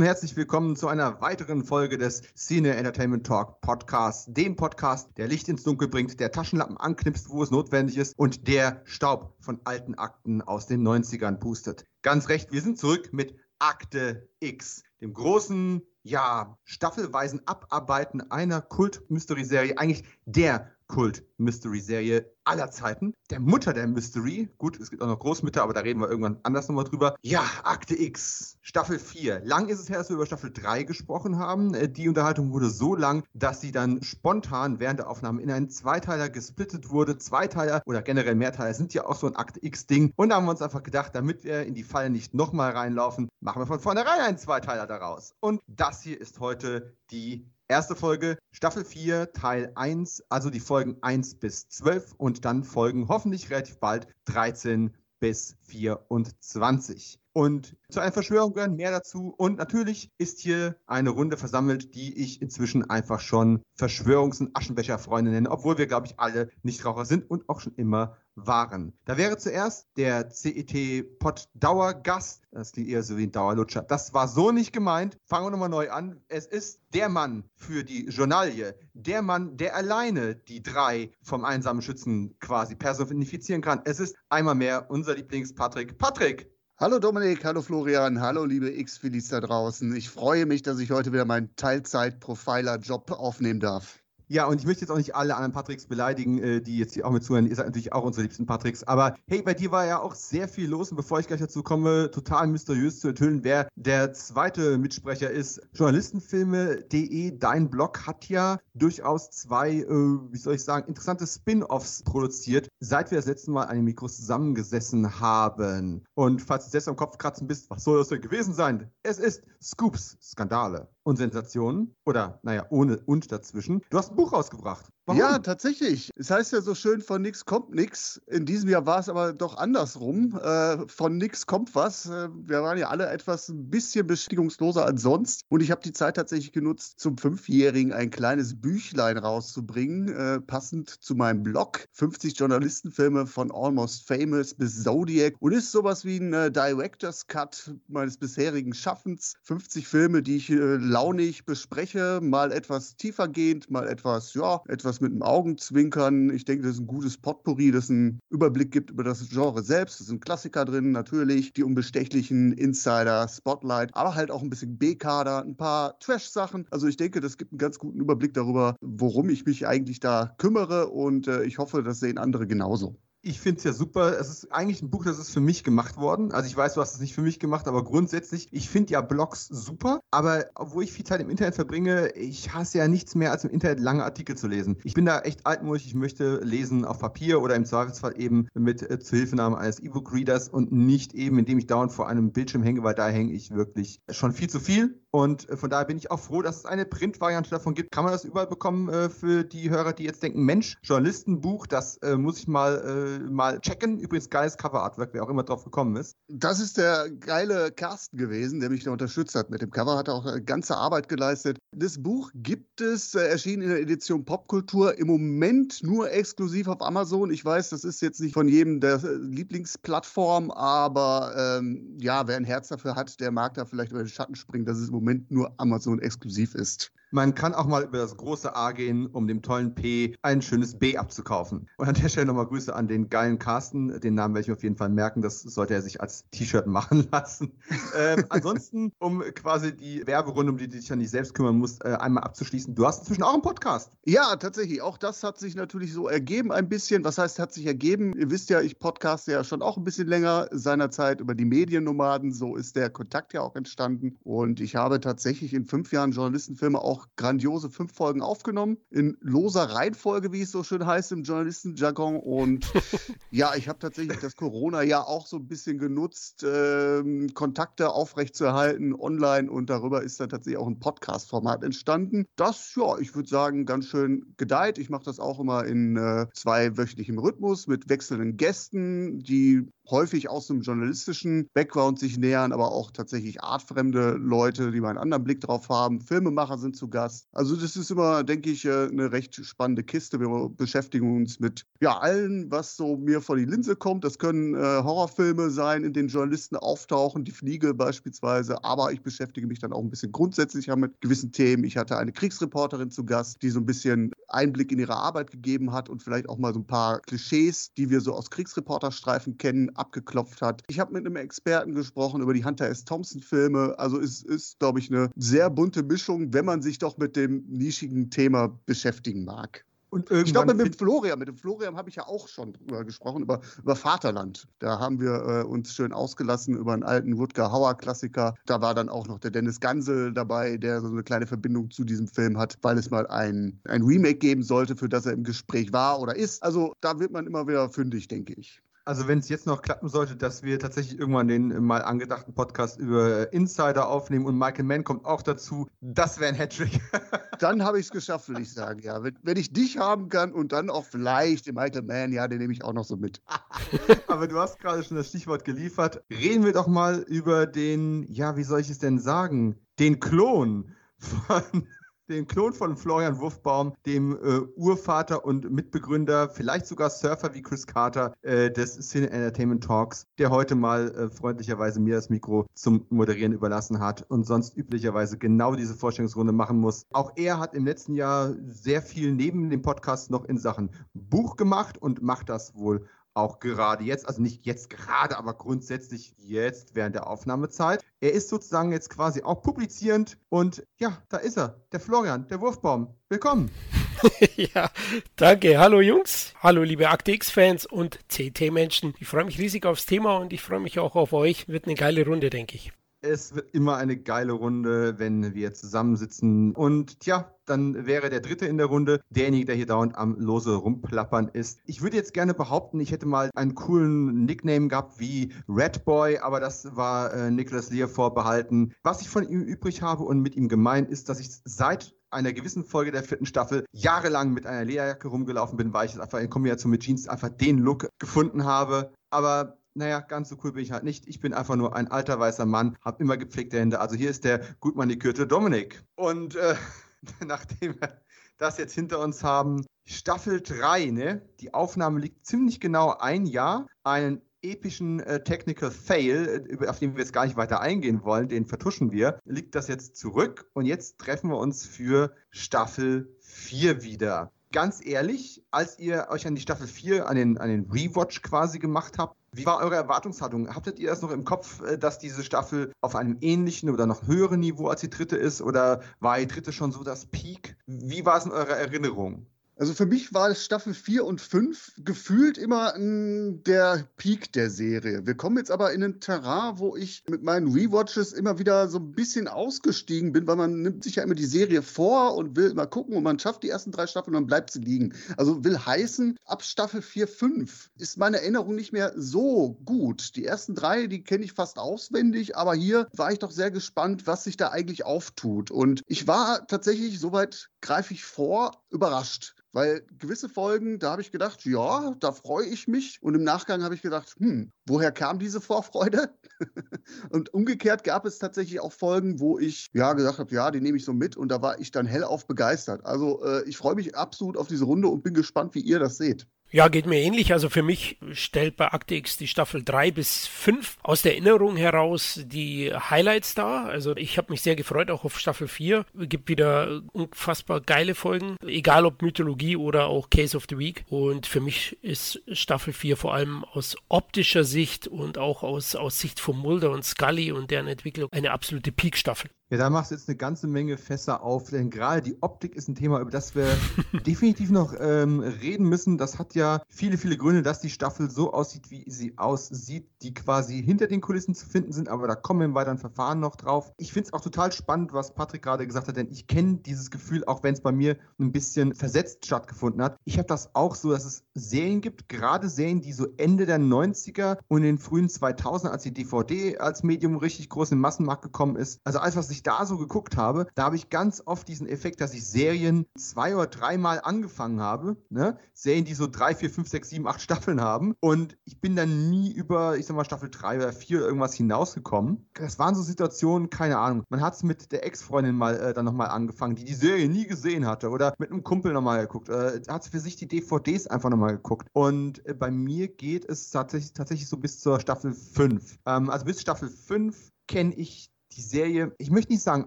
Und herzlich willkommen zu einer weiteren Folge des Cine Entertainment Talk Podcasts, dem Podcast, der Licht ins Dunkel bringt, der Taschenlampen anknipst, wo es notwendig ist und der Staub von alten Akten aus den 90ern pustet. Ganz recht, wir sind zurück mit Akte X, dem großen, ja, staffelweisen Abarbeiten einer Kult-Mystery-Serie, eigentlich der Kult-Mystery-Serie aller Zeiten. Der Mutter der Mystery. Gut, es gibt auch noch Großmütter, aber da reden wir irgendwann anders nochmal drüber. Ja, Akte X, Staffel 4. Lang ist es her, dass wir über Staffel 3 gesprochen haben. Äh, die Unterhaltung wurde so lang, dass sie dann spontan während der Aufnahme in einen Zweiteiler gesplittet wurde. Zweiteiler oder generell Mehrteiler sind ja auch so ein Akte X-Ding. Und da haben wir uns einfach gedacht, damit wir in die Falle nicht nochmal reinlaufen, machen wir von vornherein einen Zweiteiler daraus. Und das hier ist heute die Erste Folge, Staffel 4, Teil 1, also die Folgen 1 bis 12 und dann folgen hoffentlich relativ bald 13 bis 24. Und zu einer Verschwörung gehören mehr dazu. Und natürlich ist hier eine Runde versammelt, die ich inzwischen einfach schon Verschwörungs- und Aschenbecher-Freunde nenne, obwohl wir, glaube ich, alle Nichtraucher sind und auch schon immer waren. Da wäre zuerst der CET-Pod-Dauergast. Das klingt eher so wie ein Dauerlutscher. Das war so nicht gemeint. Fangen wir nochmal neu an. Es ist der Mann für die Journalie. Der Mann, der alleine die drei vom einsamen Schützen quasi personifizieren kann. Es ist einmal mehr unser Lieblings-Patrick. Patrick! Hallo Dominik, hallo Florian, hallo liebe X-Filis da draußen. Ich freue mich, dass ich heute wieder meinen Teilzeit-Profiler-Job aufnehmen darf. Ja, und ich möchte jetzt auch nicht alle anderen Patricks beleidigen, äh, die jetzt hier auch mit zuhören. Ihr seid natürlich auch unsere liebsten Patricks. Aber hey, bei dir war ja auch sehr viel los. Und bevor ich gleich dazu komme, total mysteriös zu enthüllen, wer der zweite Mitsprecher ist. Journalistenfilme.de, dein Blog hat ja durchaus zwei, äh, wie soll ich sagen, interessante Spin-offs produziert, seit wir das letzte Mal an den Mikros zusammengesessen haben. Und falls du selbst am Kopf kratzen bist, was soll das denn gewesen sein? Es ist Scoops, Skandale und Sensationen oder naja, ohne und dazwischen. Du hast ein Buch rausgebracht. Warum? Ja, tatsächlich. Es heißt ja so schön, von nix kommt nix. In diesem Jahr war es aber doch andersrum. Äh, von nix kommt was. Äh, wir waren ja alle etwas ein bisschen beschäftigungsloser als sonst. Und ich habe die Zeit tatsächlich genutzt, zum Fünfjährigen ein kleines Büchlein rauszubringen, äh, passend zu meinem Blog. 50 Journalistenfilme von Almost Famous bis Zodiac. Und ist sowas wie ein äh, Director's Cut meines bisherigen Schaffens. 50 Filme, die ich äh, launig bespreche, mal etwas tiefergehend, mal etwas, ja, etwas mit dem Augenzwinkern. Ich denke, das ist ein gutes Potpourri, das einen Überblick gibt über das Genre selbst. Es sind Klassiker drin, natürlich, die unbestechlichen Insider, Spotlight, aber halt auch ein bisschen B-Kader, ein paar Trash-Sachen. Also ich denke, das gibt einen ganz guten Überblick darüber, worum ich mich eigentlich da kümmere und äh, ich hoffe, das sehen andere genauso. Ich finde es ja super. Es ist eigentlich ein Buch, das ist für mich gemacht worden. Also ich weiß, du hast es nicht für mich gemacht, aber grundsätzlich, ich finde ja Blogs super. Aber obwohl ich viel Zeit im Internet verbringe, ich hasse ja nichts mehr, als im Internet lange Artikel zu lesen. Ich bin da echt altmodisch. Ich möchte lesen auf Papier oder im Zweifelsfall eben mit äh, Zuhilfenahme eines E-Book-Readers und nicht eben, indem ich dauernd vor einem Bildschirm hänge, weil da hänge ich wirklich schon viel zu viel. Und äh, von daher bin ich auch froh, dass es eine Print-Variante davon gibt. Kann man das überall bekommen äh, für die Hörer, die jetzt denken, Mensch, Journalistenbuch, das äh, muss ich mal, äh, mal checken. Übrigens geiles Cover-Artwork, wer auch immer drauf gekommen ist. Das ist der geile Carsten gewesen, der mich da unterstützt hat mit dem Cover, hat auch eine ganze Arbeit geleistet. Das Buch gibt es, äh, erschienen in der Edition Popkultur, im Moment nur exklusiv auf Amazon. Ich weiß, das ist jetzt nicht von jedem der äh, Lieblingsplattform, aber ähm, ja, wer ein Herz dafür hat, der mag da vielleicht über den Schatten springen, dass es im Moment nur Amazon exklusiv ist. Man kann auch mal über das große A gehen, um dem tollen P ein schönes B abzukaufen. Und an der Stelle nochmal Grüße an den geilen Carsten. Den Namen werde ich auf jeden Fall merken. Das sollte er sich als T-Shirt machen lassen. ähm, ansonsten, um quasi die Werberunde, um die du dich ja nicht selbst kümmern musst, äh, einmal abzuschließen. Du hast inzwischen auch einen Podcast. Ja, tatsächlich. Auch das hat sich natürlich so ergeben ein bisschen. Was heißt, hat sich ergeben? Ihr wisst ja, ich podcaste ja schon auch ein bisschen länger seinerzeit über die Mediennomaden. So ist der Kontakt ja auch entstanden. Und ich habe tatsächlich in fünf Jahren Journalistenfilme auch grandiose fünf Folgen aufgenommen. In loser Reihenfolge, wie es so schön heißt im Journalistenjargon. Und ja, ich habe tatsächlich das Corona-Jahr auch so ein bisschen genutzt, ähm, Kontakte aufrechtzuerhalten online. Und darüber ist dann tatsächlich auch ein Podcast-Format entstanden. Das, ja, ich würde sagen, ganz schön gedeiht. Ich mache das auch immer in äh, zweiwöchentlichem Rhythmus mit wechselnden Gästen, die häufig aus einem journalistischen Background sich nähern, aber auch tatsächlich artfremde Leute, die mal einen anderen Blick drauf haben. Filmemacher sind zu Gast. Also das ist immer, denke ich, äh, eine recht spannende Kiste. Wir beschäftigen uns mit ja allen, was so mir vor die Linse kommt. Das können äh, Horrorfilme sein, in denen Journalisten auftauchen, die Fliege beispielsweise. Aber ich beschäftige mich dann auch ein bisschen grundsätzlicher mit gewissen Themen. Ich hatte eine Kriegsreporterin zu Gast, die so ein bisschen Einblick in ihre Arbeit gegeben hat und vielleicht auch mal so ein paar Klischees, die wir so aus Kriegsreporterstreifen kennen, abgeklopft hat. Ich habe mit einem Experten gesprochen über die Hunter S. Thompson-Filme. Also es ist, glaube ich, eine sehr bunte Mischung, wenn man sich doch mit dem nischigen Thema beschäftigen mag. Und ich glaube, mit dem Florian, mit dem Florian habe ich ja auch schon drüber gesprochen, über, über Vaterland. Da haben wir äh, uns schön ausgelassen über einen alten Wutger Hauer-Klassiker. Da war dann auch noch der Dennis Gansel dabei, der so eine kleine Verbindung zu diesem Film hat, weil es mal ein, ein Remake geben sollte, für das er im Gespräch war oder ist. Also da wird man immer wieder fündig, denke ich. Also wenn es jetzt noch klappen sollte, dass wir tatsächlich irgendwann den mal angedachten Podcast über Insider aufnehmen und Michael Mann kommt auch dazu, das wäre ein Hattrick. dann habe ich es geschafft, würde ich sagen, ja. Wenn, wenn, ich dich haben kann und dann auch vielleicht den Michael Mann, ja, den nehme ich auch noch so mit. Aber du hast gerade schon das Stichwort geliefert. Reden wir doch mal über den, ja, wie soll ich es denn sagen? Den Klon von den Klon von Florian Wurfbaum, dem äh, Urvater und Mitbegründer, vielleicht sogar Surfer wie Chris Carter äh, des Cine Entertainment Talks, der heute mal äh, freundlicherweise mir das Mikro zum Moderieren überlassen hat und sonst üblicherweise genau diese Vorstellungsrunde machen muss. Auch er hat im letzten Jahr sehr viel neben dem Podcast noch in Sachen Buch gemacht und macht das wohl auch gerade jetzt, also nicht jetzt gerade, aber grundsätzlich jetzt während der Aufnahmezeit. Er ist sozusagen jetzt quasi auch publizierend und ja, da ist er, der Florian, der Wurfbaum. Willkommen. ja, danke. Hallo Jungs, hallo liebe Akte X-Fans und CT-Menschen. Ich freue mich riesig aufs Thema und ich freue mich auch auf euch. Wird eine geile Runde, denke ich. Es wird immer eine geile Runde, wenn wir zusammensitzen. Und tja, dann wäre der Dritte in der Runde derjenige, der hier dauernd am Lose rumplappern ist. Ich würde jetzt gerne behaupten, ich hätte mal einen coolen Nickname gehabt wie Red Boy, aber das war äh, Nicholas Lear vorbehalten. Was ich von ihm übrig habe und mit ihm gemeint ist, dass ich seit einer gewissen Folge der vierten Staffel jahrelang mit einer Lederjacke rumgelaufen bin, weil ich einfach in Kombination mit Jeans einfach den Look gefunden habe. Aber naja, ganz so cool bin ich halt nicht. Ich bin einfach nur ein alter weißer Mann, habe immer gepflegte Hände. Also hier ist der gut manikürte Dominik. Und äh, nachdem wir das jetzt hinter uns haben, Staffel 3, ne? Die Aufnahme liegt ziemlich genau ein Jahr. Einen epischen äh, Technical Fail, äh, auf den wir jetzt gar nicht weiter eingehen wollen, den vertuschen wir, liegt das jetzt zurück und jetzt treffen wir uns für Staffel 4 wieder. Ganz ehrlich, als ihr euch an die Staffel 4, an den, an den Rewatch quasi gemacht habt, wie war eure Erwartungshaltung? Habtet ihr das noch im Kopf, äh, dass diese Staffel auf einem ähnlichen oder noch höheren Niveau als die dritte ist? Oder war die dritte schon so das Peak? Wie war es in eurer Erinnerung? Also für mich war es Staffel 4 und 5 gefühlt immer m, der Peak der Serie. Wir kommen jetzt aber in ein Terrain, wo ich mit meinen Rewatches immer wieder so ein bisschen ausgestiegen bin, weil man nimmt sich ja immer die Serie vor und will immer gucken und man schafft die ersten drei Staffeln und dann bleibt sie liegen. Also will heißen, ab Staffel 4, 5 ist meine Erinnerung nicht mehr so gut. Die ersten drei, die kenne ich fast auswendig, aber hier war ich doch sehr gespannt, was sich da eigentlich auftut. Und ich war tatsächlich, soweit greife ich vor, überrascht. Weil gewisse Folgen, da habe ich gedacht, ja, da freue ich mich. Und im Nachgang habe ich gedacht, hm, woher kam diese Vorfreude? und umgekehrt gab es tatsächlich auch Folgen, wo ich ja gesagt habe, ja, die nehme ich so mit. Und da war ich dann hellauf begeistert. Also äh, ich freue mich absolut auf diese Runde und bin gespannt, wie ihr das seht. Ja, geht mir ähnlich. Also für mich stellt bei Akte X die Staffel 3 bis 5 aus der Erinnerung heraus die Highlights da. Also ich habe mich sehr gefreut, auch auf Staffel 4. Es gibt wieder unfassbar geile Folgen, egal ob Mythologie oder auch Case of the Week. Und für mich ist Staffel 4 vor allem aus optischer Sicht und auch aus, aus Sicht von Mulder und Scully und deren Entwicklung eine absolute Peak-Staffel. Ja, da machst du jetzt eine ganze Menge Fässer auf, denn gerade die Optik ist ein Thema, über das wir definitiv noch ähm, reden müssen. Das hat ja viele, viele Gründe, dass die Staffel so aussieht, wie sie aussieht, die quasi hinter den Kulissen zu finden sind, aber da kommen wir im weiteren Verfahren noch drauf. Ich finde es auch total spannend, was Patrick gerade gesagt hat, denn ich kenne dieses Gefühl, auch wenn es bei mir ein bisschen versetzt stattgefunden hat. Ich habe das auch so, dass es Serien gibt, gerade Serien, die so Ende der 90er und in den frühen 2000er, als die DVD als Medium richtig groß in den Massenmarkt gekommen ist. Also alles, was sich ich da so geguckt habe, da habe ich ganz oft diesen Effekt, dass ich Serien zwei oder dreimal angefangen habe. Ne? Serien, die so drei, vier, fünf, sechs, sieben, acht Staffeln haben. Und ich bin dann nie über, ich sag mal, Staffel drei oder vier oder irgendwas hinausgekommen. Das waren so Situationen, keine Ahnung. Man hat es mit der Ex-Freundin mal äh, dann nochmal angefangen, die die Serie nie gesehen hatte. Oder mit einem Kumpel nochmal geguckt. Äh, hat für sich die DVDs einfach nochmal geguckt. Und äh, bei mir geht es tatsächlich, tatsächlich so bis zur Staffel 5. Ähm, also bis Staffel 5 kenne ich die Serie, ich möchte nicht sagen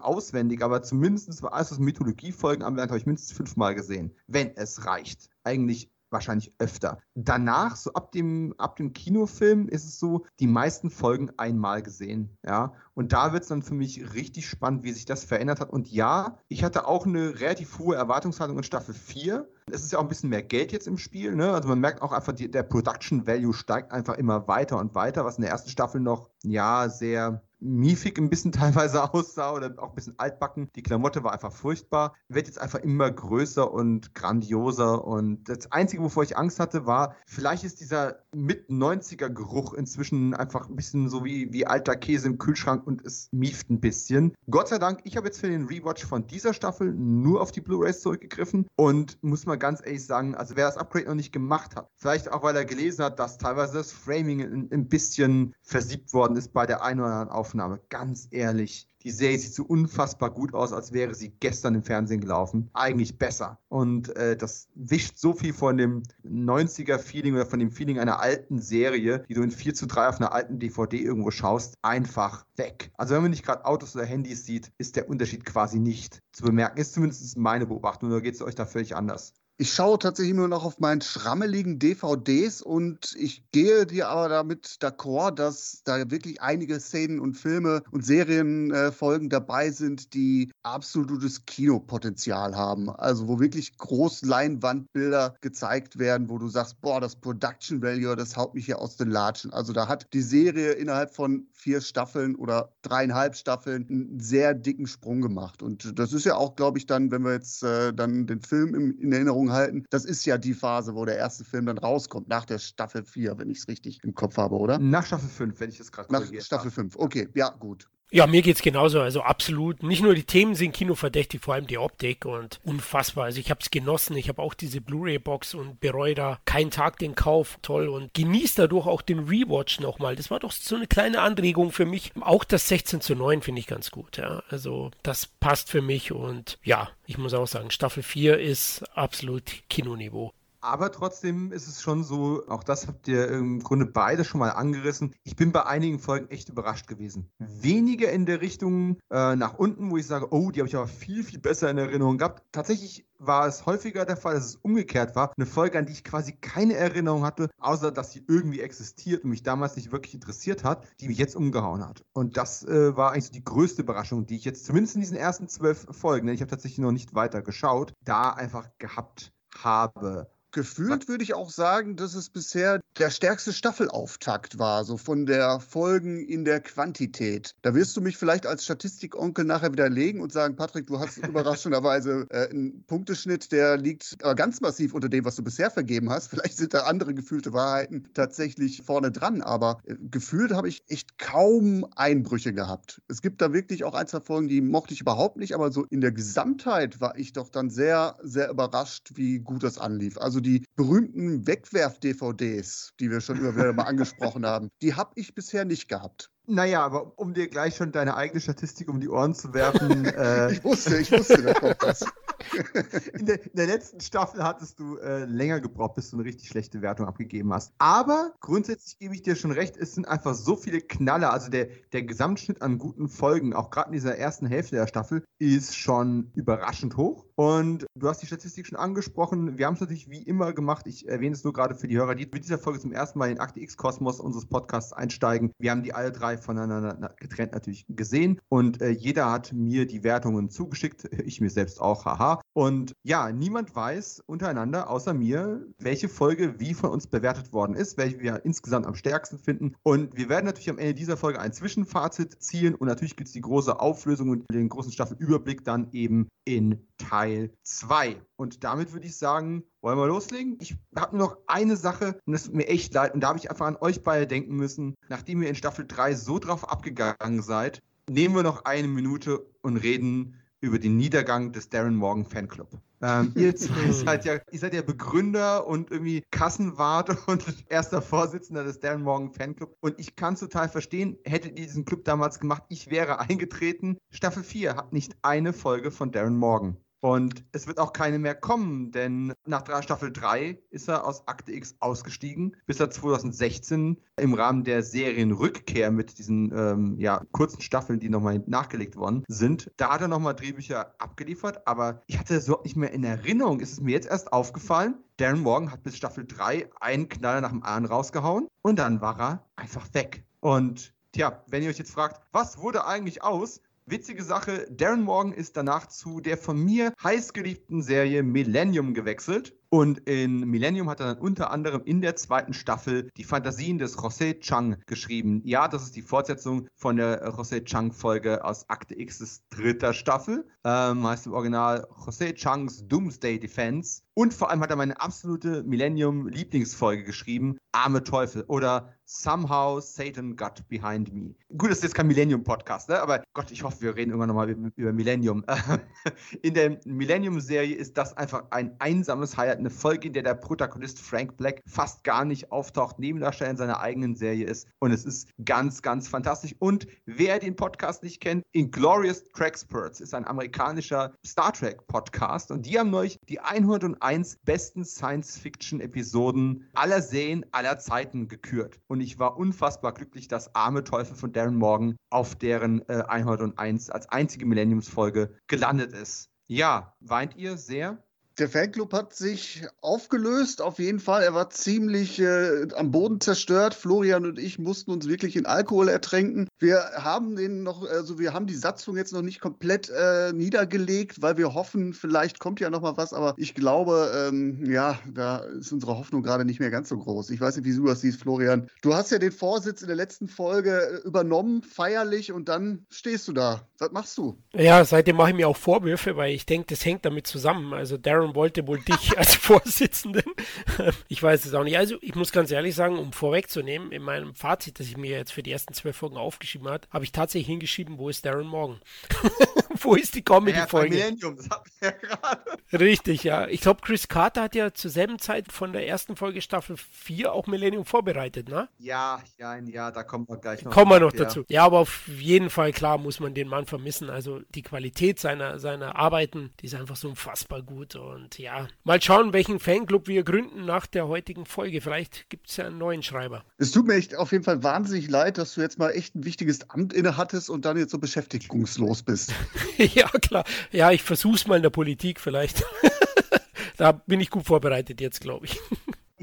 auswendig, aber zumindest alles, was Mythologiefolgen anbelangt, habe ich mindestens fünfmal gesehen, wenn es reicht. Eigentlich wahrscheinlich öfter. Danach, so ab dem, ab dem Kinofilm, ist es so, die meisten Folgen einmal gesehen. Ja. Und da wird es dann für mich richtig spannend, wie sich das verändert hat. Und ja, ich hatte auch eine relativ hohe Erwartungshaltung in Staffel 4. Es ist ja auch ein bisschen mehr Geld jetzt im Spiel. Ne? Also man merkt auch einfach, die, der Production Value steigt einfach immer weiter und weiter, was in der ersten Staffel noch, ja, sehr miefig ein bisschen teilweise aussah oder auch ein bisschen altbacken. Die Klamotte war einfach furchtbar. Wird jetzt einfach immer größer und grandioser. Und das Einzige, wovor ich Angst hatte, war, vielleicht ist dieser Mit-90er-Geruch inzwischen einfach ein bisschen so wie, wie alter Käse im Kühlschrank und es mieft ein bisschen. Gott sei Dank, ich habe jetzt für den Rewatch von dieser Staffel nur auf die Blu-rays zurückgegriffen und muss mal ganz ehrlich sagen, also wer das Upgrade noch nicht gemacht hat, vielleicht auch weil er gelesen hat, dass teilweise das Framing ein, ein bisschen versiebt worden ist bei der einen oder anderen Aufnahme Aufnahme. Ganz ehrlich, die Serie sieht so unfassbar gut aus, als wäre sie gestern im Fernsehen gelaufen. Eigentlich besser. Und äh, das wischt so viel von dem 90er-Feeling oder von dem Feeling einer alten Serie, die du in 4 zu 3 auf einer alten DVD irgendwo schaust, einfach weg. Also wenn man nicht gerade Autos oder Handys sieht, ist der Unterschied quasi nicht zu bemerken. Ist zumindest meine Beobachtung, oder geht es euch da völlig anders? Ich schaue tatsächlich nur noch auf meinen schrammeligen DVDs und ich gehe dir aber damit d'accord, dass da wirklich einige Szenen und Filme und Serienfolgen äh, dabei sind, die absolutes Kinopotenzial haben. Also wo wirklich Großleinwandbilder gezeigt werden, wo du sagst, boah, das Production Value, das haut mich hier aus den Latschen. Also da hat die Serie innerhalb von vier Staffeln oder dreieinhalb Staffeln einen sehr dicken Sprung gemacht. Und das ist ja auch, glaube ich, dann, wenn wir jetzt äh, dann den Film im, in Erinnerung Erinnerung halten. Das ist ja die Phase, wo der erste Film dann rauskommt, nach der Staffel 4, wenn ich es richtig im Kopf habe, oder? Nach Staffel 5, wenn ich es gerade Nach Staffel 5, okay, ja, gut. Ja, mir geht es genauso. Also absolut. Nicht nur die Themen sind kinoverdächtig, vor allem die Optik und unfassbar. Also ich habe es genossen. Ich habe auch diese Blu-ray-Box und bereue da keinen Tag den Kauf. Toll und genieße dadurch auch den Rewatch nochmal. Das war doch so eine kleine Anregung für mich. Auch das 16 zu 9 finde ich ganz gut. Ja. Also das passt für mich und ja, ich muss auch sagen, Staffel 4 ist absolut Kinoniveau. Aber trotzdem ist es schon so, auch das habt ihr im Grunde beide schon mal angerissen. Ich bin bei einigen Folgen echt überrascht gewesen. Weniger in der Richtung äh, nach unten, wo ich sage, oh, die habe ich aber viel, viel besser in Erinnerung gehabt. Tatsächlich war es häufiger der Fall, dass es umgekehrt war. Eine Folge, an die ich quasi keine Erinnerung hatte, außer dass sie irgendwie existiert und mich damals nicht wirklich interessiert hat, die mich jetzt umgehauen hat. Und das äh, war eigentlich so die größte Überraschung, die ich jetzt zumindest in diesen ersten zwölf Folgen, denn ich habe tatsächlich noch nicht weiter geschaut, da einfach gehabt habe. Gefühlt würde ich auch sagen, dass es bisher der stärkste Staffelauftakt war, so von der Folgen in der Quantität. Da wirst du mich vielleicht als Statistikonkel nachher widerlegen und sagen, Patrick, du hast überraschenderweise äh, einen Punkteschnitt, der liegt aber ganz massiv unter dem, was du bisher vergeben hast. Vielleicht sind da andere gefühlte Wahrheiten tatsächlich vorne dran, aber äh, gefühlt habe ich echt kaum Einbrüche gehabt. Es gibt da wirklich auch ein, zwei Folgen, die mochte ich überhaupt nicht, aber so in der Gesamtheit war ich doch dann sehr, sehr überrascht, wie gut das anlief. Also die berühmten Wegwerf-DVDs, die wir schon immer wieder mal angesprochen haben, die habe ich bisher nicht gehabt. Naja, aber um dir gleich schon deine eigene Statistik um die Ohren zu werfen. äh, ich wusste, ich wusste, da kommt das. in, der, in, der, letzten Staffel hattest du äh, länger gebraucht, bis du eine richtig schlechte Wertung abgegeben hast. Aber grundsätzlich gebe ich dir schon recht, es sind einfach so viele Knaller. Also der, der Gesamtschnitt an guten Folgen, auch gerade in dieser ersten Hälfte der Staffel, ist schon überraschend hoch. Und du hast die Statistik schon angesprochen. Wir haben es natürlich wie immer gemacht. Ich erwähne es nur gerade für die Hörer, die mit dieser Folge zum ersten Mal in Akte X-Kosmos unseres Podcasts einsteigen. Wir haben die alle drei voneinander getrennt natürlich gesehen und äh, jeder hat mir die Wertungen zugeschickt. Ich mir selbst auch, haha. Und ja, niemand weiß untereinander, außer mir, welche Folge wie von uns bewertet worden ist, welche wir insgesamt am stärksten finden. Und wir werden natürlich am Ende dieser Folge ein Zwischenfazit ziehen und natürlich gibt es die große Auflösung und den großen Staffelüberblick dann eben in Teil 2. Und damit würde ich sagen, wollen wir loslegen? Ich habe nur noch eine Sache und das tut mir echt leid. Und da habe ich einfach an euch beide denken müssen, nachdem ihr in Staffel 3 so drauf abgegangen seid, nehmen wir noch eine Minute und reden über den Niedergang des Darren Morgan Fanclub. Ähm, ihr zwei seid ja, ihr seid ja Begründer und irgendwie Kassenwart und erster Vorsitzender des Darren Morgan Fanclub. Und ich kann es total verstehen, hättet ihr diesen Club damals gemacht, ich wäre eingetreten. Staffel 4 hat nicht eine Folge von Darren Morgan. Und es wird auch keine mehr kommen, denn nach Staffel 3 ist er aus Akte X ausgestiegen, bis er 2016 im Rahmen der Serienrückkehr mit diesen ähm, ja, kurzen Staffeln, die nochmal nachgelegt worden sind, da hat er nochmal Drehbücher abgeliefert, aber ich hatte das überhaupt nicht mehr in Erinnerung. Ist es mir jetzt erst aufgefallen, Darren Morgan hat bis Staffel 3 einen Knaller nach dem anderen rausgehauen und dann war er einfach weg. Und Tja, wenn ihr euch jetzt fragt, was wurde eigentlich aus? Witzige Sache, Darren Morgan ist danach zu der von mir heißgeliebten Serie Millennium gewechselt. Und in Millennium hat er dann unter anderem in der zweiten Staffel die Fantasien des José Chang geschrieben. Ja, das ist die Fortsetzung von der José Chang-Folge aus Akte X dritter Staffel. Ähm, heißt im Original José Changs Doomsday Defense. Und vor allem hat er meine absolute Millennium-Lieblingsfolge geschrieben, Arme Teufel oder Somehow Satan Got Behind Me. Gut, das ist jetzt kein Millennium-Podcast, ne? aber Gott, ich hoffe, wir reden irgendwann nochmal über, Millennium. In der Millennium-Serie ist das einfach ein einsames Highlight, eine Folge, in der der Protagonist Frank Black fast gar nicht auftaucht, Nebendarsteller in seiner eigenen Serie ist und es ist ganz, ganz fantastisch. Und wer den Podcast nicht kennt, Inglorious Trackspurts ist ein amerikanischer Star Trek-Podcast und die haben neulich die 101 besten Science-Fiction-Episoden aller Serien aller Zeiten gekürt. Und ich war unfassbar glücklich, dass Arme Teufel von Darren Morgan auf deren äh, 101 als einzige Millenniumsfolge gelandet ist. Ja, weint ihr sehr? Der Fanclub hat sich aufgelöst, auf jeden Fall. Er war ziemlich äh, am Boden zerstört. Florian und ich mussten uns wirklich in Alkohol ertränken. Wir haben den noch, also wir haben die Satzung jetzt noch nicht komplett äh, niedergelegt, weil wir hoffen, vielleicht kommt ja noch mal was. Aber ich glaube, ähm, ja, da ist unsere Hoffnung gerade nicht mehr ganz so groß. Ich weiß nicht, wie du das siehst, Florian. Du hast ja den Vorsitz in der letzten Folge äh, übernommen, feierlich, und dann stehst du da. Was machst du? Ja, seitdem mache ich mir auch Vorwürfe, weil ich denke, das hängt damit zusammen. Also Darren Aaron wollte wohl dich als Vorsitzenden. ich weiß es auch nicht. Also ich muss ganz ehrlich sagen, um vorwegzunehmen, in meinem Fazit, das ich mir jetzt für die ersten zwölf Folgen aufgeschrieben habe, habe ich tatsächlich hingeschrieben, wo ist Darren Morgan? wo ist die Comedy-Folge? Ja, das habt ihr ja gerade. Richtig, ja. Ich glaube, Chris Carter hat ja zur selben Zeit von der ersten Folge Staffel 4 auch Millennium vorbereitet, ne? Ja, ja, ja, da kommt man gleich noch. Kommen wir noch ja. dazu. Ja, aber auf jeden Fall, klar, muss man den Mann vermissen. Also die Qualität seiner, seiner Arbeiten, die ist einfach so unfassbar gut. Und und ja, mal schauen, welchen Fanclub wir gründen nach der heutigen Folge. Vielleicht gibt es ja einen neuen Schreiber. Es tut mir echt auf jeden Fall wahnsinnig leid, dass du jetzt mal echt ein wichtiges Amt inne hattest und dann jetzt so beschäftigungslos bist. ja, klar. Ja, ich versuch's mal in der Politik vielleicht. da bin ich gut vorbereitet jetzt, glaube ich.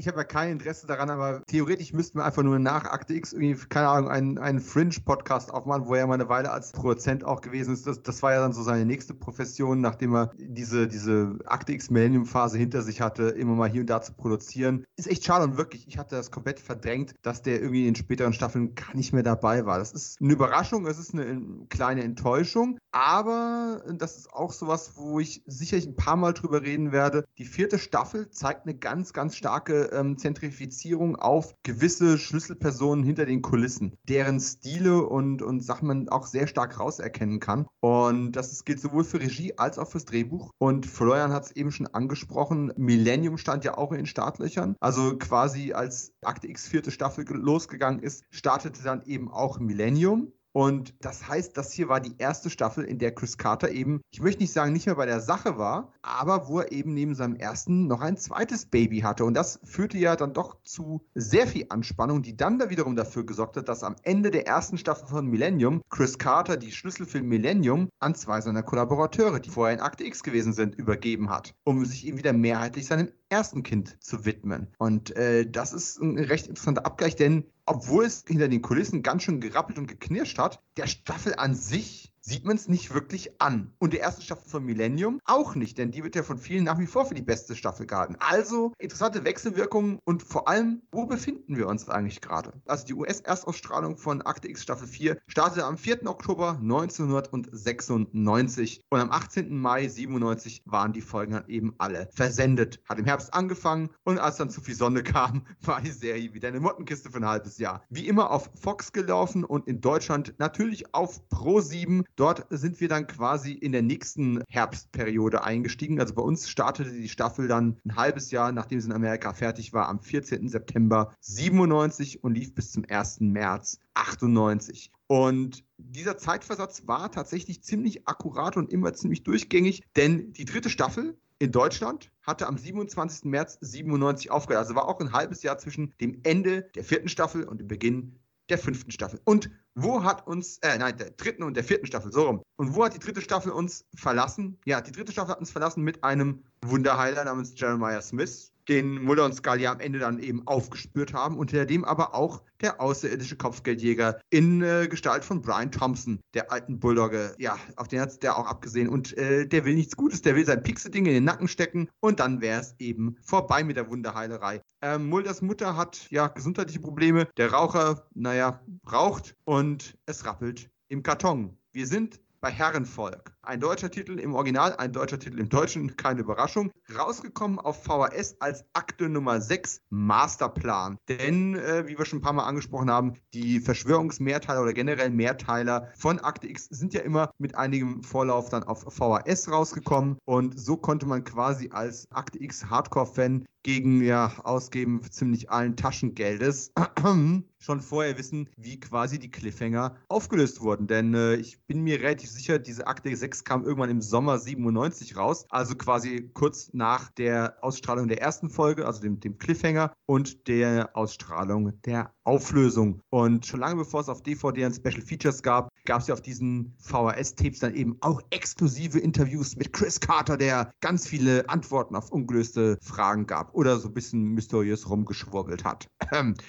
Ich habe ja kein Interesse daran, aber theoretisch müssten wir einfach nur nach Akte X irgendwie, keine Ahnung, einen, einen Fringe-Podcast aufmachen, wo er mal eine Weile als Produzent auch gewesen ist. Das, das war ja dann so seine nächste Profession, nachdem er diese, diese Akte X Millennium-Phase hinter sich hatte, immer mal hier und da zu produzieren. Ist echt schade und wirklich, ich hatte das komplett verdrängt, dass der irgendwie in späteren Staffeln gar nicht mehr dabei war. Das ist eine Überraschung, es ist eine kleine Enttäuschung, aber das ist auch sowas, wo ich sicherlich ein paar Mal drüber reden werde. Die vierte Staffel zeigt eine ganz, ganz starke ähm, Zentrifizierung auf gewisse Schlüsselpersonen hinter den Kulissen, deren Stile und, und Sachen man auch sehr stark rauserkennen kann. Und das gilt sowohl für Regie als auch fürs Drehbuch. Und Florian hat es eben schon angesprochen, Millennium stand ja auch in den Startlöchern. Also quasi als Akte X vierte Staffel losgegangen ist, startete dann eben auch Millennium. Und das heißt, das hier war die erste Staffel, in der Chris Carter eben, ich möchte nicht sagen, nicht mehr bei der Sache war, aber wo er eben neben seinem ersten noch ein zweites Baby hatte. Und das führte ja dann doch zu sehr viel Anspannung, die dann da wiederum dafür gesorgt hat, dass am Ende der ersten Staffel von Millennium Chris Carter die Schlüssel für Millennium an zwei seiner Kollaborateure, die vorher in Akte X gewesen sind, übergeben hat, um sich eben wieder mehrheitlich seinem ersten Kind zu widmen. Und äh, das ist ein recht interessanter Abgleich, denn obwohl es hinter den Kulissen ganz schön gerappelt und geknirscht hat, der Staffel an sich sieht man es nicht wirklich an. Und die erste Staffel von Millennium auch nicht, denn die wird ja von vielen nach wie vor für die beste Staffel gehalten. Also interessante Wechselwirkungen und vor allem, wo befinden wir uns eigentlich gerade? Also die US-Erstausstrahlung von Akte X Staffel 4 startete am 4. Oktober 1996 und am 18. Mai 97 waren die Folgen dann eben alle versendet. Hat im Herbst angefangen und als dann zu viel Sonne kam, war die Serie wieder eine Mottenkiste für ein halbes Jahr. Wie immer auf Fox gelaufen und in Deutschland natürlich auf Pro 7. Dort sind wir dann quasi in der nächsten Herbstperiode eingestiegen. Also bei uns startete die Staffel dann ein halbes Jahr, nachdem sie in Amerika fertig war, am 14. September 97 und lief bis zum 1. März 98. Und dieser Zeitversatz war tatsächlich ziemlich akkurat und immer ziemlich durchgängig, denn die dritte Staffel in Deutschland hatte am 27. März 97 aufgehört. Also war auch ein halbes Jahr zwischen dem Ende der vierten Staffel und dem Beginn der fünften Staffel. Und wo hat uns, äh, nein, der dritten und der vierten Staffel, so rum. Und wo hat die dritte Staffel uns verlassen? Ja, die dritte Staffel hat uns verlassen mit einem Wunderheiler namens Jeremiah Smith, den Mulder und Scully am Ende dann eben aufgespürt haben, unter dem aber auch der außerirdische Kopfgeldjäger in äh, Gestalt von Brian Thompson, der alten Bulldogge, ja, auf den hat der auch abgesehen und äh, der will nichts Gutes, der will sein Pixel-Ding in den Nacken stecken und dann wäre es eben vorbei mit der Wunderheilerei. Ähm, Mulders Mutter hat ja gesundheitliche Probleme, der Raucher, naja, raucht und es rappelt im Karton. Wir sind bei Herrenvolk. Ein deutscher Titel im Original, ein deutscher Titel im Deutschen, keine Überraschung. Rausgekommen auf VHS als Akte Nummer 6, Masterplan. Denn, äh, wie wir schon ein paar Mal angesprochen haben, die Verschwörungsmehrteiler oder generell Mehrteiler von Akte X sind ja immer mit einigem Vorlauf dann auf VHS rausgekommen. Und so konnte man quasi als Akte X Hardcore-Fan gegen ja Ausgeben ziemlich allen Taschengeldes schon vorher wissen, wie quasi die Cliffhanger aufgelöst wurden. Denn äh, ich bin mir relativ sicher, diese Akte 6 kam irgendwann im Sommer 97 raus, also quasi kurz nach der Ausstrahlung der ersten Folge, also dem, dem Cliffhanger und der Ausstrahlung der Auflösung. Und schon lange bevor es auf DVD und Special Features gab, gab es ja auf diesen VHS-Tapes dann eben auch exklusive Interviews mit Chris Carter, der ganz viele Antworten auf ungelöste Fragen gab oder so ein bisschen mysteriös rumgeschwurbelt hat.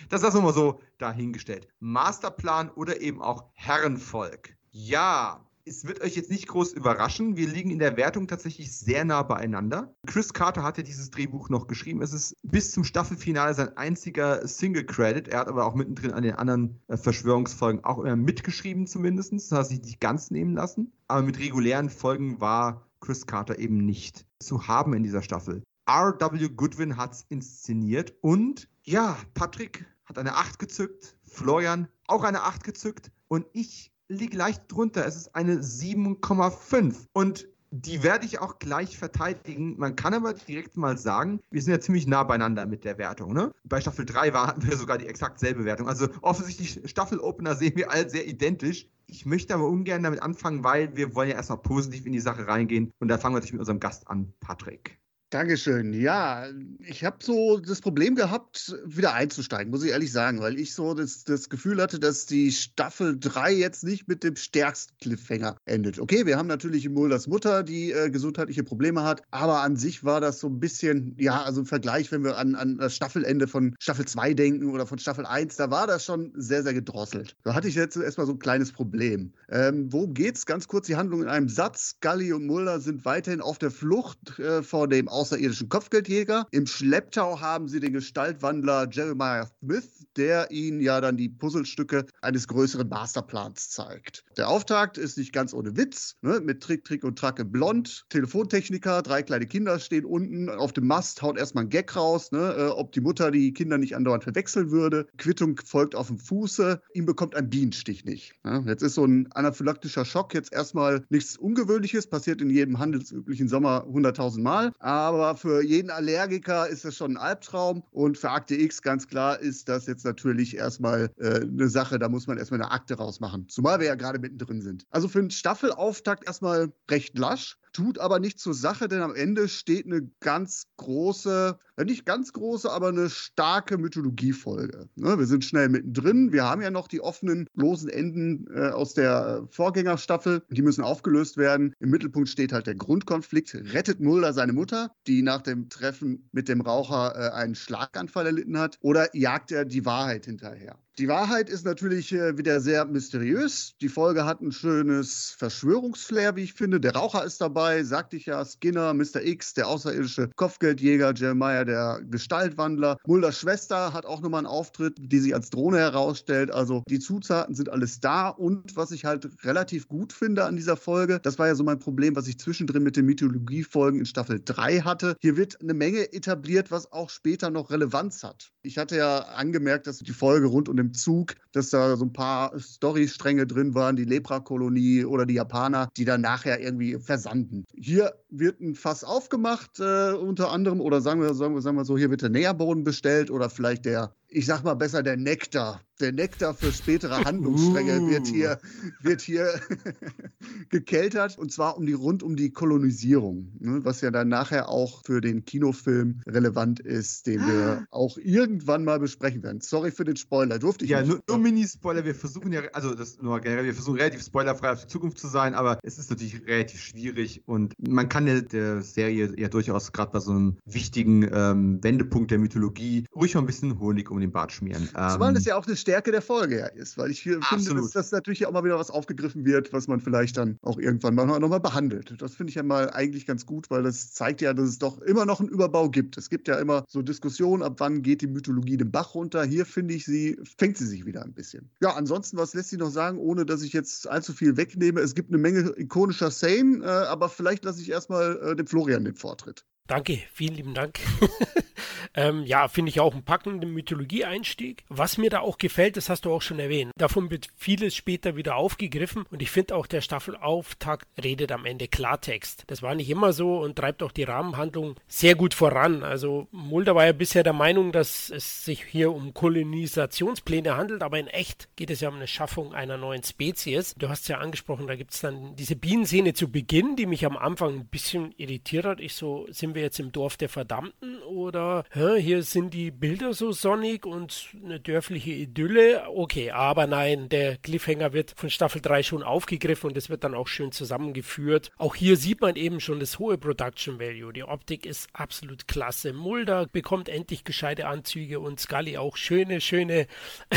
Das lassen wir mal so dahingestellt. Masterplan oder eben auch Herrenvolk. Ja, es wird euch jetzt nicht groß überraschen. Wir liegen in der Wertung tatsächlich sehr nah beieinander. Chris Carter hat ja dieses Drehbuch noch geschrieben. Es ist bis zum Staffelfinale sein einziger Single-Credit. Er hat aber auch mittendrin an den anderen äh, Verschwörungsfolgen auch immer mitgeschrieben, zumindest. Das hat sich nicht ganz nehmen lassen. Aber mit regulären Folgen war Chris Carter eben nicht zu haben in dieser Staffel. R.W. Goodwin hat es inszeniert und ja, Patrick hat eine 8 gezückt, Florian auch eine 8 gezückt und ich liege leicht drunter. Es ist eine 7,5. Und die werde ich auch gleich verteidigen. Man kann aber direkt mal sagen, wir sind ja ziemlich nah beieinander mit der Wertung. Ne? Bei Staffel 3 war, hatten wir sogar die exakt selbe Wertung. Also offensichtlich Staffel-Opener sehen wir alle sehr identisch. Ich möchte aber ungern damit anfangen, weil wir wollen ja erstmal positiv in die Sache reingehen. Und da fangen wir natürlich mit unserem Gast an, Patrick. Dankeschön. Ja, ich habe so das Problem gehabt, wieder einzusteigen, muss ich ehrlich sagen, weil ich so das, das Gefühl hatte, dass die Staffel 3 jetzt nicht mit dem stärksten Cliffhanger endet. Okay, wir haben natürlich Mulders Mutter, die äh, gesundheitliche Probleme hat, aber an sich war das so ein bisschen, ja, also im Vergleich, wenn wir an, an das Staffelende von Staffel 2 denken oder von Staffel 1, da war das schon sehr, sehr gedrosselt. Da hatte ich jetzt erstmal so ein kleines Problem. Ähm, worum geht's? Ganz kurz die Handlung in einem Satz. Scully und Mulder sind weiterhin auf der Flucht äh, vor dem Aus außerirdischen Kopfgeldjäger. Im Schlepptau haben sie den Gestaltwandler Jeremiah Smith, der ihnen ja dann die Puzzlestücke eines größeren Masterplans zeigt. Der Auftakt ist nicht ganz ohne Witz, ne? mit Trick, Trick und Track in Blond. Telefontechniker, drei kleine Kinder stehen unten auf dem Mast, haut erstmal ein Gag raus, ne? äh, ob die Mutter die Kinder nicht andauernd verwechseln würde. Quittung folgt auf dem Fuße, ihm bekommt ein Bienenstich nicht. Ne? Jetzt ist so ein anaphylaktischer Schock jetzt erstmal nichts Ungewöhnliches, passiert in jedem handelsüblichen Sommer 100.000 Mal, aber aber für jeden Allergiker ist das schon ein Albtraum. Und für Akte X ganz klar ist das jetzt natürlich erstmal äh, eine Sache, da muss man erstmal eine Akte rausmachen. Zumal wir ja gerade mittendrin sind. Also für einen Staffelauftakt erstmal recht lasch tut aber nicht zur Sache, denn am Ende steht eine ganz große, nicht ganz große, aber eine starke Mythologiefolge. Ne? Wir sind schnell mittendrin. Wir haben ja noch die offenen, losen Enden äh, aus der Vorgängerstaffel. Die müssen aufgelöst werden. Im Mittelpunkt steht halt der Grundkonflikt. Rettet Mulder seine Mutter, die nach dem Treffen mit dem Raucher äh, einen Schlaganfall erlitten hat, oder jagt er die Wahrheit hinterher? Die Wahrheit ist natürlich äh, wieder sehr mysteriös. Die Folge hat ein schönes Verschwörungsflair, wie ich finde. Der Raucher ist dabei, sagte ich ja, Skinner, Mr. X, der außerirdische Kopfgeldjäger, Jeremiah, der Gestaltwandler. Mulders Schwester hat auch nochmal einen Auftritt, die sich als Drohne herausstellt. Also die Zutaten sind alles da. Und was ich halt relativ gut finde an dieser Folge, das war ja so mein Problem, was ich zwischendrin mit den Mythologiefolgen in Staffel 3 hatte. Hier wird eine Menge etabliert, was auch später noch Relevanz hat. Ich hatte ja angemerkt, dass die Folge rund um den Zug, dass da so ein paar Storystränge drin waren, die Lepra-Kolonie oder die Japaner, die dann nachher irgendwie versanden. Hier wird ein Fass aufgemacht, äh, unter anderem, oder sagen wir, sagen wir, sagen wir so, hier wird der Nährboden bestellt oder vielleicht der ich sag mal besser der Nektar. Der Nektar für spätere Handlungsstränge uh. wird hier, wird hier gekeltert und zwar um die, rund um die Kolonisierung, ne, was ja dann nachher auch für den Kinofilm relevant ist, den wir auch irgendwann mal besprechen werden. Sorry für den Spoiler, durfte ich Ja, nur, nur Mini-Spoiler. Wir versuchen ja, also das nur generell, wir versuchen relativ spoilerfrei auf die Zukunft zu sein, aber es ist natürlich relativ schwierig und man kann der, der Serie ja durchaus gerade bei so einem wichtigen ähm, Wendepunkt der Mythologie ruhig mal ein bisschen Honig um den Bart schmieren. Zumal ähm, das ja auch eine Stärke der Folge ja ist, weil ich finde, dass das natürlich auch mal wieder was aufgegriffen wird, was man vielleicht dann auch irgendwann mal nochmal behandelt. Das finde ich ja mal eigentlich ganz gut, weil das zeigt ja, dass es doch immer noch einen Überbau gibt. Es gibt ja immer so Diskussionen, ab wann geht die Mythologie den Bach runter. Hier finde ich sie, fängt sie sich wieder ein bisschen. Ja, ansonsten, was lässt sich noch sagen, ohne dass ich jetzt allzu viel wegnehme? Es gibt eine Menge ikonischer Szenen, äh, aber vielleicht lasse ich erstmal äh, dem Florian den Vortritt. Danke, vielen lieben Dank. ähm, ja, finde ich auch einen packenden Mythologie-Einstieg. Was mir da auch gefällt, das hast du auch schon erwähnt. Davon wird vieles später wieder aufgegriffen und ich finde auch, der Staffelauftakt redet am Ende Klartext. Das war nicht immer so und treibt auch die Rahmenhandlung sehr gut voran. Also Mulder war ja bisher der Meinung, dass es sich hier um Kolonisationspläne handelt, aber in echt geht es ja um eine Schaffung einer neuen Spezies. Du hast ja angesprochen, da gibt es dann diese Bienenszene zu Beginn, die mich am Anfang ein bisschen irritiert hat. Ich so, sind wir jetzt im Dorf der Verdammten oder hier sind die Bilder so sonnig und eine dörfliche Idylle? Okay, aber nein, der Cliffhanger wird von Staffel 3 schon aufgegriffen und es wird dann auch schön zusammengeführt. Auch hier sieht man eben schon das hohe Production Value. Die Optik ist absolut klasse. Mulder bekommt endlich gescheite Anzüge und Scully auch schöne, schöne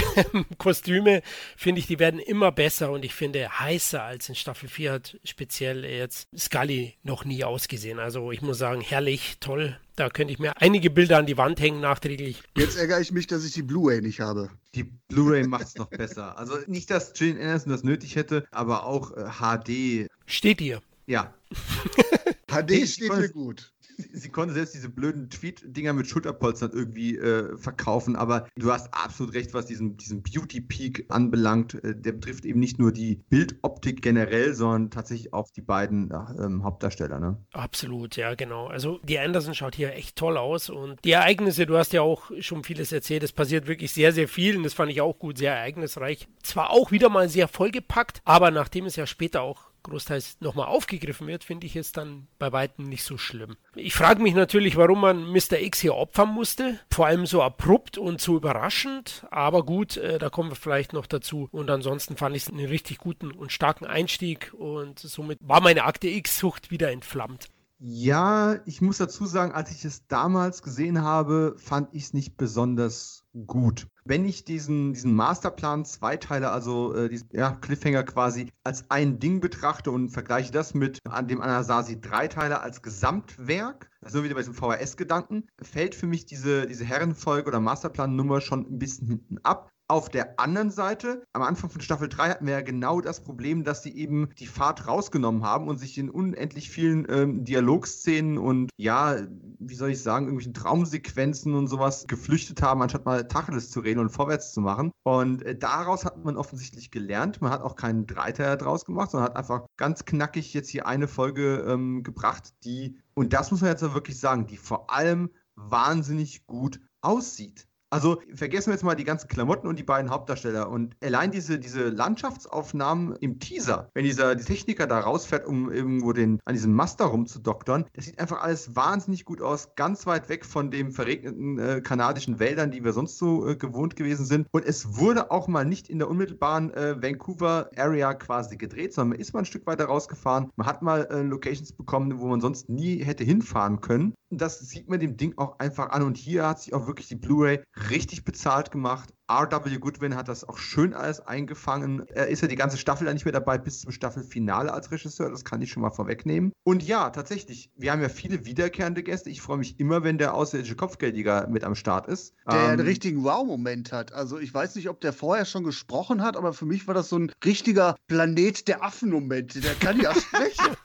Kostüme. Finde ich, die werden immer besser und ich finde heißer als in Staffel 4 hat speziell jetzt Scully noch nie ausgesehen. Also ich muss sagen, herrlich herrlich, toll. Da könnte ich mir einige Bilder an die Wand hängen nachträglich. Jetzt ärgere ich mich, dass ich die Blu-ray nicht habe. Die Blu-ray macht es noch besser. Also nicht, dass Gillian Anderson das nötig hätte, aber auch äh, HD. Steht ihr? Ja. HD steht mir gut sie konnte selbst diese blöden Tweet-Dinger mit Schulterpolstern irgendwie äh, verkaufen, aber du hast absolut recht, was diesen, diesen Beauty-Peak anbelangt. Äh, der betrifft eben nicht nur die Bildoptik generell, sondern tatsächlich auch die beiden äh, Hauptdarsteller. Ne? Absolut, ja, genau. Also die Anderson schaut hier echt toll aus und die Ereignisse, du hast ja auch schon vieles erzählt, es passiert wirklich sehr, sehr viel und das fand ich auch gut, sehr ereignisreich. Zwar auch wieder mal sehr vollgepackt, aber nachdem es ja später auch großteils nochmal aufgegriffen wird, finde ich es dann bei weitem nicht so schlimm. Ich frage mich natürlich, warum man Mr. X hier opfern musste. Vor allem so abrupt und so überraschend. Aber gut, äh, da kommen wir vielleicht noch dazu. Und ansonsten fand ich es einen richtig guten und starken Einstieg. Und somit war meine Akte X-Sucht wieder entflammt. Ja, ich muss dazu sagen, als ich es damals gesehen habe, fand ich es nicht besonders gut. Wenn ich diesen, diesen Masterplan Zweiteiler, also äh, diesen ja, Cliffhanger quasi, als ein Ding betrachte und vergleiche das mit dem Anasazi Dreiteiler als Gesamtwerk, also wieder bei diesem VHS-Gedanken, fällt für mich diese, diese Herrenfolge oder Masterplan-Nummer schon ein bisschen hinten ab. Auf der anderen Seite, am Anfang von Staffel 3 hatten wir ja genau das Problem, dass sie eben die Fahrt rausgenommen haben und sich in unendlich vielen ähm, Dialogszenen und ja, wie soll ich sagen, irgendwelchen Traumsequenzen und sowas geflüchtet haben, anstatt mal Tacheles zu reden und vorwärts zu machen. Und äh, daraus hat man offensichtlich gelernt. Man hat auch keinen Dreiteiler draus gemacht, sondern hat einfach ganz knackig jetzt hier eine Folge ähm, gebracht, die, und das muss man jetzt wirklich sagen, die vor allem wahnsinnig gut aussieht. Also vergessen wir jetzt mal die ganzen Klamotten und die beiden Hauptdarsteller. Und allein diese, diese Landschaftsaufnahmen im Teaser, wenn dieser die Techniker da rausfährt, um irgendwo den, an diesem Master rumzudoktern, das sieht einfach alles wahnsinnig gut aus. Ganz weit weg von den verregneten äh, kanadischen Wäldern, die wir sonst so äh, gewohnt gewesen sind. Und es wurde auch mal nicht in der unmittelbaren äh, Vancouver-Area quasi gedreht, sondern man ist mal ein Stück weiter rausgefahren. Man hat mal äh, Locations bekommen, wo man sonst nie hätte hinfahren können. Das sieht man dem Ding auch einfach an. Und hier hat sich auch wirklich die Blu-ray richtig bezahlt gemacht. R.W. Goodwin hat das auch schön alles eingefangen. Er ist ja die ganze Staffel nicht mehr dabei, bis zum Staffelfinale als Regisseur. Das kann ich schon mal vorwegnehmen. Und ja, tatsächlich, wir haben ja viele wiederkehrende Gäste. Ich freue mich immer, wenn der außerirdische Kopfgeldiger mit am Start ist. Der ähm, einen richtigen Wow-Moment hat. Also ich weiß nicht, ob der vorher schon gesprochen hat, aber für mich war das so ein richtiger Planet der Affen-Moment. Der kann ja sprechen.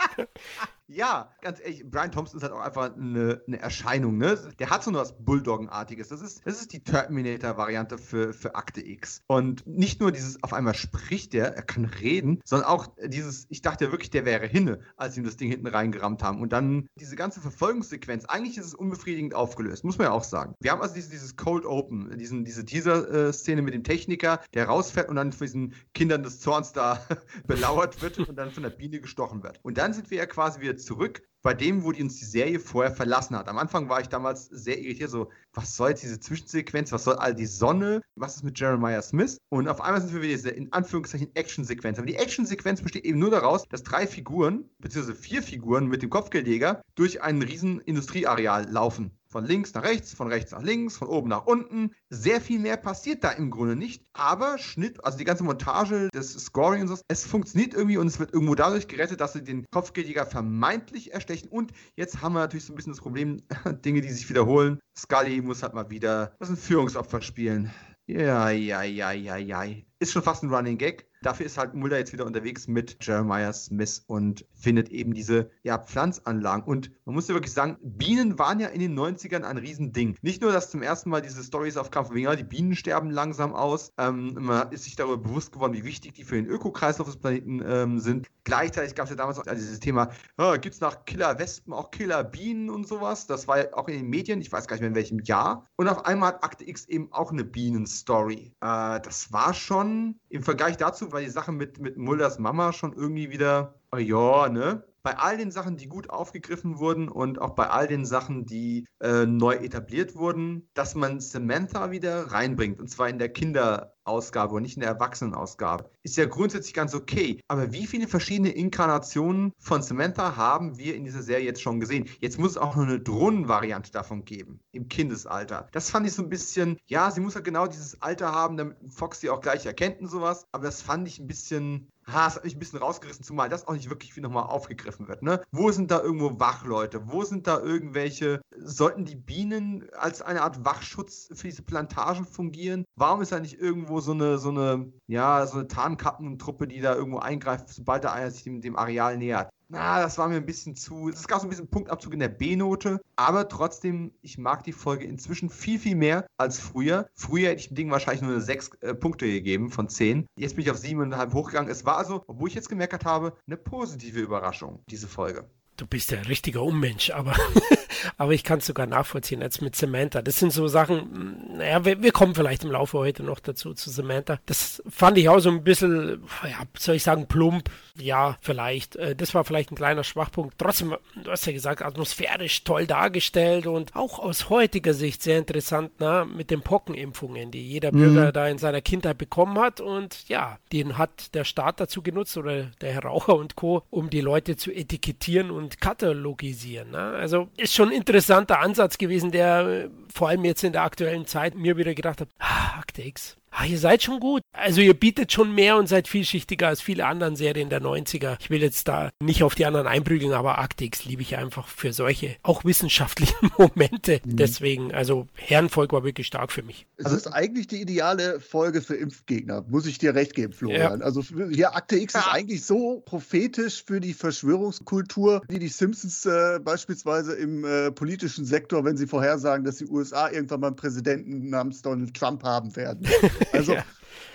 Ja, ganz ehrlich, Brian Thompson ist halt auch einfach eine, eine Erscheinung, ne? Der hat so was Bulldoggenartiges. Das ist, das ist die Terminator-Variante für, für Akte X. Und nicht nur dieses, auf einmal spricht der, er kann reden, sondern auch dieses, ich dachte wirklich, der wäre hinne, als ihm das Ding hinten reingerammt haben. Und dann diese ganze Verfolgungssequenz, eigentlich ist es unbefriedigend aufgelöst, muss man ja auch sagen. Wir haben also dieses, dieses Cold Open, diesen, diese Teaser-Szene mit dem Techniker, der rausfährt und dann von diesen Kindern des Zorns da belauert wird und dann von der Biene gestochen wird. Und dann sind wir ja quasi wieder zurück bei dem, wo uns die Serie vorher verlassen hat. Am Anfang war ich damals sehr irritiert, so, was soll jetzt diese Zwischensequenz, was soll all die Sonne, was ist mit Jeremiah Smith? Und auf einmal sind wir wieder diese, in Anführungszeichen, Action-Sequenz. Aber die Action-Sequenz besteht eben nur daraus, dass drei Figuren, beziehungsweise vier Figuren mit dem Kopfgeldjäger durch ein riesen Industrieareal laufen von links nach rechts, von rechts nach links, von oben nach unten. Sehr viel mehr passiert da im Grunde nicht. Aber Schnitt, also die ganze Montage, das Scoring und so, es funktioniert irgendwie und es wird irgendwo dadurch gerettet, dass sie den Kopfgeldjäger vermeintlich erstechen. Und jetzt haben wir natürlich so ein bisschen das Problem, Dinge, die sich wiederholen. Scully muss halt mal wieder das ein Führungsopfer spielen. Ja, ja, ja, ja, ja. Ist schon fast ein Running Gag. Dafür ist halt Mulder jetzt wieder unterwegs mit Jeremiah Smith und findet eben diese ja, Pflanzanlagen. Und man muss ja wirklich sagen, Bienen waren ja in den 90ern ein Riesending. Nicht nur, dass zum ersten Mal diese Stories aufkamen, ja, die Bienen sterben langsam aus. Ähm, man ist sich darüber bewusst geworden, wie wichtig die für den Ökokreislauf des Planeten ähm, sind. Gleichzeitig gab es ja damals auch dieses Thema, oh, gibt es nach Killer-Wespen auch Killer-Bienen und sowas? Das war ja auch in den Medien, ich weiß gar nicht mehr in welchem Jahr. Und auf einmal hat Akte X eben auch eine Bienen-Story. Äh, das war schon im Vergleich dazu, weil die Sache mit, mit Mulders Mama schon irgendwie wieder, oh ja, ne? Bei all den Sachen, die gut aufgegriffen wurden und auch bei all den Sachen, die äh, neu etabliert wurden, dass man Samantha wieder reinbringt. Und zwar in der Kinderausgabe und nicht in der Erwachsenenausgabe. Ist ja grundsätzlich ganz okay. Aber wie viele verschiedene Inkarnationen von Samantha haben wir in dieser Serie jetzt schon gesehen? Jetzt muss es auch noch eine Drohnenvariante davon geben. Im Kindesalter. Das fand ich so ein bisschen, ja, sie muss ja halt genau dieses Alter haben, damit Fox sie auch gleich erkennt und sowas. Aber das fand ich ein bisschen ha, es hat mich ein bisschen rausgerissen, zumal das auch nicht wirklich wie nochmal aufgegriffen wird. Ne? Wo sind da irgendwo Wachleute? Wo sind da irgendwelche, sollten die Bienen als eine Art Wachschutz für diese Plantagen fungieren? Warum ist da nicht irgendwo so eine, so eine, ja, so eine Tarnkappentruppe, die da irgendwo eingreift, sobald da einer sich dem, dem Areal nähert? Na, das war mir ein bisschen zu. Es gab so ein bisschen Punktabzug in der B-Note, aber trotzdem, ich mag die Folge inzwischen viel, viel mehr als früher. Früher hätte ich dem Ding wahrscheinlich nur 6 äh, Punkte gegeben von 10. Jetzt bin ich auf 7,5 hochgegangen. Es war also, obwohl ich jetzt gemerkt habe, eine positive Überraschung, diese Folge. Du bist ja ein richtiger Unmensch, aber, aber ich kann es sogar nachvollziehen als mit Samantha. Das sind so Sachen, naja, wir, wir, kommen vielleicht im Laufe heute noch dazu zu Samantha. Das fand ich auch so ein bisschen, ja, soll ich sagen, plump. Ja, vielleicht. Äh, das war vielleicht ein kleiner Schwachpunkt. Trotzdem, du hast ja gesagt, atmosphärisch toll dargestellt und auch aus heutiger Sicht sehr interessant, na, mit den Pockenimpfungen, die jeder Bürger mhm. da in seiner Kindheit bekommen hat. Und ja, den hat der Staat dazu genutzt oder der Herr Raucher und Co., um die Leute zu etikettieren und und katalogisieren. Ne? Also ist schon ein interessanter Ansatz gewesen, der äh, vor allem jetzt in der aktuellen Zeit mir wieder gedacht hat, ah, Akte X, Ah, ihr seid schon gut. Also ihr bietet schon mehr und seid vielschichtiger als viele anderen Serien der 90er. Ich will jetzt da nicht auf die anderen einprügeln, aber Arctics liebe ich einfach für solche, auch wissenschaftlichen Momente. Mhm. Deswegen, also Herrenvolk war wirklich stark für mich. Es ist eigentlich die ideale Folge für Impfgegner, muss ich dir recht geben, Florian. Ja. Also ja, Akte X ja. ist eigentlich so prophetisch für die Verschwörungskultur, wie die Simpsons äh, beispielsweise im äh, politischen Sektor, wenn sie vorhersagen, dass die USA irgendwann mal einen Präsidenten namens Donald Trump haben werden. Also, ja.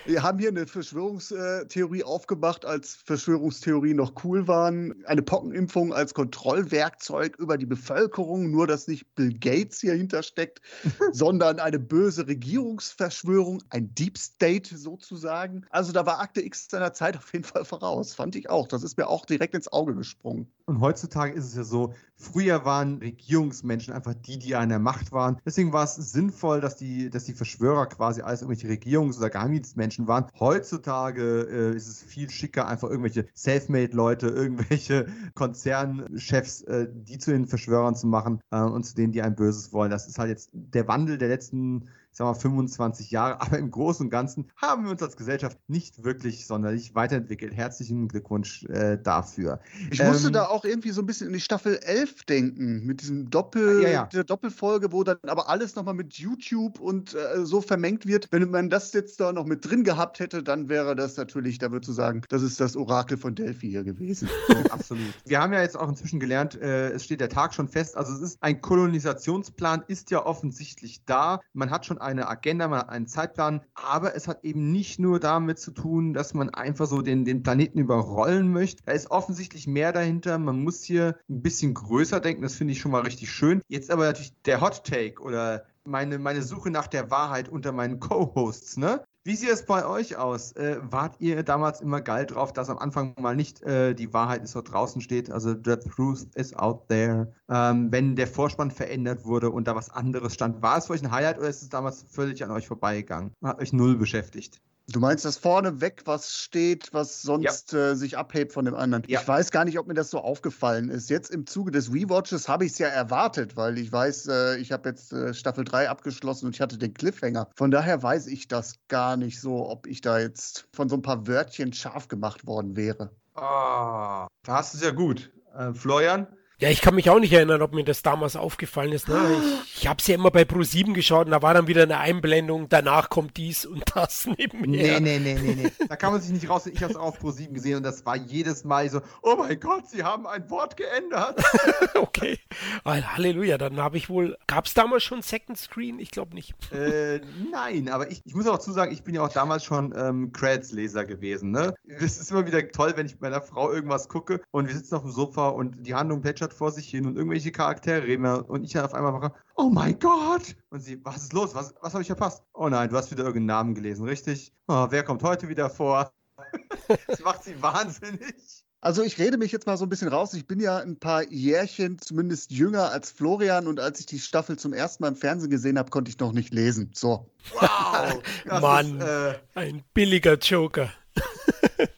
Wir haben hier eine Verschwörungstheorie aufgemacht, als Verschwörungstheorien noch cool waren. Eine Pockenimpfung als Kontrollwerkzeug über die Bevölkerung, nur dass nicht Bill Gates hier hintersteckt, sondern eine böse Regierungsverschwörung, ein Deep State sozusagen. Also da war Akte X seiner Zeit auf jeden Fall voraus, fand ich auch. Das ist mir auch direkt ins Auge gesprungen. Und heutzutage ist es ja so, früher waren Regierungsmenschen einfach die, die an der Macht waren. Deswegen war es sinnvoll, dass die, dass die Verschwörer quasi alles irgendwelche Regierungs- oder Geheimdienstmenschen waren. Heutzutage äh, ist es viel schicker, einfach irgendwelche Selfmade-Leute, irgendwelche Konzernchefs, äh, die zu den Verschwörern zu machen äh, und zu denen, die ein Böses wollen. Das ist halt jetzt der Wandel der letzten sagen wir 25 Jahre, aber im Großen und Ganzen haben wir uns als Gesellschaft nicht wirklich sonderlich weiterentwickelt. Herzlichen Glückwunsch äh, dafür. Ich musste ähm, da auch irgendwie so ein bisschen in die Staffel 11 denken, mit diesem Doppel, ja, ja. der Doppelfolge, wo dann aber alles nochmal mit YouTube und äh, so vermengt wird. Wenn man das jetzt da noch mit drin gehabt hätte, dann wäre das natürlich, da würdest du sagen, das ist das Orakel von Delphi hier gewesen. absolut. Wir haben ja jetzt auch inzwischen gelernt, äh, es steht der Tag schon fest. Also es ist ein Kolonisationsplan, ist ja offensichtlich da. Man hat schon eine Agenda, man hat einen Zeitplan, aber es hat eben nicht nur damit zu tun, dass man einfach so den, den Planeten überrollen möchte. Da ist offensichtlich mehr dahinter. Man muss hier ein bisschen größer denken. Das finde ich schon mal richtig schön. Jetzt aber natürlich der Hot Take oder meine, meine Suche nach der Wahrheit unter meinen Co-Hosts, ne? Wie sieht es bei euch aus? Äh, wart ihr damals immer geil drauf, dass am Anfang mal nicht äh, die Wahrheit ist dort draußen steht, also the truth is out there? Ähm, wenn der Vorspann verändert wurde und da was anderes stand, war es für euch ein Highlight oder ist es damals völlig an euch vorbeigegangen? Hat euch null beschäftigt? Du meinst, dass vorne weg was steht, was sonst ja. äh, sich abhebt von dem anderen? Ja. Ich weiß gar nicht, ob mir das so aufgefallen ist. Jetzt im Zuge des Rewatches habe ich es ja erwartet, weil ich weiß, äh, ich habe jetzt äh, Staffel 3 abgeschlossen und ich hatte den Cliffhanger. Von daher weiß ich das gar nicht so, ob ich da jetzt von so ein paar Wörtchen scharf gemacht worden wäre. Ah, da hast du es ja gut. Äh, Florian? Ja, ich kann mich auch nicht erinnern, ob mir das damals aufgefallen ist. Ne? Ich, ich habe es ja immer bei Pro7 geschaut und da war dann wieder eine Einblendung, danach kommt dies und das nebenher. Nee, nee, nee, nee, nee. Da kann man sich nicht raus. Ich habe es auch auf Pro7 gesehen und das war jedes Mal so, oh mein Gott, sie haben ein Wort geändert. okay. Halleluja, dann habe ich wohl, gab es damals schon Second Screen? Ich glaube nicht. Äh, nein, aber ich, ich muss auch zu sagen, ich bin ja auch damals schon ähm, Credits-Leser gewesen. Ne? Es ist immer wieder toll, wenn ich mit meiner Frau irgendwas gucke und wir sitzen auf dem Sofa und die Handlung plätschert plätschert vor sich hin und irgendwelche Charaktere reden und ich dann auf einmal mache, oh mein Gott! Und sie, was ist los? Was, was habe ich verpasst? Oh nein, du hast wieder irgendeinen Namen gelesen, richtig? Oh, wer kommt heute wieder vor? das macht sie wahnsinnig. Also ich rede mich jetzt mal so ein bisschen raus. Ich bin ja ein paar Jährchen zumindest jünger als Florian und als ich die Staffel zum ersten Mal im Fernsehen gesehen habe, konnte ich noch nicht lesen. So. Wow! Mann, ist, äh, ein billiger Joker.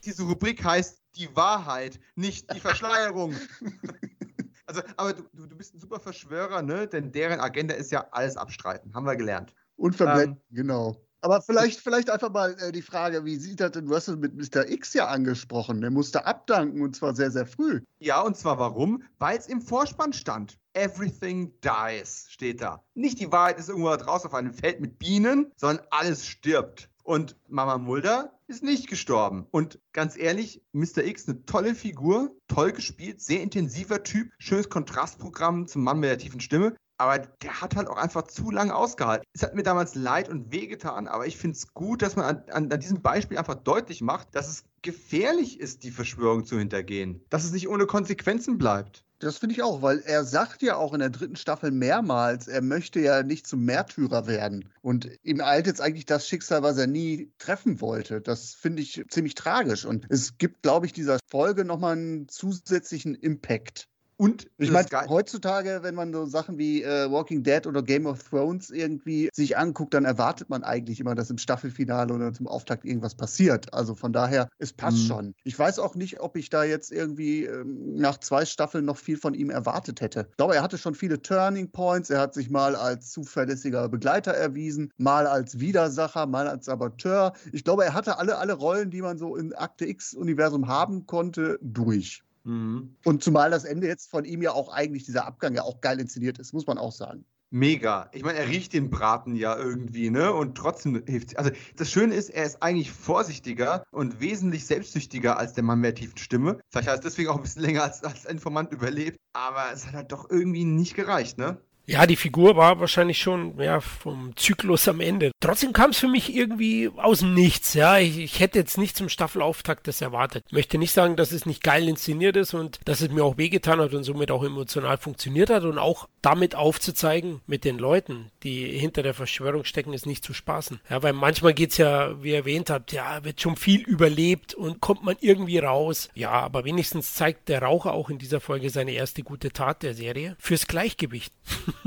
Diese Rubrik heißt die Wahrheit, nicht die Verschleierung. Also, aber du, du bist ein super Verschwörer, ne? Denn deren Agenda ist ja alles abstreiten. Haben wir gelernt. Unverblenden, ähm, genau. Aber vielleicht, vielleicht einfach mal äh, die Frage, wie sieht das denn? Du hast es mit Mr. X ja angesprochen. Der musste abdanken und zwar sehr, sehr früh. Ja, und zwar warum? Weil es im Vorspann stand. Everything dies steht da. Nicht die Wahrheit ist irgendwo draußen auf einem Feld mit Bienen, sondern alles stirbt. Und Mama Mulder ist nicht gestorben. Und ganz ehrlich, Mr. X, eine tolle Figur, toll gespielt, sehr intensiver Typ, schönes Kontrastprogramm zum Mann mit der tiefen Stimme. Aber der hat halt auch einfach zu lange ausgehalten. Es hat mir damals leid und wehgetan, aber ich finde es gut, dass man an, an, an, diesem Beispiel einfach deutlich macht, dass es gefährlich ist, die Verschwörung zu hintergehen. Dass es nicht ohne Konsequenzen bleibt. Das finde ich auch, weil er sagt ja auch in der dritten Staffel mehrmals, er möchte ja nicht zum Märtyrer werden. Und ihm eilt jetzt eigentlich das Schicksal, was er nie treffen wollte. Das finde ich ziemlich tragisch. Und es gibt, glaube ich, dieser Folge nochmal einen zusätzlichen Impact. Und ich meine, heutzutage, wenn man so Sachen wie äh, Walking Dead oder Game of Thrones irgendwie sich anguckt, dann erwartet man eigentlich immer, dass im Staffelfinale oder zum Auftakt irgendwas passiert. Also von daher, es passt mhm. schon. Ich weiß auch nicht, ob ich da jetzt irgendwie ähm, nach zwei Staffeln noch viel von ihm erwartet hätte. Ich glaube, er hatte schon viele Turning Points. Er hat sich mal als zuverlässiger Begleiter erwiesen, mal als Widersacher, mal als Saboteur. Ich glaube, er hatte alle, alle Rollen, die man so im Akte X-Universum haben konnte, durch. Mhm. Und zumal das Ende jetzt von ihm ja auch eigentlich dieser Abgang ja auch geil inszeniert ist, muss man auch sagen. Mega. Ich meine, er riecht den Braten ja irgendwie, ne? Und trotzdem hilft. Also das Schöne ist, er ist eigentlich vorsichtiger und wesentlich selbstsüchtiger als der Mann mit der tiefen Stimme. Vielleicht hat er deswegen auch ein bisschen länger als, als Informant überlebt. Aber es hat halt doch irgendwie nicht gereicht, ne? Ja, die Figur war wahrscheinlich schon ja, vom Zyklus am Ende. Trotzdem kam es für mich irgendwie aus dem Nichts. Ja, ich, ich, hätte jetzt nicht zum Staffelauftakt das erwartet. Möchte nicht sagen, dass es nicht geil inszeniert ist und dass es mir auch wehgetan hat und somit auch emotional funktioniert hat und auch damit aufzuzeigen mit den Leuten, die hinter der Verschwörung stecken, ist nicht zu spaßen. Ja, weil manchmal geht's ja, wie ihr erwähnt habt, ja, wird schon viel überlebt und kommt man irgendwie raus. Ja, aber wenigstens zeigt der Raucher auch in dieser Folge seine erste gute Tat der Serie fürs Gleichgewicht.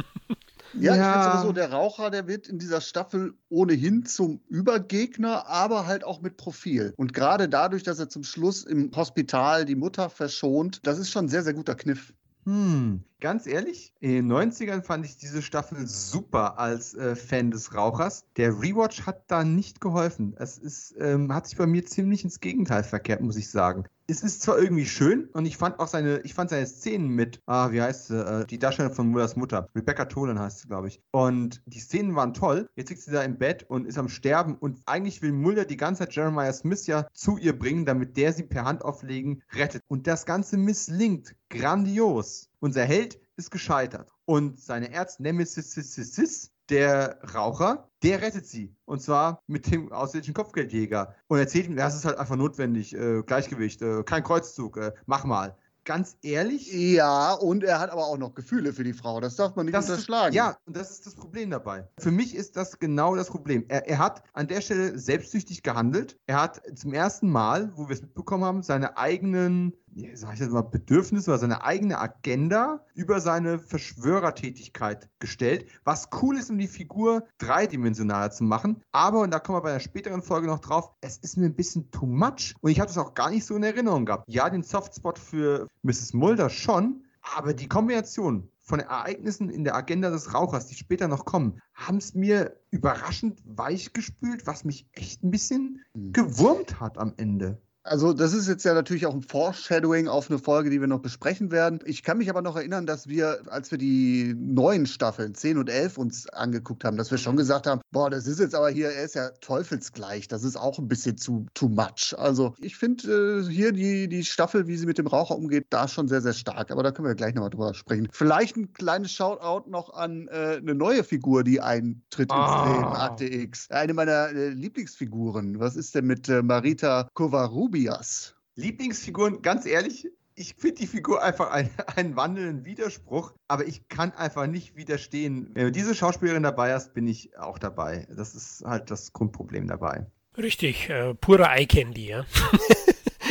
Ja, ja, ich finde sowieso, der Raucher, der wird in dieser Staffel ohnehin zum Übergegner, aber halt auch mit Profil. Und gerade dadurch, dass er zum Schluss im Hospital die Mutter verschont, das ist schon ein sehr, sehr guter Kniff. Hm, ganz ehrlich, in den 90ern fand ich diese Staffel super als äh, Fan des Rauchers. Der Rewatch hat da nicht geholfen. Es ist, ähm, hat sich bei mir ziemlich ins Gegenteil verkehrt, muss ich sagen. Es ist zwar irgendwie schön und ich fand auch seine, ich fand seine Szenen mit, ah, wie heißt sie, äh, die Darstellerin von Mullers Mutter, Rebecca Tolan heißt sie, glaube ich. Und die Szenen waren toll. Jetzt liegt sie da im Bett und ist am Sterben und eigentlich will Mulder die ganze Zeit Jeremiah Smith ja zu ihr bringen, damit der sie per Handauflegen rettet. Und das Ganze misslingt grandios. Unser Held ist gescheitert. Und seine Erznemesis, der Raucher, der rettet sie. Und zwar mit dem ausländischen Kopfgeldjäger. Und erzählt ihm, das ist halt einfach notwendig. Äh, Gleichgewicht, äh, kein Kreuzzug, äh, mach mal ganz ehrlich. Ja, und er hat aber auch noch Gefühle für die Frau. Das darf man nicht das unterschlagen. Ist, ja, und das ist das Problem dabei. Für mich ist das genau das Problem. Er, er hat an der Stelle selbstsüchtig gehandelt. Er hat zum ersten Mal, wo wir es mitbekommen haben, seine eigenen sag ich jetzt mal, Bedürfnisse oder seine eigene Agenda über seine Verschwörertätigkeit gestellt, was cool ist, um die Figur dreidimensionaler zu machen. Aber, und da kommen wir bei einer späteren Folge noch drauf, es ist mir ein bisschen too much und ich habe das auch gar nicht so in Erinnerung gehabt. Ja, den Softspot für Mrs. Mulder schon, aber die Kombination von Ereignissen in der Agenda des Rauchers, die später noch kommen, haben es mir überraschend weich gespült, was mich echt ein bisschen hm. gewurmt hat am Ende. Also, das ist jetzt ja natürlich auch ein Foreshadowing auf eine Folge, die wir noch besprechen werden. Ich kann mich aber noch erinnern, dass wir, als wir die neuen Staffeln 10 und 11 uns angeguckt haben, dass wir schon gesagt haben, boah, das ist jetzt aber hier, er ist ja teufelsgleich. Das ist auch ein bisschen zu too much. Also, ich finde äh, hier die, die Staffel, wie sie mit dem Raucher umgeht, da schon sehr, sehr stark. Aber da können wir gleich nochmal drüber sprechen. Vielleicht ein kleines Shoutout noch an äh, eine neue Figur, die eintritt oh. ins ah. Leben, Akte X. Eine meiner äh, Lieblingsfiguren. Was ist denn mit äh, Marita Kovaru? Tobias. Lieblingsfiguren, ganz ehrlich, ich finde die Figur einfach ein, einen wandelnden Widerspruch, aber ich kann einfach nicht widerstehen. Wenn du diese Schauspielerin dabei hast, bin ich auch dabei. Das ist halt das Grundproblem dabei. Richtig, äh, pure Eye-Candy, ja.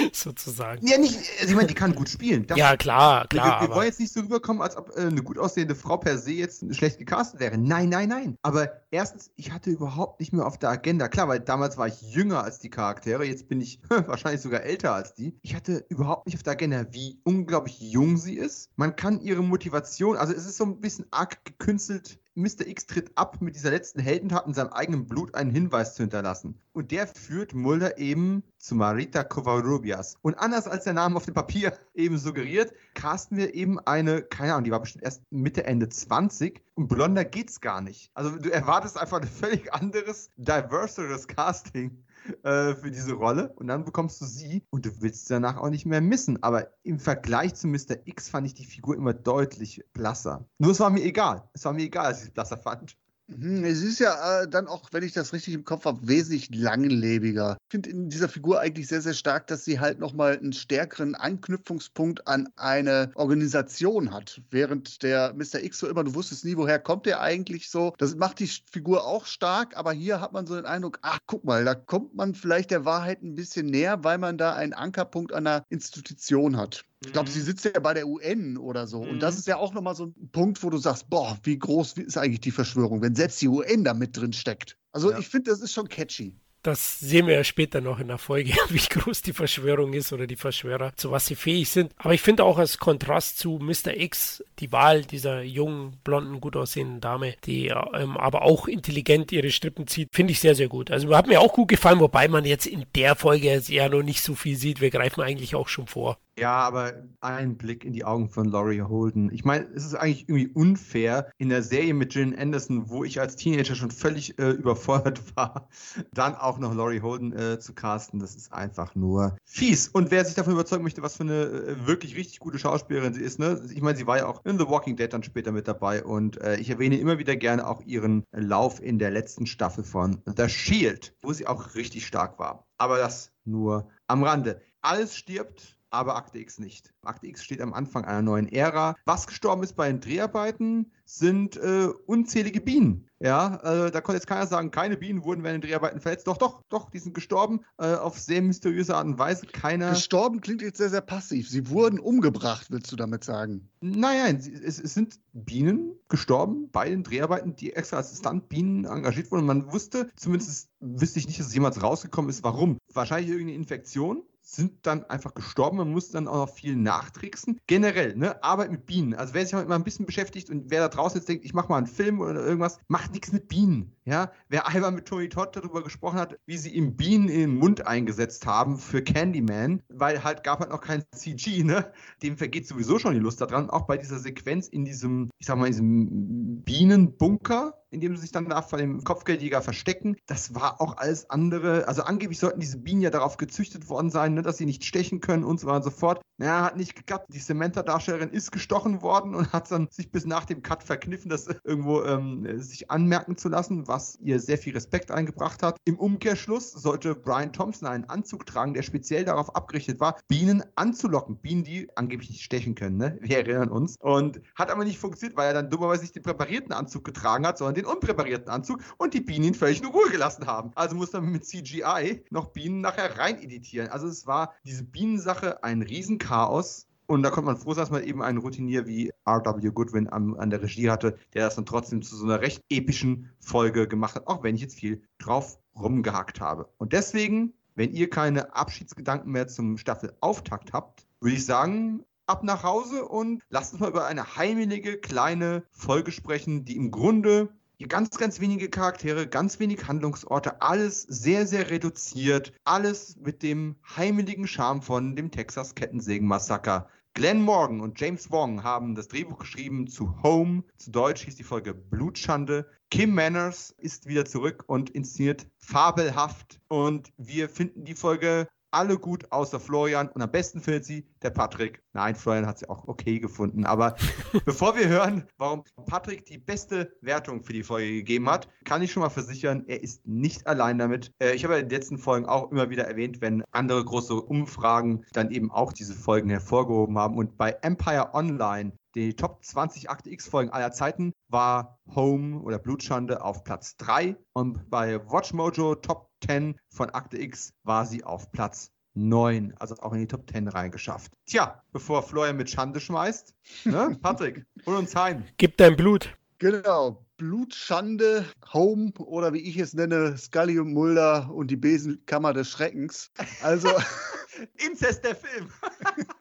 sozusagen. Ja, nicht, also ich meine, die kann gut spielen. Das, ja, klar, klar. Wir, wir wollen jetzt nicht so rüberkommen, als ob äh, eine gut aussehende Frau per se jetzt schlecht gecastet wäre. Nein, nein, nein. Aber erstens, ich hatte überhaupt nicht mehr auf der Agenda. Klar, weil damals war ich jünger als die Charaktere, jetzt bin ich wahrscheinlich sogar älter als die. Ich hatte überhaupt nicht auf der Agenda, wie unglaublich jung sie ist. Man kann ihre Motivation, also es ist so ein bisschen arg gekünstelt Mr. X tritt ab mit dieser letzten Heldentat in seinem eigenen Blut einen Hinweis zu hinterlassen. Und der führt Mulder eben zu Marita Covarrubias. Und anders als der Name auf dem Papier eben suggeriert, casten wir eben eine, keine Ahnung, die war bestimmt erst Mitte, Ende 20 und blonder geht's gar nicht. Also du erwartest einfach ein völlig anderes, diverseres Casting äh, für diese Rolle und dann bekommst du sie und du willst sie danach auch nicht mehr missen. Aber im Vergleich zu Mr. X fand ich die Figur immer deutlich blasser. Nur es war mir egal. Es war mir egal, als ich es blasser fand. Mhm, es ist ja äh, dann auch, wenn ich das richtig im Kopf habe, wesentlich langlebiger. Ich finde in dieser Figur eigentlich sehr, sehr stark, dass sie halt nochmal einen stärkeren Anknüpfungspunkt an eine Organisation hat. Während der Mr. X so immer, du wusstest nie, woher kommt der eigentlich so. Das macht die Figur auch stark, aber hier hat man so den Eindruck, ach, guck mal, da kommt man vielleicht der Wahrheit ein bisschen näher, weil man da einen Ankerpunkt an einer Institution hat. Ich glaube, sie mhm. sitzt ja bei der UN oder so. Mhm. Und das mhm. ist ja auch nochmal so ein Punkt, wo du sagst, boah, wie groß ist eigentlich die Verschwörung, wenn selbst die UN da mit drin steckt. Also ja. ich finde, das ist schon catchy. Das sehen wir ja später noch in der Folge, wie groß die Verschwörung ist oder die Verschwörer, zu was sie fähig sind. Aber ich finde auch als Kontrast zu Mr. X die Wahl dieser jungen, blonden, gut aussehenden Dame, die ähm, aber auch intelligent ihre Strippen zieht, finde ich sehr, sehr gut. Also hat mir auch gut gefallen, wobei man jetzt in der Folge ja noch nicht so viel sieht. Wir greifen eigentlich auch schon vor. Ja, aber ein Blick in die Augen von Laurie Holden. Ich meine, es ist eigentlich irgendwie unfair in der Serie mit Gillian Anderson, wo ich als Teenager schon völlig äh, überfordert war, dann auch noch Laurie Holden äh, zu casten. Das ist einfach nur fies. Und wer sich davon überzeugen möchte, was für eine äh, wirklich richtig gute Schauspielerin sie ist, ne? Ich meine, sie war ja auch in The Walking Dead dann später mit dabei und äh, ich erwähne immer wieder gerne auch ihren Lauf in der letzten Staffel von The Shield, wo sie auch richtig stark war. Aber das nur am Rande. Alles stirbt aber Akte X nicht. Akte X steht am Anfang einer neuen Ära. Was gestorben ist bei den Dreharbeiten, sind äh, unzählige Bienen. Ja, äh, da konnte jetzt keiner sagen, keine Bienen wurden während den Dreharbeiten verletzt. Doch, doch, doch, die sind gestorben äh, auf sehr mysteriöse Art und Weise. Keiner. Gestorben klingt jetzt sehr, sehr passiv. Sie wurden umgebracht, willst du damit sagen? Nein, nein, es, es sind Bienen gestorben bei den Dreharbeiten, die extra als Stuntbienen engagiert wurden. Und man wusste, zumindest wüsste ich nicht, dass es jemals rausgekommen ist, warum. Wahrscheinlich irgendeine Infektion sind dann einfach gestorben. Man muss dann auch noch viel nachtricksen. Generell, ne, Arbeit mit Bienen. Also wer sich mal ein bisschen beschäftigt und wer da draußen jetzt denkt, ich mache mal einen Film oder irgendwas, macht nichts mit Bienen. Ja, wer einmal mit Tony Todd darüber gesprochen hat, wie sie ihm Bienen in den Mund eingesetzt haben für Candyman, weil halt gab halt noch kein CG, ne? Dem vergeht sowieso schon die Lust daran. Auch bei dieser Sequenz in diesem, ich sag mal, in diesem Bienenbunker, in dem sie sich dann da vor dem Kopfgeldjäger verstecken. Das war auch alles andere. Also angeblich sollten diese Bienen ja darauf gezüchtet worden sein, ne, dass sie nicht stechen können und so weiter und so fort. Ja, hat nicht geklappt. Die Samantha-Darstellerin ist gestochen worden und hat dann sich bis nach dem Cut verkniffen, das irgendwo ähm, sich anmerken zu lassen, was ihr sehr viel Respekt eingebracht hat. Im Umkehrschluss sollte Brian Thompson einen Anzug tragen, der speziell darauf abgerichtet war, Bienen anzulocken. Bienen, die angeblich nicht stechen können, ne? Wir erinnern uns. Und hat aber nicht funktioniert, weil er dann dummerweise nicht den präparierten Anzug getragen hat, sondern den unpräparierten Anzug und die Bienen völlig in Ruhe gelassen haben. Also muss man mit CGI noch Bienen nachher rein editieren. Also es war diese Bienensache ein Riesenchaos. Und da konnte man froh sein, dass man eben einen Routinier wie R.W. Goodwin an, an, der Regie hatte, der das dann trotzdem zu so einer recht epischen Folge gemacht hat, auch wenn ich jetzt viel drauf rumgehackt habe. Und deswegen, wenn ihr keine Abschiedsgedanken mehr zum Staffelauftakt habt, würde ich sagen, ab nach Hause und lasst uns mal über eine heimelige kleine Folge sprechen, die im Grunde ganz, ganz wenige Charaktere, ganz wenig Handlungsorte, alles sehr, sehr reduziert, alles mit dem heimeligen Charme von dem Texas Kettensägen-Massaker. Glenn Morgan und James Wong haben das Drehbuch geschrieben zu Home. Zu Deutsch hieß die Folge Blutschande. Kim Manners ist wieder zurück und inszeniert fabelhaft. Und wir finden die Folge alle gut außer Florian und am besten findet sie der Patrick. Nein, Florian hat sie auch okay gefunden. Aber bevor wir hören, warum Patrick die beste Wertung für die Folge gegeben hat, kann ich schon mal versichern, er ist nicht allein damit. Äh, ich habe ja in den letzten Folgen auch immer wieder erwähnt, wenn andere große Umfragen dann eben auch diese Folgen hervorgehoben haben. Und bei Empire Online die Top 20 Akte X-Folgen aller Zeiten war Home oder Blutschande auf Platz 3 und bei Watchmojo Top 10 von Akte X war sie auf Platz 9, also auch in die Top 10 reingeschafft. Tja, bevor Florian mit Schande schmeißt, ne? Patrick, hol uns heim. Gib dein Blut. Genau, Blutschande, Home oder wie ich es nenne, Scully und Mulder und die Besenkammer des Schreckens. Also. Inzest der Film.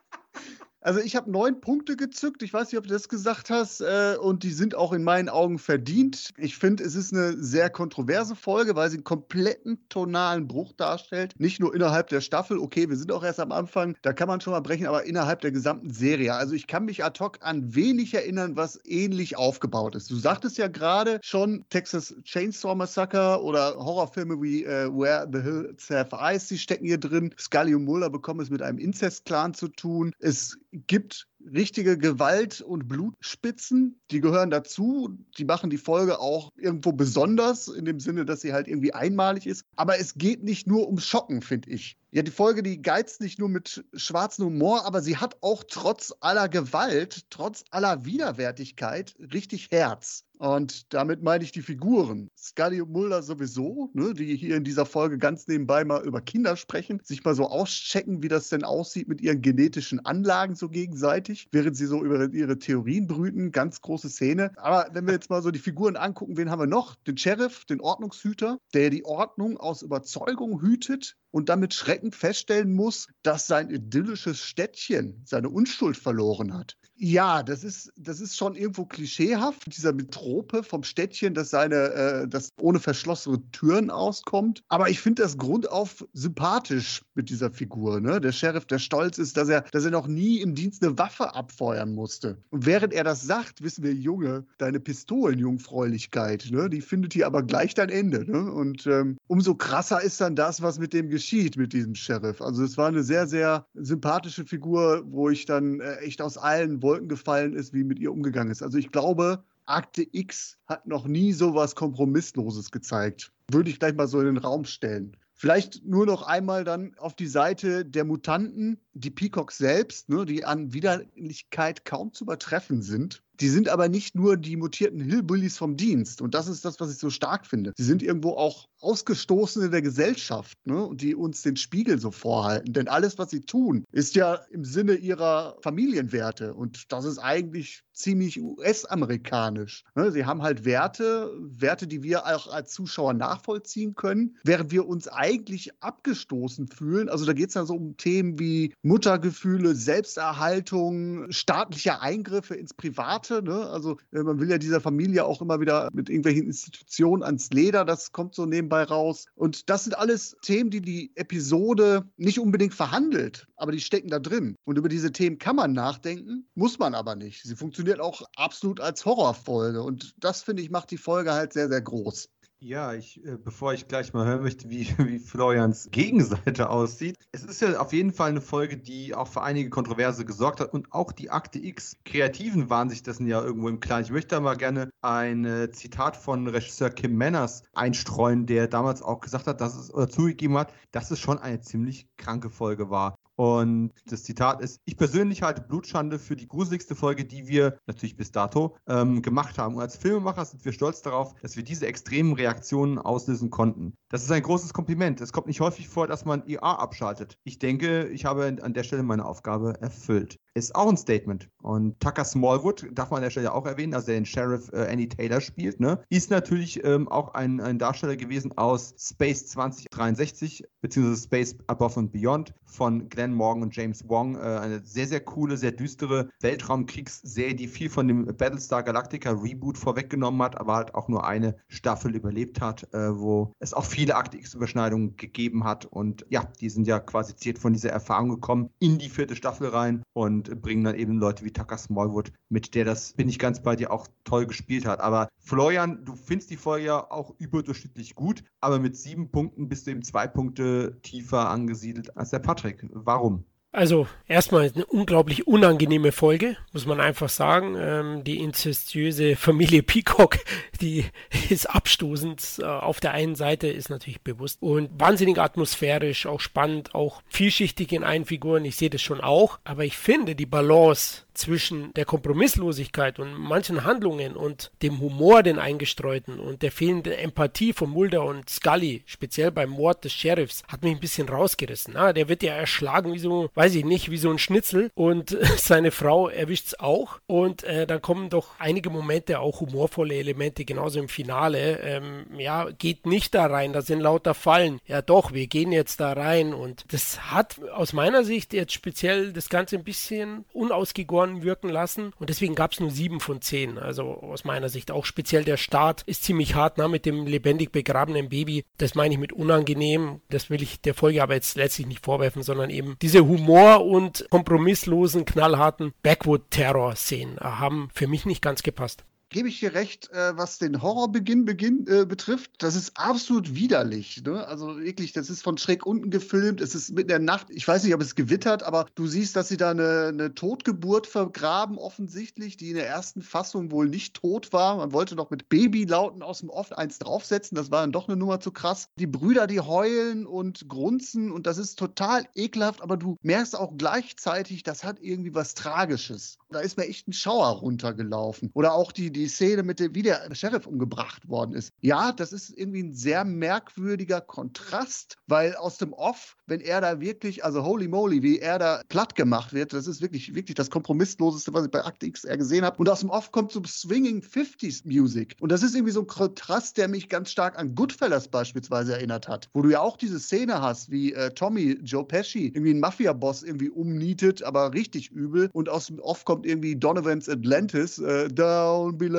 Also ich habe neun Punkte gezückt. Ich weiß nicht, ob du das gesagt hast. Äh, und die sind auch in meinen Augen verdient. Ich finde, es ist eine sehr kontroverse Folge, weil sie einen kompletten tonalen Bruch darstellt. Nicht nur innerhalb der Staffel. Okay, wir sind auch erst am Anfang. Da kann man schon mal brechen, aber innerhalb der gesamten Serie. Also ich kann mich ad hoc an wenig erinnern, was ähnlich aufgebaut ist. Du sagtest ja gerade schon Texas Chainsaw Massacre oder Horrorfilme wie äh, Where the Hills Have Eyes, die stecken hier drin. Scully und Mulder bekommen es mit einem Inzest-Clan zu tun. Es gibt richtige Gewalt- und Blutspitzen, die gehören dazu. Die machen die Folge auch irgendwo besonders, in dem Sinne, dass sie halt irgendwie einmalig ist. Aber es geht nicht nur um Schocken, finde ich. Ja, die Folge, die geizt nicht nur mit schwarzem Humor, aber sie hat auch trotz aller Gewalt, trotz aller Widerwärtigkeit richtig Herz. Und damit meine ich die Figuren. Scully und Mulder sowieso, ne, die hier in dieser Folge ganz nebenbei mal über Kinder sprechen, sich mal so auschecken, wie das denn aussieht mit ihren genetischen Anlagen so gegenseitig, während sie so über ihre Theorien brüten. Ganz große Szene. Aber wenn wir jetzt mal so die Figuren angucken, wen haben wir noch? Den Sheriff, den Ordnungshüter, der die Ordnung aus Überzeugung hütet, und damit schreckend feststellen muss, dass sein idyllisches Städtchen seine Unschuld verloren hat. Ja, das ist, das ist schon irgendwo klischeehaft, dieser Metrope vom Städtchen, das seine, äh, das ohne verschlossene Türen auskommt. Aber ich finde das grundauf sympathisch mit dieser Figur. Ne? Der Sheriff, der stolz ist, dass er, dass er noch nie im Dienst eine Waffe abfeuern musste. Und während er das sagt, wissen wir, Junge, deine Pistolenjungfräulichkeit, ne? die findet hier aber gleich dein Ende. Ne? Und ähm, umso krasser ist dann das, was mit dem geschieht, mit diesem Sheriff. Also es war eine sehr, sehr sympathische Figur, wo ich dann äh, echt aus allen Wolken gefallen ist, wie mit ihr umgegangen ist. Also ich glaube, Akte X hat noch nie so was Kompromissloses gezeigt. Würde ich gleich mal so in den Raum stellen. Vielleicht nur noch einmal dann auf die Seite der Mutanten, die Peacocks selbst, ne, die an Widerlichkeit kaum zu übertreffen sind. Die sind aber nicht nur die mutierten Hillbillies vom Dienst. Und das ist das, was ich so stark finde. Sie sind irgendwo auch Ausgestoßene der Gesellschaft, ne? Und die uns den Spiegel so vorhalten. Denn alles, was sie tun, ist ja im Sinne ihrer Familienwerte. Und das ist eigentlich ziemlich US-amerikanisch. Ne? Sie haben halt Werte, Werte, die wir auch als Zuschauer nachvollziehen können, während wir uns eigentlich abgestoßen fühlen. Also da geht es dann so um Themen wie Muttergefühle, Selbsterhaltung, staatliche Eingriffe ins Private. Ne? Also äh, man will ja dieser Familie auch immer wieder mit irgendwelchen Institutionen ans Leder, das kommt so nebenbei raus. Und das sind alles Themen, die die Episode nicht unbedingt verhandelt, aber die stecken da drin. Und über diese Themen kann man nachdenken, muss man aber nicht. Sie funktioniert auch absolut als Horrorfolge. Und das, finde ich, macht die Folge halt sehr, sehr groß. Ja, ich, äh, bevor ich gleich mal hören möchte, wie, wie Florians Gegenseite aussieht. Es ist ja auf jeden Fall eine Folge, die auch für einige Kontroverse gesorgt hat und auch die Akte X. Kreativen waren sich dessen ja irgendwo im Klaren. Ich möchte da mal gerne ein äh, Zitat von Regisseur Kim Manners einstreuen, der damals auch gesagt hat, dass es, oder zugegeben hat, dass es schon eine ziemlich kranke Folge war. Und das Zitat ist: Ich persönlich halte Blutschande für die gruseligste Folge, die wir natürlich bis dato ähm, gemacht haben. Und als Filmemacher sind wir stolz darauf, dass wir diese extremen Reaktionen auslösen konnten. Das ist ein großes Kompliment. Es kommt nicht häufig vor, dass man IA abschaltet. Ich denke, ich habe an der Stelle meine Aufgabe erfüllt. Ist auch ein Statement. Und Tucker Smallwood, darf man an der Stelle auch erwähnen, also der den Sheriff äh, Annie Taylor spielt, ne, ist natürlich ähm, auch ein, ein Darsteller gewesen aus Space 2063, beziehungsweise Space Above and Beyond von Glenn Morgan und James Wong. Äh, eine sehr, sehr coole, sehr düstere Weltraumkriegsserie, die viel von dem Battlestar Galactica Reboot vorweggenommen hat, aber halt auch nur eine Staffel überlebt hat, äh, wo es auch viele Akte X-Überschneidungen gegeben hat. Und ja, die sind ja quasi ziert von dieser Erfahrung gekommen in die vierte Staffel rein und und bringen dann eben Leute wie Tucker Smallwood mit, der das, bin ich ganz bei dir, auch toll gespielt hat. Aber Florian, du findest die Folge ja auch überdurchschnittlich gut, aber mit sieben Punkten bist du eben zwei Punkte tiefer angesiedelt als der Patrick. Warum? Also erstmal eine unglaublich unangenehme Folge, muss man einfach sagen. Ähm, die inzestiöse Familie Peacock, die ist abstoßend. Äh, auf der einen Seite ist natürlich bewusst und wahnsinnig atmosphärisch, auch spannend, auch vielschichtig in allen Figuren. Ich sehe das schon auch, aber ich finde die Balance zwischen der Kompromisslosigkeit und manchen Handlungen und dem Humor, den eingestreuten und der fehlenden Empathie von Mulder und Scully, speziell beim Mord des Sheriffs, hat mich ein bisschen rausgerissen. Ah, der wird ja erschlagen wie so, weiß ich nicht, wie so ein Schnitzel und seine Frau erwischt es auch und äh, dann kommen doch einige Momente, auch humorvolle Elemente, genauso im Finale. Ähm, ja, geht nicht da rein, da sind lauter Fallen. Ja doch, wir gehen jetzt da rein und das hat aus meiner Sicht jetzt speziell das Ganze ein bisschen unausgegoren verloren wirken lassen. Und deswegen gab es nur sieben von zehn. Also aus meiner Sicht auch speziell der Start ist ziemlich hart na, mit dem lebendig begrabenen Baby. Das meine ich mit unangenehm. Das will ich der Folge aber jetzt letztlich nicht vorwerfen, sondern eben diese Humor- und kompromisslosen, knallharten Backwood-Terror-Szenen haben für mich nicht ganz gepasst gebe ich dir recht, äh, was den Horrorbeginn beginn, äh, betrifft. Das ist absolut widerlich. Ne? Also wirklich, das ist von schräg unten gefilmt. Es ist mit der Nacht, ich weiß nicht, ob es gewittert, aber du siehst, dass sie da eine, eine Totgeburt vergraben, offensichtlich, die in der ersten Fassung wohl nicht tot war. Man wollte noch mit Babylauten aus dem Off eins draufsetzen. Das war dann doch eine Nummer zu krass. Die Brüder, die heulen und grunzen und das ist total ekelhaft, aber du merkst auch gleichzeitig, das hat irgendwie was Tragisches. Da ist mir echt ein Schauer runtergelaufen. Oder auch die, die Szene mit dem, wie der Sheriff umgebracht worden ist. Ja, das ist irgendwie ein sehr merkwürdiger Kontrast, weil aus dem Off, wenn er da wirklich, also holy moly, wie er da platt gemacht wird, das ist wirklich, wirklich das Kompromissloseste, was ich bei Akte XR gesehen habe. Und aus dem Off kommt so Swinging 50s Music. Und das ist irgendwie so ein Kontrast, der mich ganz stark an Goodfellas beispielsweise erinnert hat, wo du ja auch diese Szene hast, wie äh, Tommy Joe Pesci irgendwie einen Mafia-Boss irgendwie umnietet, aber richtig übel. Und aus dem Off kommt kommt irgendwie Donovan's Atlantis, äh, Down Below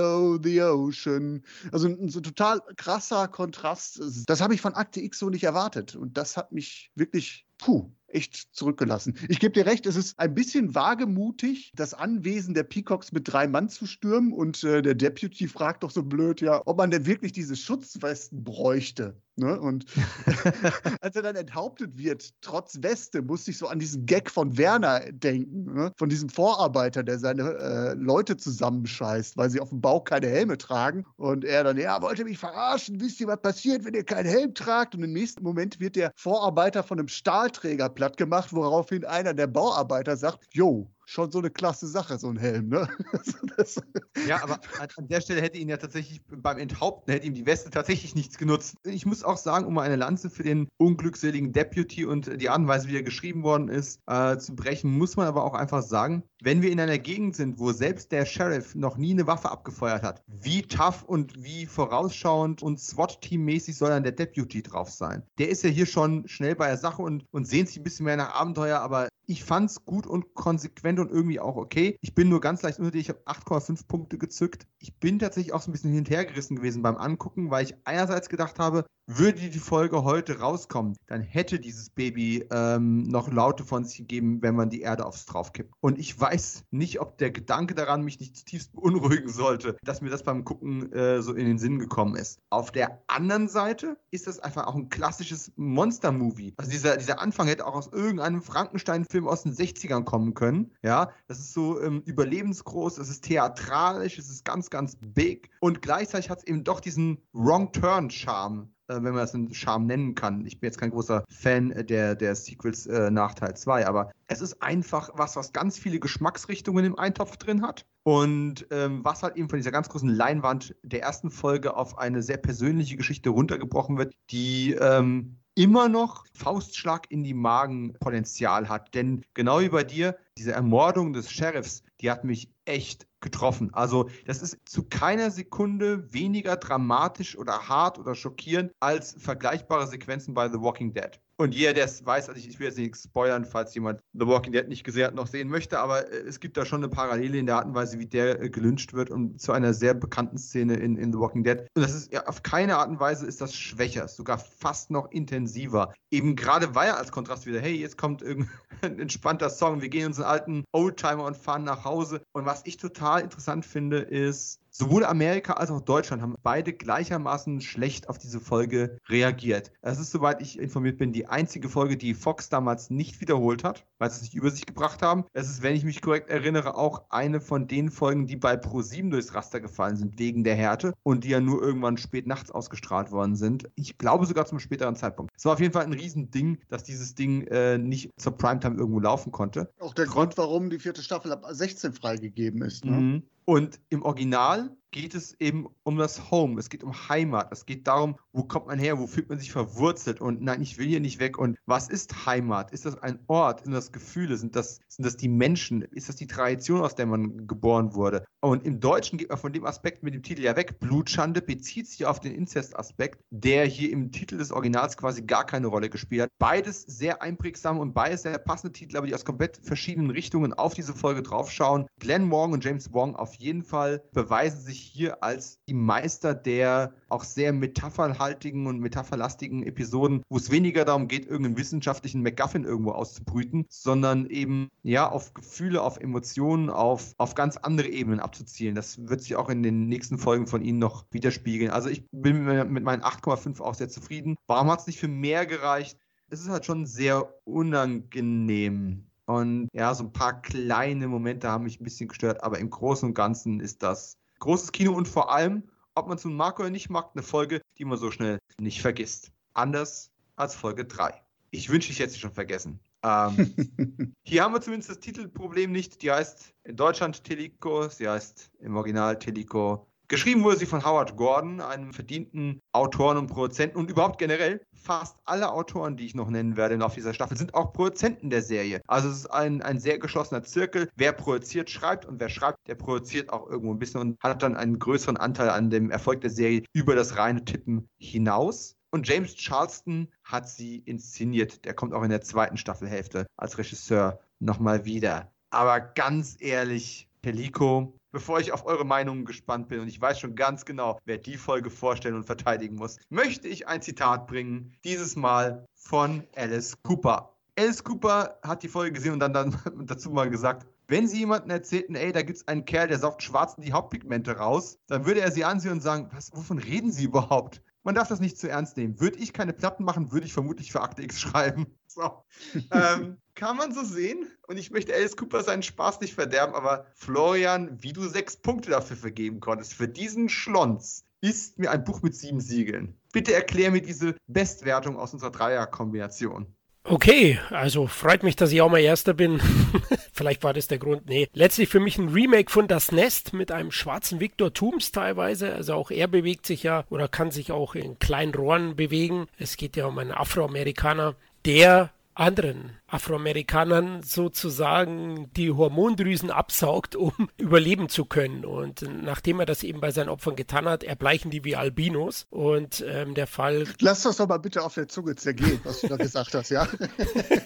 the Ocean. Also ein, so total krasser Kontrast. Das habe ich von Akte X so nicht erwartet. Und das hat mich wirklich, puh, echt zurückgelassen. Ich gebe dir recht, es ist ein bisschen wagemutig, das Anwesen der Peacocks mit drei Mann zu stürmen. Und äh, der Deputy fragt doch so blöd, ja, ob man denn wirklich diese Schutzwesten bräuchte. Ne? Und als er dann enthauptet wird, trotz Weste, musste ich so an diesen Gag von Werner denken, ne? von diesem Vorarbeiter, der seine äh, Leute zusammenscheißt, weil sie auf dem Bauch keine Helme tragen. Und er dann, ja, wollt ihr mich verarschen? Wisst ihr, was passiert, wenn ihr keinen Helm tragt? Und im nächsten Moment wird der Vorarbeiter von einem Stahlträger platt gemacht, woraufhin einer der Bauarbeiter sagt, Jo, schon so eine klasse Sache, so ein Helm, ne? ja, aber an der Stelle hätte ihn ja tatsächlich beim Enthaupten, hätte ihm die Weste tatsächlich nichts genutzt. Ich muss auch sagen, um mal eine Lanze für den unglückseligen Deputy und die Art und Weise, wie er geschrieben worden ist, äh, zu brechen, muss man aber auch einfach sagen, wenn wir in einer Gegend sind, wo selbst der Sheriff noch nie eine Waffe abgefeuert hat, wie tough und wie vorausschauend und SWAT-Team-mäßig soll dann der Deputy drauf sein? Der ist ja hier schon schnell bei der Sache und, und sehnt sich ein bisschen mehr nach Abenteuer, aber ich fand es gut und konsequent und irgendwie auch okay. Ich bin nur ganz leicht unter dir. Ich habe 8,5 Punkte gezückt. Ich bin tatsächlich auch so ein bisschen hinterhergerissen gewesen beim Angucken, weil ich einerseits gedacht habe, würde die Folge heute rauskommen, dann hätte dieses Baby ähm, noch Laute von sich gegeben, wenn man die Erde aufs drauf kippt. Und ich weiß nicht, ob der Gedanke daran mich nicht zutiefst beunruhigen sollte, dass mir das beim Gucken äh, so in den Sinn gekommen ist. Auf der anderen Seite ist das einfach auch ein klassisches Monster-Movie. Also dieser, dieser Anfang hätte auch aus irgendeinem Frankenstein-Film aus den 60ern kommen können. Ja, das ist so ähm, überlebensgroß, es ist theatralisch, es ist ganz, ganz big und gleichzeitig hat es eben doch diesen Wrong-Turn-Charme wenn man das einen Charme nennen kann. Ich bin jetzt kein großer Fan der, der Sequels äh, nach Teil 2, aber es ist einfach was, was ganz viele Geschmacksrichtungen im Eintopf drin hat und ähm, was halt eben von dieser ganz großen Leinwand der ersten Folge auf eine sehr persönliche Geschichte runtergebrochen wird, die ähm, immer noch Faustschlag in die Magen Potenzial hat. Denn genau wie bei dir, diese Ermordung des Sheriffs, die hat mich echt getroffen. Also das ist zu keiner Sekunde weniger dramatisch oder hart oder schockierend als vergleichbare Sequenzen bei The Walking Dead. Und jeder, der es weiß, also ich, ich, will jetzt nicht spoilern, falls jemand The Walking Dead nicht gesehen hat, noch sehen möchte, aber äh, es gibt da schon eine Parallele in der Art und Weise, wie der äh, gelünscht wird und zu einer sehr bekannten Szene in, in The Walking Dead. Und das ist ja auf keine Art und Weise ist das schwächer, sogar fast noch intensiver. Eben gerade weil er als Kontrast wieder, hey, jetzt kommt irgendein entspannter Song, wir gehen unseren alten Oldtimer und fahren nach Hause. Und was ich total interessant finde, ist, Sowohl Amerika als auch Deutschland haben beide gleichermaßen schlecht auf diese Folge reagiert. Es ist, soweit ich informiert bin, die einzige Folge, die Fox damals nicht wiederholt hat, weil sie es nicht über sich gebracht haben. Es ist, wenn ich mich korrekt erinnere, auch eine von den Folgen, die bei Pro7 durchs Raster gefallen sind, wegen der Härte und die ja nur irgendwann spät nachts ausgestrahlt worden sind. Ich glaube sogar zum späteren Zeitpunkt. Es war auf jeden Fall ein Riesending, dass dieses Ding äh, nicht zur Primetime irgendwo laufen konnte. Auch der Grund, warum die vierte Staffel ab 16 freigegeben ist. Ne? Mhm. Und im Original geht es eben um das Home, es geht um Heimat, es geht darum, wo kommt man her, wo fühlt man sich verwurzelt und nein, ich will hier nicht weg und was ist Heimat? Ist das ein Ort? Sind das Gefühle? Sind das, sind das die Menschen? Ist das die Tradition, aus der man geboren wurde? Und im Deutschen geht man von dem Aspekt mit dem Titel ja weg. Blutschande bezieht sich auf den Inzest-Aspekt, der hier im Titel des Originals quasi gar keine Rolle gespielt hat. Beides sehr einprägsam und beides sehr passende Titel, aber die aus komplett verschiedenen Richtungen auf diese Folge draufschauen. Glenn Morgan und James Wong auf jeden Fall beweisen sich hier als die Meister der auch sehr metapherhaltigen und metapherlastigen Episoden, wo es weniger darum geht, irgendeinen wissenschaftlichen MacGuffin irgendwo auszubrüten, sondern eben ja auf Gefühle, auf Emotionen, auf, auf ganz andere Ebenen abzuzielen. Das wird sich auch in den nächsten Folgen von Ihnen noch widerspiegeln. Also ich bin mit meinen 8,5 auch sehr zufrieden. Warum hat es nicht für mehr gereicht? Es ist halt schon sehr unangenehm. Und ja, so ein paar kleine Momente haben mich ein bisschen gestört, aber im Großen und Ganzen ist das großes Kino und vor allem, ob man es nun mag oder nicht mag, eine Folge, die man so schnell nicht vergisst. Anders als Folge 3. Ich wünsche, ich hätte sie schon vergessen. Ähm, hier haben wir zumindest das Titelproblem nicht. Die heißt in Deutschland Telico, sie heißt im Original Telico Geschrieben wurde sie von Howard Gordon, einem verdienten Autoren und Produzenten und überhaupt generell fast alle Autoren, die ich noch nennen werde Laufe dieser Staffel, sind auch Produzenten der Serie. Also es ist ein, ein sehr geschlossener Zirkel. Wer produziert, schreibt und wer schreibt, der produziert auch irgendwo ein bisschen und hat dann einen größeren Anteil an dem Erfolg der Serie über das reine Tippen hinaus. Und James Charleston hat sie inszeniert. Der kommt auch in der zweiten Staffelhälfte als Regisseur nochmal wieder. Aber ganz ehrlich, Pelico bevor ich auf eure Meinungen gespannt bin und ich weiß schon ganz genau, wer die Folge vorstellen und verteidigen muss, möchte ich ein Zitat bringen, dieses Mal von Alice Cooper. Alice Cooper hat die Folge gesehen und dann, dann dazu mal gesagt, wenn sie jemanden erzählten, ey, da gibt es einen Kerl, der saugt schwarzen die Hauptpigmente raus, dann würde er sie ansehen und sagen, was, wovon reden sie überhaupt? Man darf das nicht zu ernst nehmen. Würde ich keine Platten machen, würde ich vermutlich für Akte X schreiben. So. ähm, kann man so sehen. Und ich möchte Alice Cooper seinen Spaß nicht verderben, aber Florian, wie du sechs Punkte dafür vergeben konntest, für diesen Schlons, ist mir ein Buch mit sieben Siegeln. Bitte erklär mir diese Bestwertung aus unserer Dreierkombination. Okay, also freut mich, dass ich auch mal Erster bin. Vielleicht war das der Grund. Nee, letztlich für mich ein Remake von Das Nest mit einem schwarzen Victor Tooms teilweise. Also auch er bewegt sich ja oder kann sich auch in kleinen Rohren bewegen. Es geht ja um einen Afroamerikaner, der anderen Afroamerikanern sozusagen die Hormondrüsen absaugt, um überleben zu können. Und nachdem er das eben bei seinen Opfern getan hat, erbleichen die wie Albinos. Und ähm, der Fall. Lass das doch mal bitte auf der Zunge zergehen, was du da gesagt hast, ja?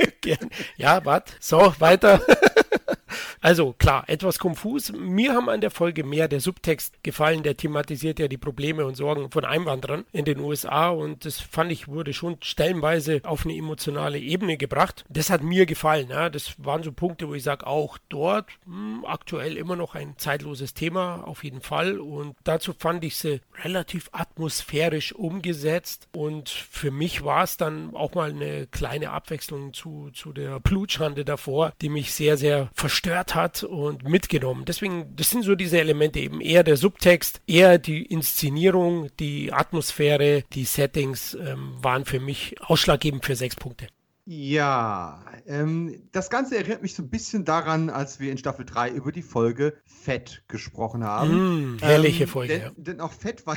ja, warte. So, weiter. Also klar, etwas konfus. Mir haben an der Folge mehr der Subtext gefallen, der thematisiert ja die Probleme und Sorgen von Einwanderern in den USA und das fand ich wurde schon stellenweise auf eine emotionale Ebene gebracht. Das hat mir gefallen. Ja. Das waren so Punkte, wo ich sage, auch dort mh, hm, aktuell immer noch ein zeitloses Thema, auf jeden Fall. Und dazu fand ich sie relativ atmosphärisch umgesetzt und für mich war es dann auch mal eine kleine Abwechslung zu, zu der Blutschande davor, die mich sehr, sehr verstört gehört hat und mitgenommen. Deswegen, das sind so diese Elemente eben eher der Subtext, eher die Inszenierung, die Atmosphäre, die Settings ähm, waren für mich ausschlaggebend für sechs Punkte. Ja, ähm, das Ganze erinnert mich so ein bisschen daran, als wir in Staffel 3 über die Folge Fett gesprochen haben. Mm, herrliche ähm, Folge. Denn, ja. denn auch Fett war,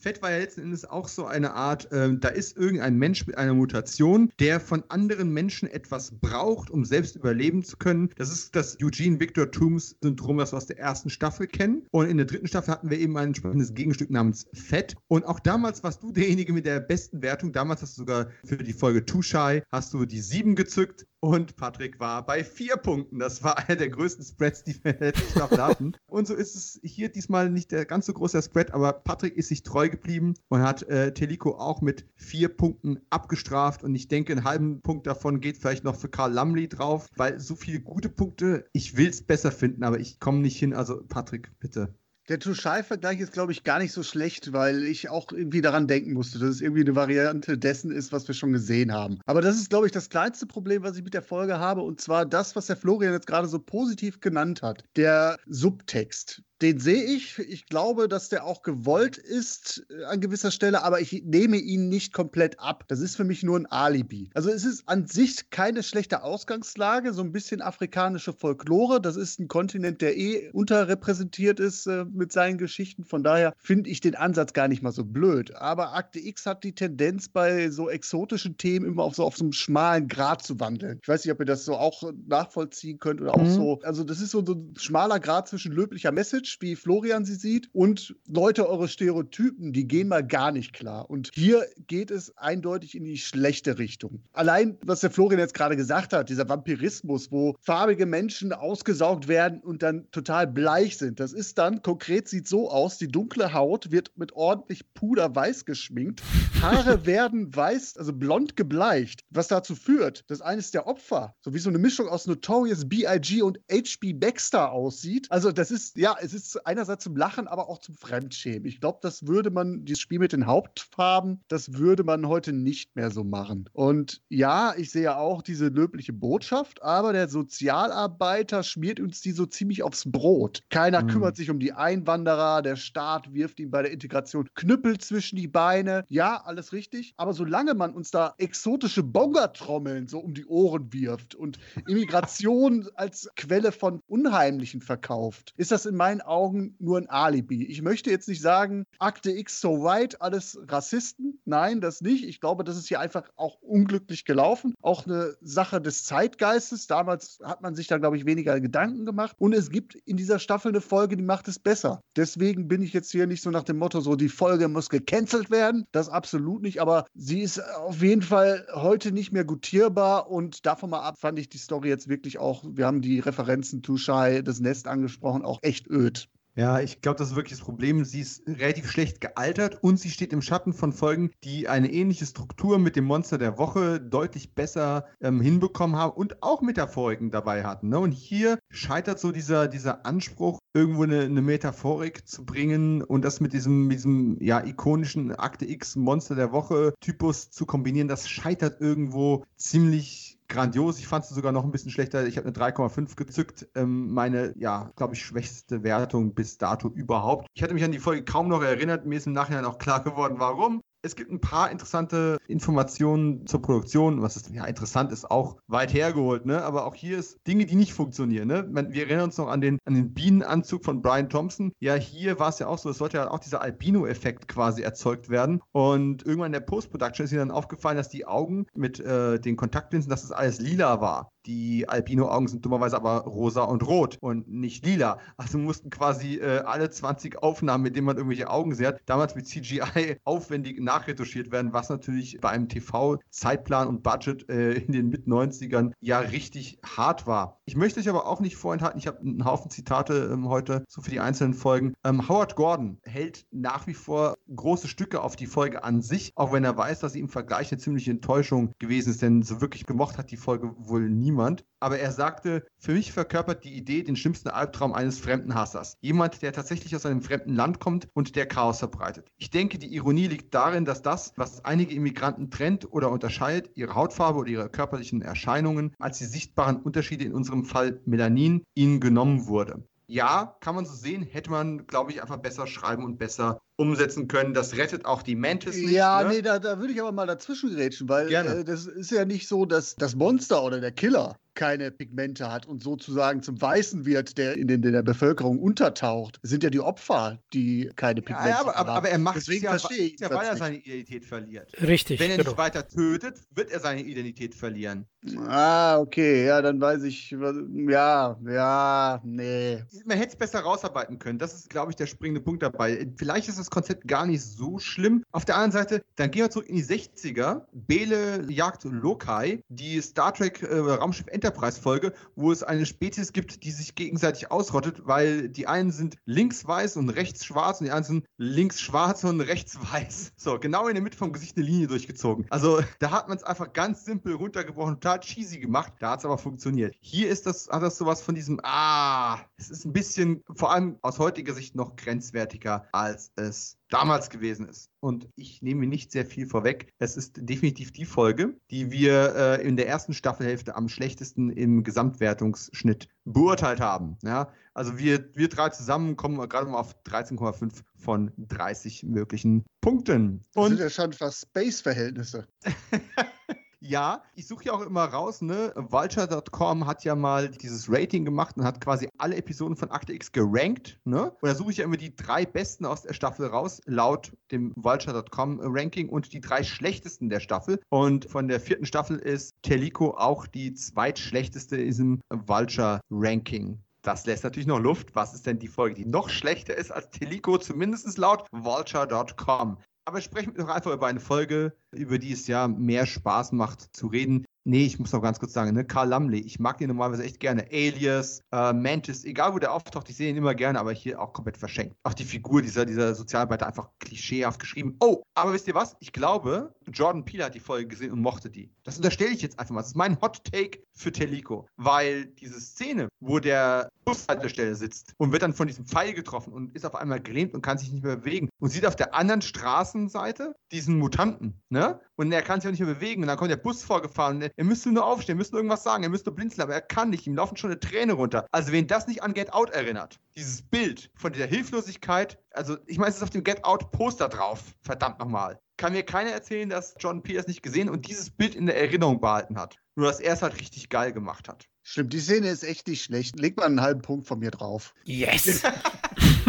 Fett war ja letzten Endes auch so eine Art, ähm, da ist irgendein Mensch mit einer Mutation, der von anderen Menschen etwas braucht, um selbst überleben zu können. Das ist das Eugene Victor Tooms Syndrom, das wir aus der ersten Staffel kennen. Und in der dritten Staffel hatten wir eben ein entsprechendes Gegenstück namens Fett. Und auch damals warst du derjenige mit der besten Wertung. Damals hast du sogar für die Folge Too Shy, hast du die sieben gezückt und Patrick war bei vier Punkten. Das war einer der größten Spreads, die wir letzten Staffel hatten. Und so ist es hier diesmal nicht der ganz so große Spread, aber Patrick ist sich treu geblieben und hat äh, Telico auch mit vier Punkten abgestraft. Und ich denke, einen halben Punkt davon geht vielleicht noch für Karl Lamley drauf, weil so viele gute Punkte, ich will es besser finden, aber ich komme nicht hin. Also Patrick, bitte. Der Tuschai-Vergleich ist, glaube ich, gar nicht so schlecht, weil ich auch irgendwie daran denken musste, dass es irgendwie eine Variante dessen ist, was wir schon gesehen haben. Aber das ist, glaube ich, das kleinste Problem, was ich mit der Folge habe, und zwar das, was der Florian jetzt gerade so positiv genannt hat. Der Subtext den sehe ich. Ich glaube, dass der auch gewollt ist äh, an gewisser Stelle, aber ich nehme ihn nicht komplett ab. Das ist für mich nur ein Alibi. Also es ist an sich keine schlechte Ausgangslage, so ein bisschen afrikanische Folklore. Das ist ein Kontinent, der eh unterrepräsentiert ist äh, mit seinen Geschichten. Von daher finde ich den Ansatz gar nicht mal so blöd. Aber Akte X hat die Tendenz, bei so exotischen Themen immer auf so, auf so einem schmalen Grat zu wandeln. Ich weiß nicht, ob ihr das so auch nachvollziehen könnt oder auch mhm. so. Also das ist so, so ein schmaler Grad zwischen löblicher Message Image, wie Florian sie sieht. Und Leute, eure Stereotypen, die gehen mal gar nicht klar. Und hier geht es eindeutig in die schlechte Richtung. Allein, was der Florian jetzt gerade gesagt hat, dieser Vampirismus, wo farbige Menschen ausgesaugt werden und dann total bleich sind. Das ist dann, konkret sieht so aus, die dunkle Haut wird mit ordentlich Puder weiß geschminkt. Haare werden weiß, also blond gebleicht, was dazu führt, dass eines der Opfer so wie so eine Mischung aus Notorious B.I.G. und H.B. Baxter aussieht. Also das ist, ja, es ist ist einerseits zum Lachen, aber auch zum Fremdschämen. Ich glaube, das würde man, dieses Spiel mit den Hauptfarben, das würde man heute nicht mehr so machen. Und ja, ich sehe auch diese löbliche Botschaft, aber der Sozialarbeiter schmiert uns die so ziemlich aufs Brot. Keiner mhm. kümmert sich um die Einwanderer, der Staat wirft ihm bei der Integration Knüppel zwischen die Beine. Ja, alles richtig. Aber solange man uns da exotische Bongertrommeln so um die Ohren wirft und Immigration als Quelle von Unheimlichen verkauft, ist das in meinen Augen nur ein Alibi. Ich möchte jetzt nicht sagen, Akte X so white, alles Rassisten. Nein, das nicht. Ich glaube, das ist hier einfach auch unglücklich gelaufen. Auch eine Sache des Zeitgeistes. Damals hat man sich da, glaube ich, weniger Gedanken gemacht. Und es gibt in dieser Staffel eine Folge, die macht es besser. Deswegen bin ich jetzt hier nicht so nach dem Motto, so die Folge muss gecancelt werden. Das absolut nicht. Aber sie ist auf jeden Fall heute nicht mehr gutierbar. Und davon mal ab fand ich die Story jetzt wirklich auch, wir haben die Referenzen to Shy, das Nest angesprochen, auch echt öd. Ja, ich glaube, das ist wirklich das Problem. Sie ist relativ schlecht gealtert und sie steht im Schatten von Folgen, die eine ähnliche Struktur mit dem Monster der Woche deutlich besser ähm, hinbekommen haben und auch Metaphoriken dabei hatten. Ne? Und hier scheitert so dieser, dieser Anspruch, irgendwo eine, eine Metaphorik zu bringen und das mit diesem, diesem ja, ikonischen Akte X Monster der Woche Typus zu kombinieren. Das scheitert irgendwo ziemlich grandios. Ich fand es sogar noch ein bisschen schlechter. Ich habe eine 3,5 gezückt. Ähm, meine, ja, glaube ich, schwächste Wertung bis dato überhaupt. Ich hatte mich an die Folge kaum noch erinnert. Mir ist im Nachhinein auch klar geworden, warum. Es gibt ein paar interessante Informationen zur Produktion. Was ist ja interessant ist, auch weit hergeholt, ne? Aber auch hier ist Dinge, die nicht funktionieren. Ne? Wir erinnern uns noch an den, an den Bienenanzug von Brian Thompson. Ja, hier war es ja auch so, es sollte ja auch dieser Albino-Effekt quasi erzeugt werden. Und irgendwann in der Post-Production ist ihnen dann aufgefallen, dass die Augen mit äh, den Kontaktlinsen, dass das alles lila war. Die Albino-Augen sind dummerweise aber rosa und rot und nicht lila. Also mussten quasi äh, alle 20 Aufnahmen, mit denen man irgendwelche Augen sieht, damals mit CGI aufwendig nachretuschiert werden, was natürlich bei einem TV-Zeitplan und Budget äh, in den Mit-90ern ja richtig hart war. Ich möchte euch aber auch nicht vorenthalten, ich habe einen Haufen Zitate ähm, heute, so für die einzelnen Folgen. Ähm, Howard Gordon hält nach wie vor große Stücke auf die Folge an sich, auch wenn er weiß, dass sie im Vergleich eine ziemliche Enttäuschung gewesen ist, denn so wirklich gemocht hat die Folge wohl niemand. Aber er sagte, für mich verkörpert die Idee den schlimmsten Albtraum eines fremden Hassers. Jemand, der tatsächlich aus einem fremden Land kommt und der Chaos verbreitet. Ich denke, die Ironie liegt darin, dass das, was einige Immigranten trennt oder unterscheidet, ihre Hautfarbe oder ihre körperlichen Erscheinungen, als die sichtbaren Unterschiede in unserem Fall Melanin, ihnen genommen wurde ja, kann man so sehen, hätte man, glaube ich, einfach besser schreiben und besser umsetzen können. Das rettet auch die Mantis nicht. Ja, ne? nee, da, da würde ich aber mal dazwischen rätschen, weil äh, das ist ja nicht so, dass das Monster oder der Killer keine Pigmente hat und sozusagen zum Weißen wird, der in, den, in der Bevölkerung untertaucht, sind ja die Opfer, die keine Pigmente ja, aber, haben. Aber, er macht Deswegen es ja, verstehe ich ja weil er seine Identität verliert. Richtig. Wenn er genau. nicht weiter tötet, wird er seine Identität verlieren. Ah, okay, ja, dann weiß ich, ja, ja, nee. Man hätte es besser rausarbeiten können. Das ist, glaube ich, der springende Punkt dabei. Vielleicht ist Konzept gar nicht so schlimm. Auf der anderen Seite, dann gehen wir zurück in die 60er. Bele jagt Lokai, die Star Trek äh, Raumschiff Enterprise-Folge, wo es eine Spezies gibt, die sich gegenseitig ausrottet, weil die einen sind links weiß und rechts schwarz und die anderen sind links schwarz und rechts weiß. So, genau in der Mitte vom Gesicht eine Linie durchgezogen. Also, da hat man es einfach ganz simpel runtergebrochen, total cheesy gemacht. Da hat es aber funktioniert. Hier ist das, hat das sowas von diesem, ah, es ist ein bisschen, vor allem aus heutiger Sicht noch grenzwertiger, als es damals gewesen ist. Und ich nehme nicht sehr viel vorweg. Es ist definitiv die Folge, die wir äh, in der ersten Staffelhälfte am schlechtesten im Gesamtwertungsschnitt beurteilt haben. Ja? Also wir, wir drei zusammen kommen gerade mal auf 13,5 von 30 möglichen Punkten. Und das sind ja schon fast Space-Verhältnisse. Ja, ich suche ja auch immer raus, ne? Vulture.com hat ja mal dieses Rating gemacht und hat quasi alle Episoden von Akte X gerankt, ne? Und da suche ich ja immer die drei besten aus der Staffel raus, laut dem Vulture.com Ranking und die drei schlechtesten der Staffel. Und von der vierten Staffel ist Telico auch die zweitschlechteste in diesem Vulture Ranking. Das lässt natürlich noch Luft. Was ist denn die Folge, die noch schlechter ist als Telico, zumindest laut Vulture.com? Aber sprechen wir doch einfach über eine Folge, über die es ja mehr Spaß macht zu reden. Nee, ich muss noch ganz kurz sagen, ne? Karl Lamley, ich mag den normalerweise echt gerne. Alias, äh, Mantis, egal wo der auftaucht, ich sehe ihn immer gerne, aber hier auch komplett verschenkt. Auch die Figur dieser, dieser Sozialarbeiter einfach klischeehaft geschrieben. Oh, aber wisst ihr was? Ich glaube, Jordan Peele hat die Folge gesehen und mochte die. Das unterstelle ich jetzt einfach mal. Das ist mein Hot Take für Telico. Weil diese Szene, wo der Bushaltestelle sitzt und wird dann von diesem Pfeil getroffen und ist auf einmal gelähmt und kann sich nicht mehr bewegen und sieht auf der anderen Straßenseite diesen Mutanten, ne? Und er kann sich auch nicht mehr bewegen und dann kommt der Bus vorgefahren er, er müsste nur aufstehen, müsste irgendwas sagen, er müsste blinzeln, aber er kann nicht, ihm laufen schon eine Träne runter. Also wen das nicht an Get Out erinnert, dieses Bild von dieser Hilflosigkeit, also ich meine, es ist auf dem Get Out Poster drauf, verdammt nochmal. Kann mir keiner erzählen, dass John Peters nicht gesehen und dieses Bild in der Erinnerung behalten hat. Nur, dass er es halt richtig geil gemacht hat. Stimmt, die Szene ist echt nicht schlecht. Leg mal einen halben Punkt von mir drauf. Yes!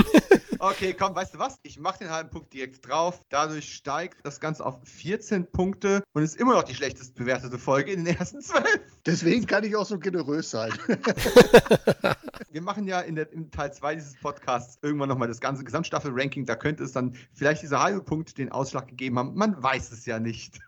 Okay, komm, weißt du was? Ich mache den halben Punkt direkt drauf. Dadurch steigt das Ganze auf 14 Punkte und ist immer noch die schlechtest bewertete Folge in den ersten 12. Deswegen kann ich auch so generös sein. Wir machen ja in der, im Teil 2 dieses Podcasts irgendwann nochmal das ganze Gesamtstaffel-Ranking. Da könnte es dann vielleicht dieser halbe Punkt den Ausschlag gegeben haben. Man weiß es ja nicht.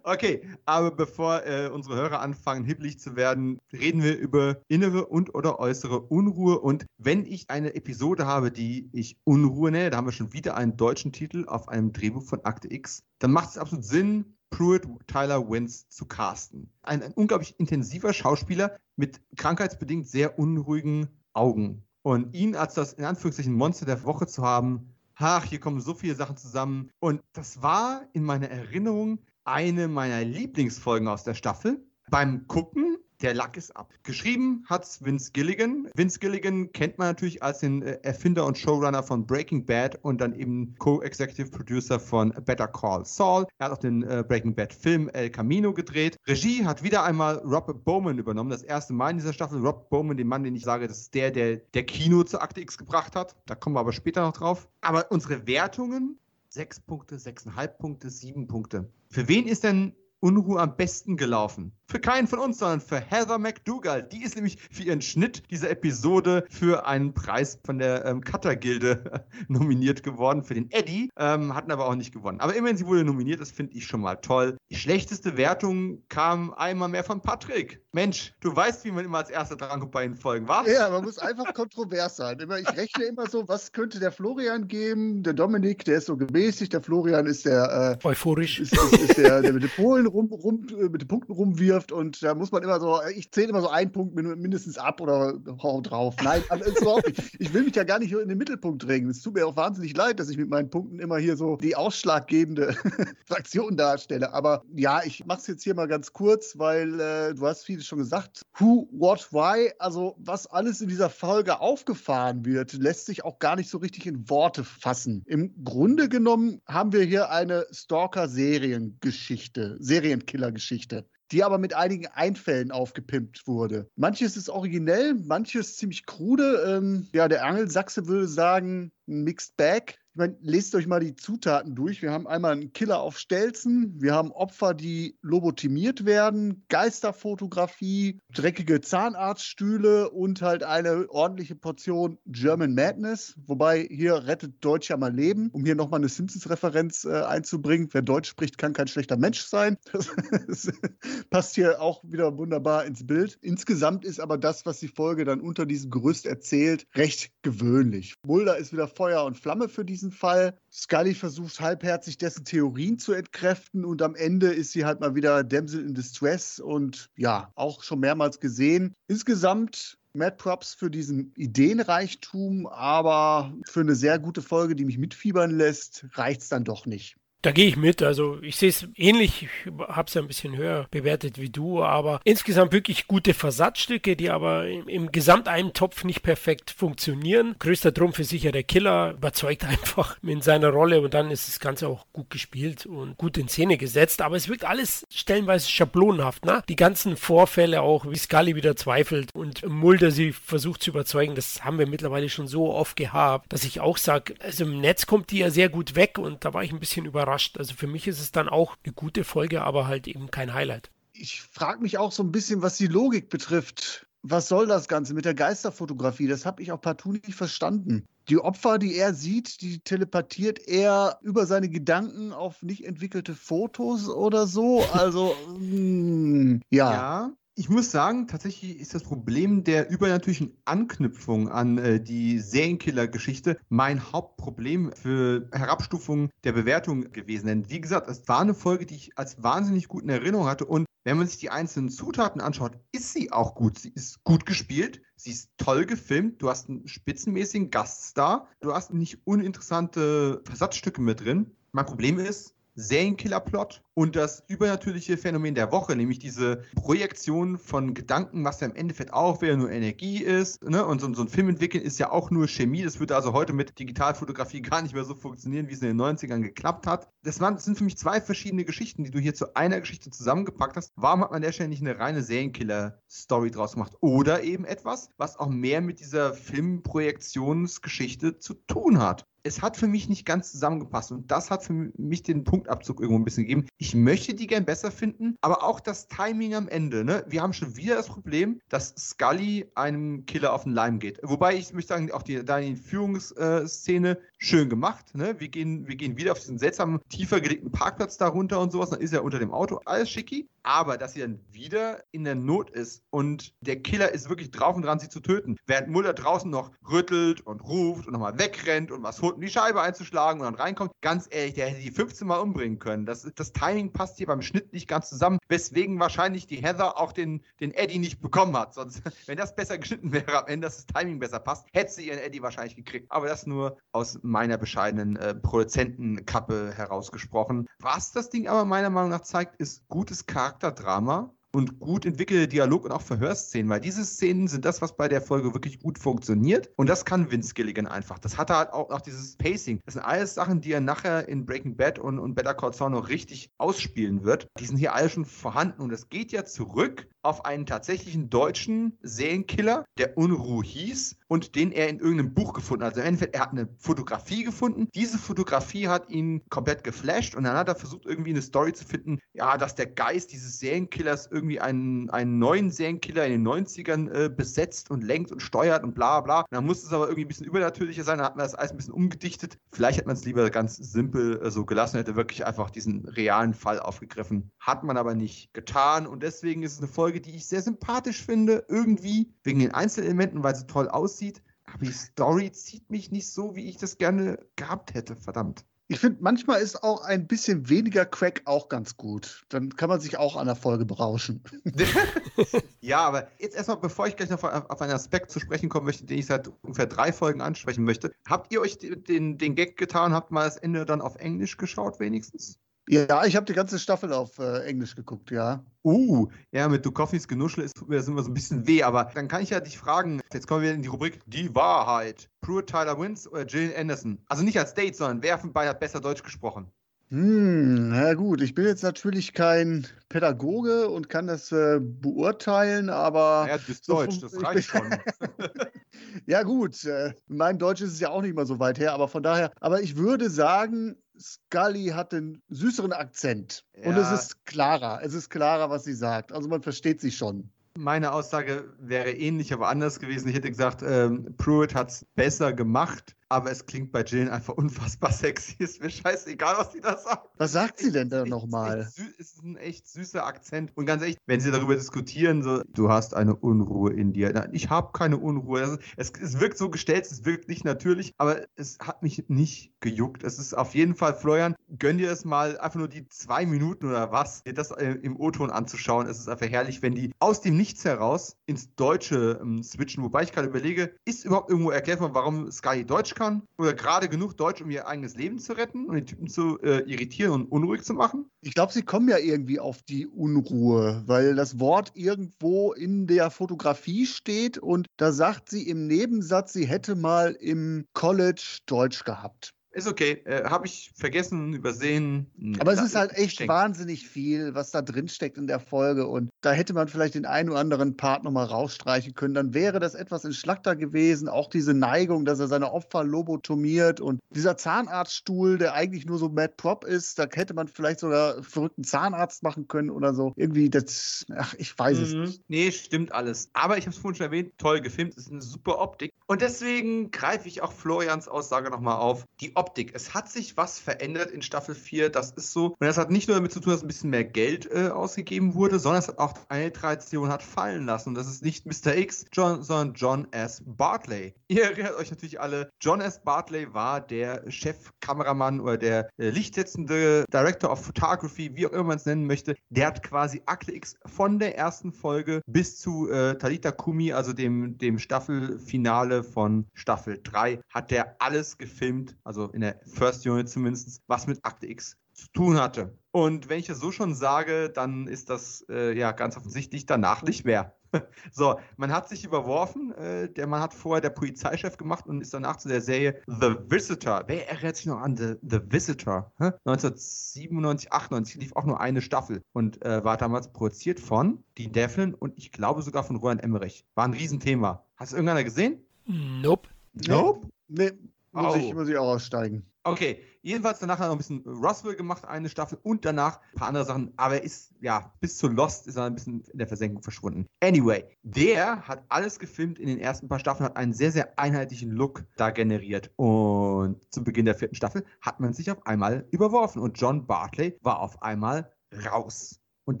Okay, aber bevor äh, unsere Hörer anfangen, hibbelig zu werden, reden wir über innere und oder äußere Unruhe. Und wenn ich eine Episode habe, die ich Unruhe nenne, da haben wir schon wieder einen deutschen Titel auf einem Drehbuch von Akte X, dann macht es absolut Sinn, Pruitt Tyler Wins zu casten. Ein, ein unglaublich intensiver Schauspieler mit krankheitsbedingt sehr unruhigen Augen. Und ihn als das in Anführungszeichen Monster der Woche zu haben, ach, hier kommen so viele Sachen zusammen. Und das war in meiner Erinnerung eine meiner Lieblingsfolgen aus der Staffel. Beim Gucken Der Lack ist ab. Geschrieben hat's Vince Gilligan. Vince Gilligan kennt man natürlich als den äh, Erfinder und Showrunner von Breaking Bad und dann eben Co-Executive Producer von Better Call Saul. Er hat auch den äh, Breaking Bad Film El Camino gedreht. Regie hat wieder einmal Rob Bowman übernommen. Das erste Mal in dieser Staffel. Rob Bowman, den Mann, den ich sage, das ist der, der der Kino zur Akte X gebracht hat. Da kommen wir aber später noch drauf. Aber unsere Wertungen, sechs Punkte, sechseinhalb Punkte, sieben Punkte. Für wen ist denn Unruhe am besten gelaufen? Für keinen von uns, sondern für Heather McDougall. Die ist nämlich für ihren Schnitt dieser Episode für einen Preis von der ähm, Cutter-Gilde nominiert geworden, für den Eddie, ähm, hatten aber auch nicht gewonnen. Aber immerhin, sie wurde nominiert, das finde ich schon mal toll. Die schlechteste Wertung kam einmal mehr von Patrick. Mensch, du weißt, wie man immer als erster drankommt bei den Folgen, was? Ja, man muss einfach kontrovers sein. Ich rechne immer so, was könnte der Florian geben? Der Dominik, der ist so gemäßigt, der Florian ist der... Äh, Euphorisch. Ist, ist, ist der, der mit den Polen rum, rum, äh, mit den Punkten rumwirft und da muss man immer so, ich zähle immer so einen Punkt mindestens ab oder hau drauf. Nein, also. Ich will mich ja gar nicht in den Mittelpunkt drängen. Es tut mir auch wahnsinnig leid, dass ich mit meinen Punkten immer hier so die ausschlaggebende Fraktion darstelle. Aber ja, ich mache es jetzt hier mal ganz kurz, weil äh, du hast vieles schon gesagt. Who, what, why? Also was alles in dieser Folge aufgefahren wird, lässt sich auch gar nicht so richtig in Worte fassen. Im Grunde genommen haben wir hier eine Stalker-Seriengeschichte, Serienkiller-Geschichte die aber mit einigen Einfällen aufgepimpt wurde. Manches ist originell, manches ziemlich krude. Ähm, ja, der Angelsachse würde sagen, Mixed Bag. Ich meine, lest euch mal die Zutaten durch. Wir haben einmal einen Killer auf Stelzen, wir haben Opfer, die lobotimiert werden, Geisterfotografie, dreckige Zahnarztstühle und halt eine ordentliche Portion German Madness. Wobei hier rettet Deutsch ja mal Leben, um hier nochmal eine Simpsons-Referenz äh, einzubringen. Wer Deutsch spricht, kann kein schlechter Mensch sein. Das passt hier auch wieder wunderbar ins Bild. Insgesamt ist aber das, was die Folge dann unter diesem Gerüst erzählt, recht gewöhnlich. Mulder ist wieder Feuer und Flamme für diesen Fall. Scully versucht halbherzig dessen Theorien zu entkräften und am Ende ist sie halt mal wieder Damsel in Distress und ja, auch schon mehrmals gesehen. Insgesamt Mad Props für diesen Ideenreichtum, aber für eine sehr gute Folge, die mich mitfiebern lässt, reicht es dann doch nicht. Da gehe ich mit. Also ich sehe es ähnlich. Ich habe es ja ein bisschen höher bewertet wie du, aber insgesamt wirklich gute Versatzstücke, die aber im, im Gesamteintopf nicht perfekt funktionieren. Größter Trumpf ist sicher der Killer, überzeugt einfach in seiner Rolle und dann ist das Ganze auch gut gespielt und gut in Szene gesetzt. Aber es wirkt alles stellenweise schablonenhaft. Ne? Die ganzen Vorfälle auch, wie Scully wieder zweifelt und Mulder sie versucht zu überzeugen, das haben wir mittlerweile schon so oft gehabt, dass ich auch sage, also im Netz kommt die ja sehr gut weg und da war ich ein bisschen überrascht überrascht. Also für mich ist es dann auch eine gute Folge, aber halt eben kein Highlight. Ich frage mich auch so ein bisschen, was die Logik betrifft. Was soll das Ganze mit der Geisterfotografie? Das habe ich auch partout nicht verstanden. Die Opfer, die er sieht, die telepathiert er über seine Gedanken auf nicht entwickelte Fotos oder so. Also, mh, hm, ja. Ja, ich muss sagen, tatsächlich ist das Problem der übernatürlichen Anknüpfung an äh, die Serienkiller-Geschichte mein Hauptproblem für Herabstufung der Bewertung gewesen. Denn wie gesagt, es war eine Folge, die ich als wahnsinnig gut in Erinnerung hatte. Und wenn man sich die einzelnen Zutaten anschaut, ist sie auch gut. Sie ist gut gespielt, sie ist toll gefilmt, du hast einen spitzenmäßigen Gaststar, du hast nicht uninteressante Versatzstücke mit drin. Mein Problem ist, Serienkiller-Plot und das übernatürliche Phänomen der Woche, nämlich diese Projektion von Gedanken, was ja im Endeffekt auch wieder nur Energie ist. Ne? Und so, so, ein Film entwickeln ist ja auch nur Chemie. Das würde also heute mit Digitalfotografie gar nicht mehr so funktionieren, wie es in den 90ern geklappt hat. Das, waren, das sind für mich zwei verschiedene Geschichten, die du hier zu einer Geschichte zusammengepackt hast. Warum hat man der Stelle nicht eine reine Serienkiller-Story draus gemacht? Oder eben etwas, was auch mehr mit dieser Filmprojektionsgeschichte zu tun hat es hat für mich nicht ganz zusammengepasst und das hat für mich den Punktabzug irgendwo ein bisschen gegeben. Ich möchte die gern besser finden, aber auch das Timing am Ende. Ne? Wir haben schon wieder das Problem, dass Scully einem Killer auf den Leim geht. Wobei ich möchte sagen, auch die, die Führungsszene schön gemacht. Ne? Wir, gehen, wir gehen wieder auf diesen seltsamen, tiefer gelegten Parkplatz darunter und sowas. Dann ist er unter dem Auto. Alles schicki. Aber dass sie dann wieder in der Not ist und der Killer ist wirklich drauf und dran, sie zu töten, während Muller draußen noch rüttelt und ruft und nochmal wegrennt und was holt, um die Scheibe einzuschlagen und dann reinkommt. Ganz ehrlich, der hätte die 15 Mal umbringen können. Das, das Timing passt hier beim Schnitt nicht ganz zusammen, weswegen wahrscheinlich die Heather auch den, den Eddie nicht bekommen hat. Sonst, wenn das besser geschnitten wäre am Ende, dass das Timing besser passt, hätte sie ihren Eddie wahrscheinlich gekriegt. Aber das nur aus meiner bescheidenen äh, Produzentenkappe herausgesprochen. Was das Ding aber meiner Meinung nach zeigt, ist gutes Charakterdrama und gut entwickelte Dialog und auch Verhörszenen, weil diese Szenen sind das, was bei der Folge wirklich gut funktioniert. Und das kann Vince Gilligan einfach. Das hat er halt auch, auch dieses Pacing. Das sind alles Sachen, die er nachher in Breaking Bad und, und Better Call Saul noch richtig ausspielen wird. Die sind hier alle schon vorhanden und es geht ja zurück auf einen tatsächlichen deutschen Serienkiller, der Unruh hieß und den er in irgendeinem Buch gefunden hat. Also im er hat eine Fotografie gefunden. Diese Fotografie hat ihn komplett geflasht und dann hat er versucht, irgendwie eine Story zu finden, ja, dass der Geist dieses Serienkillers irgendwie einen, einen neuen Serienkiller in den 90ern äh, besetzt und lenkt und steuert und bla bla. Und dann musste es aber irgendwie ein bisschen übernatürlicher sein, dann hat man das alles ein bisschen umgedichtet. Vielleicht hätte man es lieber ganz simpel äh, so gelassen, hätte wirklich einfach diesen realen Fall aufgegriffen. Hat man aber nicht getan und deswegen ist es eine Folge, Folge, die ich sehr sympathisch finde, irgendwie, wegen den Einzelelementen, weil sie toll aussieht. Aber die Story zieht mich nicht so, wie ich das gerne gehabt hätte, verdammt. Ich finde, manchmal ist auch ein bisschen weniger Crack auch ganz gut. Dann kann man sich auch an der Folge berauschen. ja, aber jetzt erstmal, bevor ich gleich noch auf einen Aspekt zu sprechen kommen möchte, den ich seit ungefähr drei Folgen ansprechen möchte. Habt ihr euch den, den Gag getan, habt mal das Ende dann auf Englisch geschaut, wenigstens? Ja, ich habe die ganze Staffel auf äh, Englisch geguckt, ja. Uh, ja, mit Dukoffis Genuschel ist, tut mir das immer so ein bisschen weh, aber dann kann ich ja dich fragen, jetzt kommen wir in die Rubrik Die Wahrheit. Pruitt Tyler Wins oder Jillian Anderson? Also nicht als Date, sondern wer von beiden hat besser Deutsch gesprochen? Hm, na gut, ich bin jetzt natürlich kein Pädagoge und kann das äh, beurteilen, aber. Ja, du bist so Deutsch, das reicht schon. ja, gut, äh, mein Deutsch ist es ja auch nicht mal so weit her, aber von daher, aber ich würde sagen, Scully hat einen süßeren Akzent. Ja. Und es ist klarer. Es ist klarer, was sie sagt. Also man versteht sie schon. Meine Aussage wäre ähnlich, aber anders gewesen. Ich hätte gesagt, ähm, Pruitt hat es besser gemacht aber es klingt bei Jillian einfach unfassbar sexy. Ist mir scheißegal, was sie da sagt. Was sagt sie denn da nochmal? Es ist ein echt süßer Akzent. Und ganz ehrlich, wenn sie darüber diskutieren, so, du hast eine Unruhe in dir. Nein, ich habe keine Unruhe. Es, es, wirkt so gestellt, es wirkt nicht natürlich, aber es hat mich nicht gejuckt. Es ist auf jeden Fall, Florian, gönn dir das mal einfach nur die zwei Minuten oder was, dir das äh, im O-Ton anzuschauen. Es ist einfach herrlich, wenn die aus dem Nichts heraus ins Deutsche ähm, switchen. Wobei ich gerade überlege, ist überhaupt irgendwo erklärt worden, warum Sky Deutsch kann? Oder gerade genug Deutsch, um ihr eigenes Leben zu retten und die Typen zu äh, irritieren und unruhig zu machen? Ich glaube, sie kommen ja irgendwie auf die Unruhe, weil das Wort irgendwo in der Fotografie steht und da sagt sie im Nebensatz, sie hätte mal im College Deutsch gehabt. Ist okay. Äh, Habe ich vergessen, übersehen. Aber es ist halt echt schenkt. wahnsinnig viel, was da drin steckt in der Folge. Und da hätte man vielleicht den einen oder anderen Part nochmal rausstreichen können. Dann wäre das etwas entschlackter gewesen. Auch diese Neigung, dass er seine Opfer lobotomiert. Und dieser Zahnarztstuhl, der eigentlich nur so Mad Prop ist, da hätte man vielleicht sogar verrückten Zahnarzt machen können oder so. Irgendwie, das, ach, ich weiß mhm. es nicht. Nee, stimmt alles. Aber ich habe es vorhin schon erwähnt, toll gefilmt. Es ist eine super Optik. Und deswegen greife ich auch Florians Aussage nochmal auf. Die Optik Optik. Es hat sich was verändert in Staffel 4, das ist so. Und das hat nicht nur damit zu tun, dass ein bisschen mehr Geld äh, ausgegeben wurde, sondern es hat auch eine Tradition hat fallen lassen. Und das ist nicht Mr. X, John, sondern John S. Bartley. Ihr erinnert euch natürlich alle, John S. Bartley war der Chefkameramann oder der äh, lichtsetzende Director of Photography, wie auch immer man es nennen möchte. Der hat quasi Akte X von der ersten Folge bis zu äh, Talita Kumi, also dem, dem Staffelfinale von Staffel 3, hat der alles gefilmt, also in der First Unit zumindest, was mit Akte X zu tun hatte. Und wenn ich das so schon sage, dann ist das äh, ja ganz offensichtlich danach nicht mehr. so, man hat sich überworfen. Äh, der Mann hat vorher der Polizeichef gemacht und ist danach zu der Serie The Visitor. Wer erinnert sich noch an The, The Visitor? Hä? 1997, 98 lief auch nur eine Staffel und äh, war damals produziert von Dean Devlin und ich glaube sogar von Roland Emmerich. War ein Riesenthema. Hast du irgendeiner gesehen? Nope. Nope? Nee, muss, oh. ich, muss ich auch aussteigen. Okay, jedenfalls danach hat er noch ein bisschen Roswell gemacht, eine Staffel und danach ein paar andere Sachen, aber er ist, ja, bis zu Lost ist er ein bisschen in der Versenkung verschwunden. Anyway, der hat alles gefilmt in den ersten paar Staffeln, hat einen sehr, sehr einheitlichen Look da generiert und zu Beginn der vierten Staffel hat man sich auf einmal überworfen und John Bartley war auf einmal raus. Und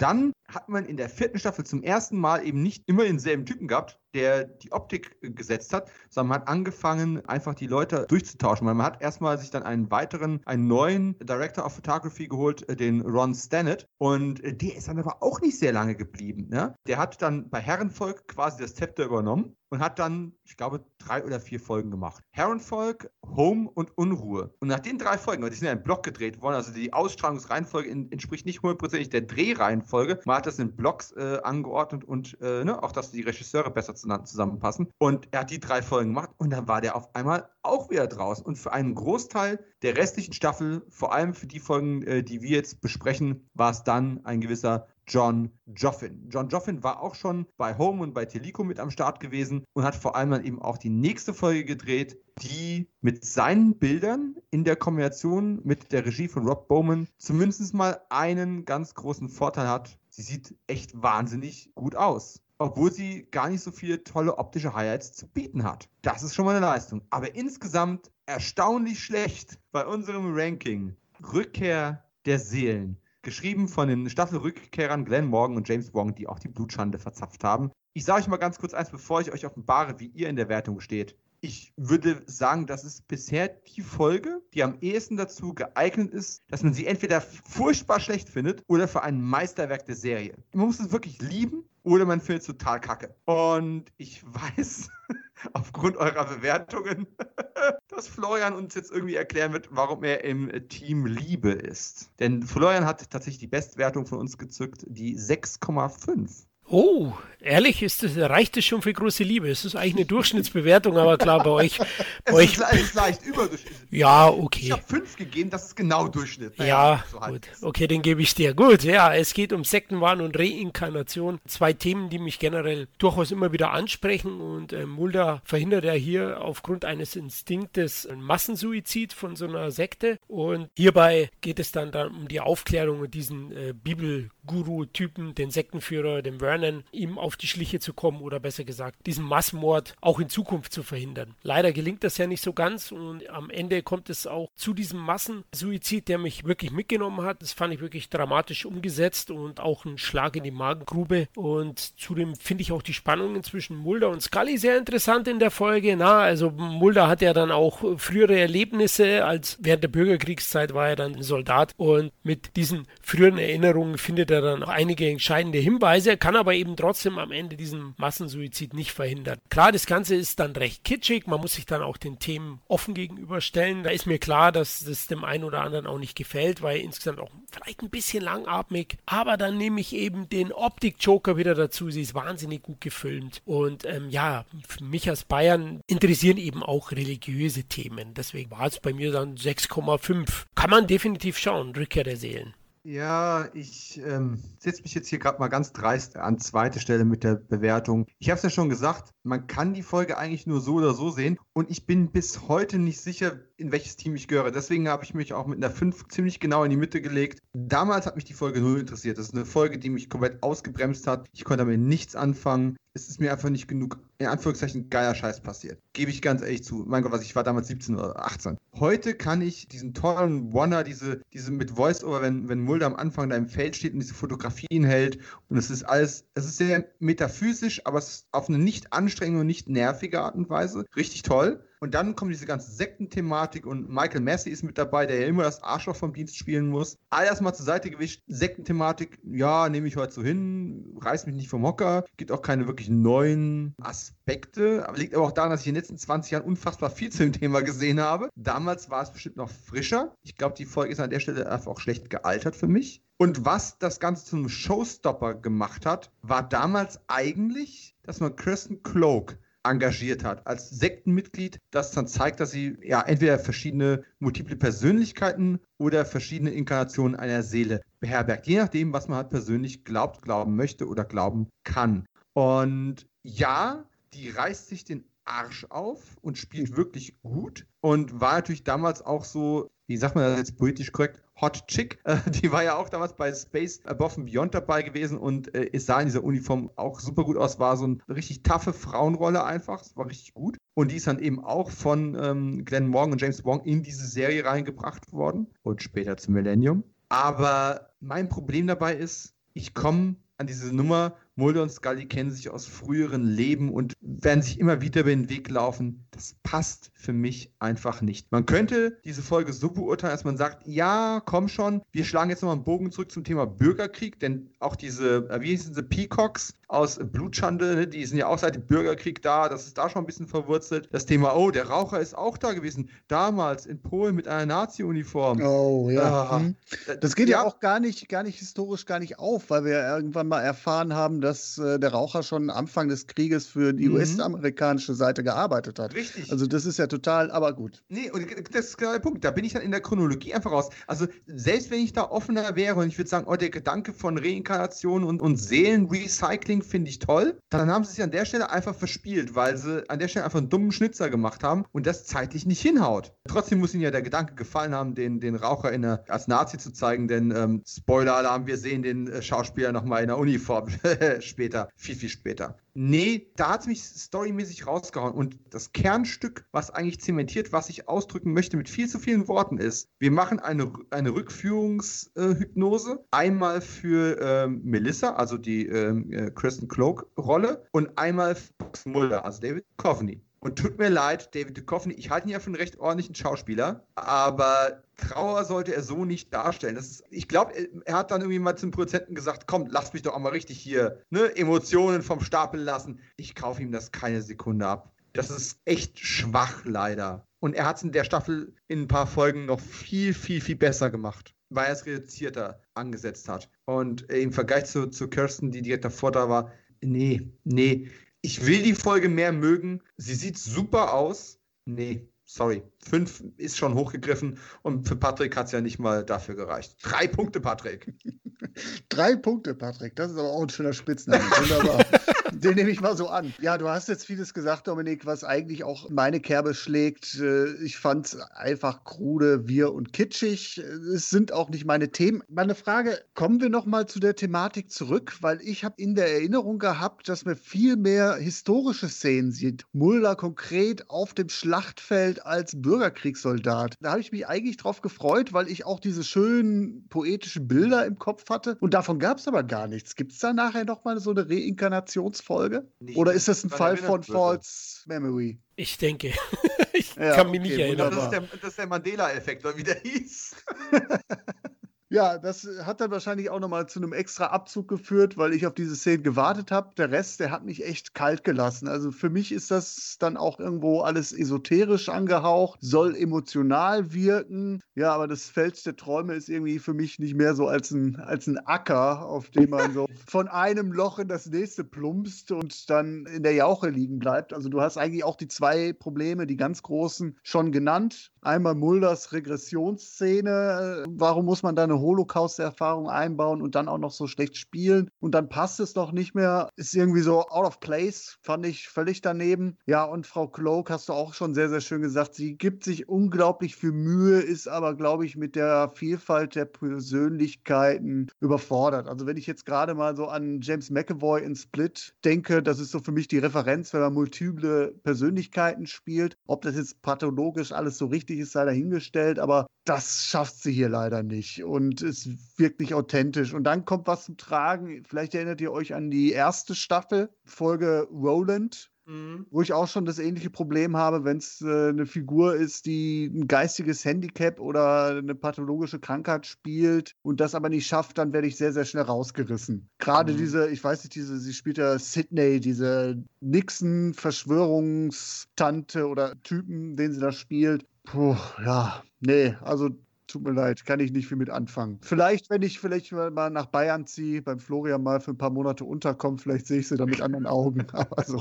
dann hat man in der vierten Staffel zum ersten Mal eben nicht immer denselben Typen gehabt, der die Optik gesetzt hat, sondern man hat angefangen, einfach die Leute durchzutauschen. Man hat erstmal sich dann einen weiteren, einen neuen Director of Photography geholt, äh, den Ron Stannett. Und äh, der ist dann aber auch nicht sehr lange geblieben. Ne? Der hat dann bei Herrenvolk quasi das Zepter übernommen und hat dann, ich glaube, drei oder vier Folgen gemacht. Herrenvolk, Home und Unruhe. Und nach den drei Folgen, die sind ja im Block gedreht worden, also die Ausstrahlungsreihenfolge entspricht nicht hundertprozentig der Drehreihenfolge, Das in Blocks äh, angeordnet und äh, ne, auch, dass die Regisseure besser zusammenpassen. Und er hat die drei Folgen gemacht und dann war der auf einmal auch wieder draußen. Und für einen Großteil der restlichen Staffel, vor allem für die Folgen, äh, die wir jetzt besprechen, war es dann ein gewisser John Joffin. John Joffin war auch schon bei Home und bei Teleco mit am Start gewesen und hat vor allem dann eben auch die nächste Folge gedreht, die mit seinen Bildern in der Kombination mit der Regie von Rob Bowman zumindest mal einen ganz großen Vorteil hat. Sie sieht echt wahnsinnig gut aus obwohl sie gar nicht so viele tolle optische Highlights zu bieten hat. Das ist schon mal eine Leistung. Aber insgesamt erstaunlich schlecht bei unserem Ranking. Rückkehr der Seelen geschrieben von den Staffelrückkehrern Glenn Morgan und James Wong, die auch die Blutschande verzapft haben. Ich sage euch mal ganz kurz eins, bevor ich euch offenbare, wie ihr in der Wertung steht. Ich würde sagen, das ist bisher die Folge, die am ehesten dazu geeignet ist, dass man sie entweder furchtbar schlecht findet oder für ein Meisterwerk der Serie. Man muss es wirklich lieben oder man findet es total kacke. Und ich weiß, aufgrund eurer Bewertungen, dass Florian uns jetzt irgendwie erklären wird, warum er im Team Liebe ist. Denn Florian hat tatsächlich die Bestwertung von uns gezückt, die 6,5. Oh, ehrlich, ist das, reicht das schon für große Liebe? Es ist eigentlich eine Durchschnittsbewertung, aber klar, bei euch. Bei es euch ist leicht überdurchschnittlich. Ja, okay. Ich habe fünf gegeben, das ist genau Durchschnitt. Naja, ja, so gut. Okay, den gebe ich dir. Gut, ja, es geht um Sektenwahn und Reinkarnation. Zwei Themen, die mich generell durchaus immer wieder ansprechen. Und äh, Mulder verhindert ja hier aufgrund eines Instinktes einen Massensuizid von so einer Sekte. Und hierbei geht es dann, dann um die Aufklärung und diesen äh, Bibelguru-Typen, den Sektenführer, den Vernon lernen, ihm auf die Schliche zu kommen oder besser gesagt, diesen Massenmord auch in Zukunft zu verhindern. Leider gelingt das ja nicht so ganz und am Ende kommt es auch zu diesem Massensuizid, der mich wirklich mitgenommen hat. Das fand ich wirklich dramatisch umgesetzt und auch ein Schlag in die Magengrube. Und zudem finde ich auch die Spannungen zwischen Mulder und Scully sehr interessant in der Folge. Na, also Mulder hat ja dann auch frühere Erlebnisse, als während der Bürgerkriegszeit war er dann Soldat und mit diesen früheren Erinnerungen findet er dann auch einige entscheidende Hinweise. Er kann aber aber eben trotzdem am Ende diesen Massensuizid nicht verhindern. Klar, das Ganze ist dann recht kitschig, man muss sich dann auch den Themen offen gegenüberstellen. Da ist mir klar, dass das dem einen oder anderen auch nicht gefällt, weil insgesamt auch vielleicht ein bisschen langatmig. Aber dann nehme ich eben den Optik-Joker wieder dazu. Sie ist wahnsinnig gut gefilmt. Und ähm, ja, für mich als Bayern interessieren eben auch religiöse Themen. Deswegen war es bei mir dann 6,5. Kann man definitiv schauen, Rückkehr der Seelen. Ja, ich ähm, setze mich jetzt hier gerade mal ganz dreist an zweite Stelle mit der Bewertung. Ich habe es ja schon gesagt, man kann die Folge eigentlich nur so oder so sehen und ich bin bis heute nicht sicher, in welches Team ich gehöre. Deswegen habe ich mich auch mit einer 5 ziemlich genau in die Mitte gelegt. Damals hat mich die Folge null interessiert. Das ist eine Folge, die mich komplett ausgebremst hat. Ich konnte damit nichts anfangen es ist mir einfach nicht genug, in Anführungszeichen, geiler Scheiß passiert. Gebe ich ganz ehrlich zu. Mein Gott, was ich war damals 17 oder 18. Heute kann ich diesen tollen Wonder, diese, diese mit Voice-Over, wenn, wenn Mulder am Anfang da im Feld steht und diese Fotografien hält und es ist alles, es ist sehr metaphysisch, aber es ist auf eine nicht anstrengende und nicht nervige Art und Weise richtig toll. Und dann kommt diese ganze Sektenthematik und Michael Massey ist mit dabei, der ja immer das Arschloch vom Dienst spielen muss. All das mal zur Seite gewischt. Sektenthematik, ja, nehme ich heute so hin, reiß mich nicht vom Hocker. Gibt auch keine wirklich neuen Aspekte. Aber liegt aber auch daran, dass ich in den letzten 20 Jahren unfassbar viel zu dem Thema gesehen habe. Damals war es bestimmt noch frischer. Ich glaube, die Folge ist an der Stelle einfach auch schlecht gealtert für mich. Und was das Ganze zum Showstopper gemacht hat, war damals eigentlich, dass man Kirsten Cloak engagiert hat als Sektenmitglied, das dann zeigt, dass sie ja entweder verschiedene multiple Persönlichkeiten oder verschiedene Inkarnationen einer Seele beherbergt, je nachdem, was man halt persönlich glaubt, glauben möchte oder glauben kann. Und ja, die reißt sich den Arsch auf und spielt wirklich gut und war natürlich damals auch so, wie sagt man das jetzt politisch korrekt, Hot Chick. Äh, die war ja auch damals bei Space Above and Beyond dabei gewesen und äh, es sah in dieser Uniform auch super gut aus. War so eine richtig taffe Frauenrolle einfach. Es war richtig gut. Und die ist dann eben auch von ähm, Glenn Morgan und James Wong in diese Serie reingebracht worden und später zum Millennium. Aber mein Problem dabei ist, ich komme an diese Nummer Mulder und Scully kennen sich aus früheren Leben und werden sich immer wieder über den Weg laufen. Das passt für mich einfach nicht. Man könnte diese Folge so beurteilen, dass man sagt, ja, komm schon, wir schlagen jetzt nochmal einen Bogen zurück zum Thema Bürgerkrieg, denn auch diese, äh, wie hießen sie, Peacocks aus Blutschande, ne, die sind ja auch seit dem Bürgerkrieg da, das ist da schon ein bisschen verwurzelt. Das Thema, oh, der Raucher ist auch da gewesen, damals in Polen mit einer Nazi-Uniform. Oh, ja. Ah, hm. Das geht ja, ja, auch gar nicht, gar nicht historisch gar nicht auf, weil wir irgendwann mal erfahren haben, dass äh, der Raucher schon Anfang des Krieges für die mhm. US-amerikanische Seite gearbeitet hat. Richtig. Also das ist ja total, aber gut. Nee, und das ist genau der Punkt. Da bin ich dann in der Chronologie einfach raus. Also selbst wenn ich da offener wäre und ich würde sagen, oh, der Gedanke von Reinkarnation und, und Seelenrecycling finde ich toll, dann haben sie sich an der Stelle einfach verspielt, weil sie an der Stelle einfach einen dummen Schnitzer gemacht haben und das zeitlich nicht hinhaut. Trotzdem muss ihnen ja der Gedanke gefallen haben, den, den Raucher in der, als Nazi zu zeigen, denn ähm, Spoiler-Alarm, wir sehen den äh, Schauspieler nochmal in der Uniform später, viel, viel später. Nee, da hat es mich storymäßig rausgehauen. Und das Kernstück, was eigentlich zementiert, was ich ausdrücken möchte mit viel zu vielen Worten ist, wir machen eine, eine Rückführungshypnose. einmal für ähm, Melissa, also die ähm, äh, Kristen Cloak-Rolle, und einmal für Mulder, also David Coveney. Und tut mir leid, David Duchovny, ich halte ihn ja für einen recht ordentlichen Schauspieler, aber Trauer sollte er so nicht darstellen. Ist, ich glaube, er hat dann irgendwie mal zum Produzenten gesagt, komm, lass mich doch auch mal richtig hier ne, Emotionen vom Stapel lassen. Ich kaufe ihm das keine Sekunde ab. Das ist echt schwach, leider. Und er hat es in der Staffel in ein paar Folgen noch viel, viel, viel besser gemacht, weil er es reduzierter angesetzt hat. Und im Vergleich zu, zu Kirsten, die direkt davor da war, nee, nee, ich will die Folge mehr mögen. Sie sieht super aus. Nee, sorry. Fünf ist schon hochgegriffen und für Patrick hat es ja nicht mal dafür gereicht. Drei Punkte, Patrick. Drei Punkte, Patrick. Das ist aber auch ein schöner Spitzname. Wunderbar. Den nehme ich mal so an. Ja, du hast jetzt vieles gesagt, Dominik, was eigentlich auch meine Kerbe schlägt. Äh, ich fand es einfach krude, wir und kitschig. Es sind auch nicht meine Themen. Meine Frage, kommen wir noch mal zu der Thematik zurück, weil ich habe in der Erinnerung gehabt, dass wir viel mehr historische Szenen sieht. Mulder konkret auf dem Schlachtfeld als Bürgerkriegssoldat. Da habe ich mich eigentlich drauf gefreut, weil ich auch diese schönen poetischen Bilder im Kopf hatte. Und davon gab es aber gar nichts. Gibt es da nachher noch mal so eine Reinkarnationsfolge? Folge? Nicht Oder ist das ein Fall von False Memory? Ich denke. ich ja, kann mich okay, nicht erinnern. Das ist der, der Mandela-Effekt, wie der hieß. Ja, das hat dann wahrscheinlich auch nochmal zu einem extra Abzug geführt, weil ich auf diese Szene gewartet habe. Der Rest, der hat mich echt kalt gelassen. Also für mich ist das dann auch irgendwo alles esoterisch angehaucht, soll emotional wirken. Ja, aber das Feld der Träume ist irgendwie für mich nicht mehr so als ein, als ein Acker, auf dem man so von einem Loch in das nächste plumpst und dann in der Jauche liegen bleibt. Also du hast eigentlich auch die zwei Probleme, die ganz großen, schon genannt. Einmal Mulders Regressionsszene. Warum muss man da eine Holocaust-Erfahrung einbauen und dann auch noch so schlecht spielen? Und dann passt es doch nicht mehr. Ist irgendwie so out of place, fand ich völlig daneben. Ja, und Frau Cloak hast du auch schon sehr, sehr schön gesagt. Sie gibt sich unglaublich viel Mühe, ist aber, glaube ich, mit der Vielfalt der Persönlichkeiten überfordert. Also, wenn ich jetzt gerade mal so an James McAvoy in Split denke, das ist so für mich die Referenz, wenn man multiple Persönlichkeiten spielt. Ob das jetzt pathologisch alles so richtig ist, sei dahingestellt, aber das schafft sie hier leider nicht und ist wirklich authentisch. Und dann kommt was zum Tragen. Vielleicht erinnert ihr euch an die erste Staffel, Folge Roland, Mhm. Wo ich auch schon das ähnliche Problem habe, wenn es äh, eine Figur ist, die ein geistiges Handicap oder eine pathologische Krankheit spielt und das aber nicht schafft, dann werde ich sehr, sehr schnell rausgerissen. Gerade mhm. diese, ich weiß nicht, diese, sie spielt ja Sydney, diese Nixon-Verschwörungstante oder Typen, den sie da spielt. Puh, ja, nee, also tut mir leid, kann ich nicht viel mit anfangen. Vielleicht, wenn ich vielleicht mal nach Bayern ziehe, beim Florian mal für ein paar Monate unterkomme, vielleicht sehe ich sie dann mit anderen Augen. Aber so.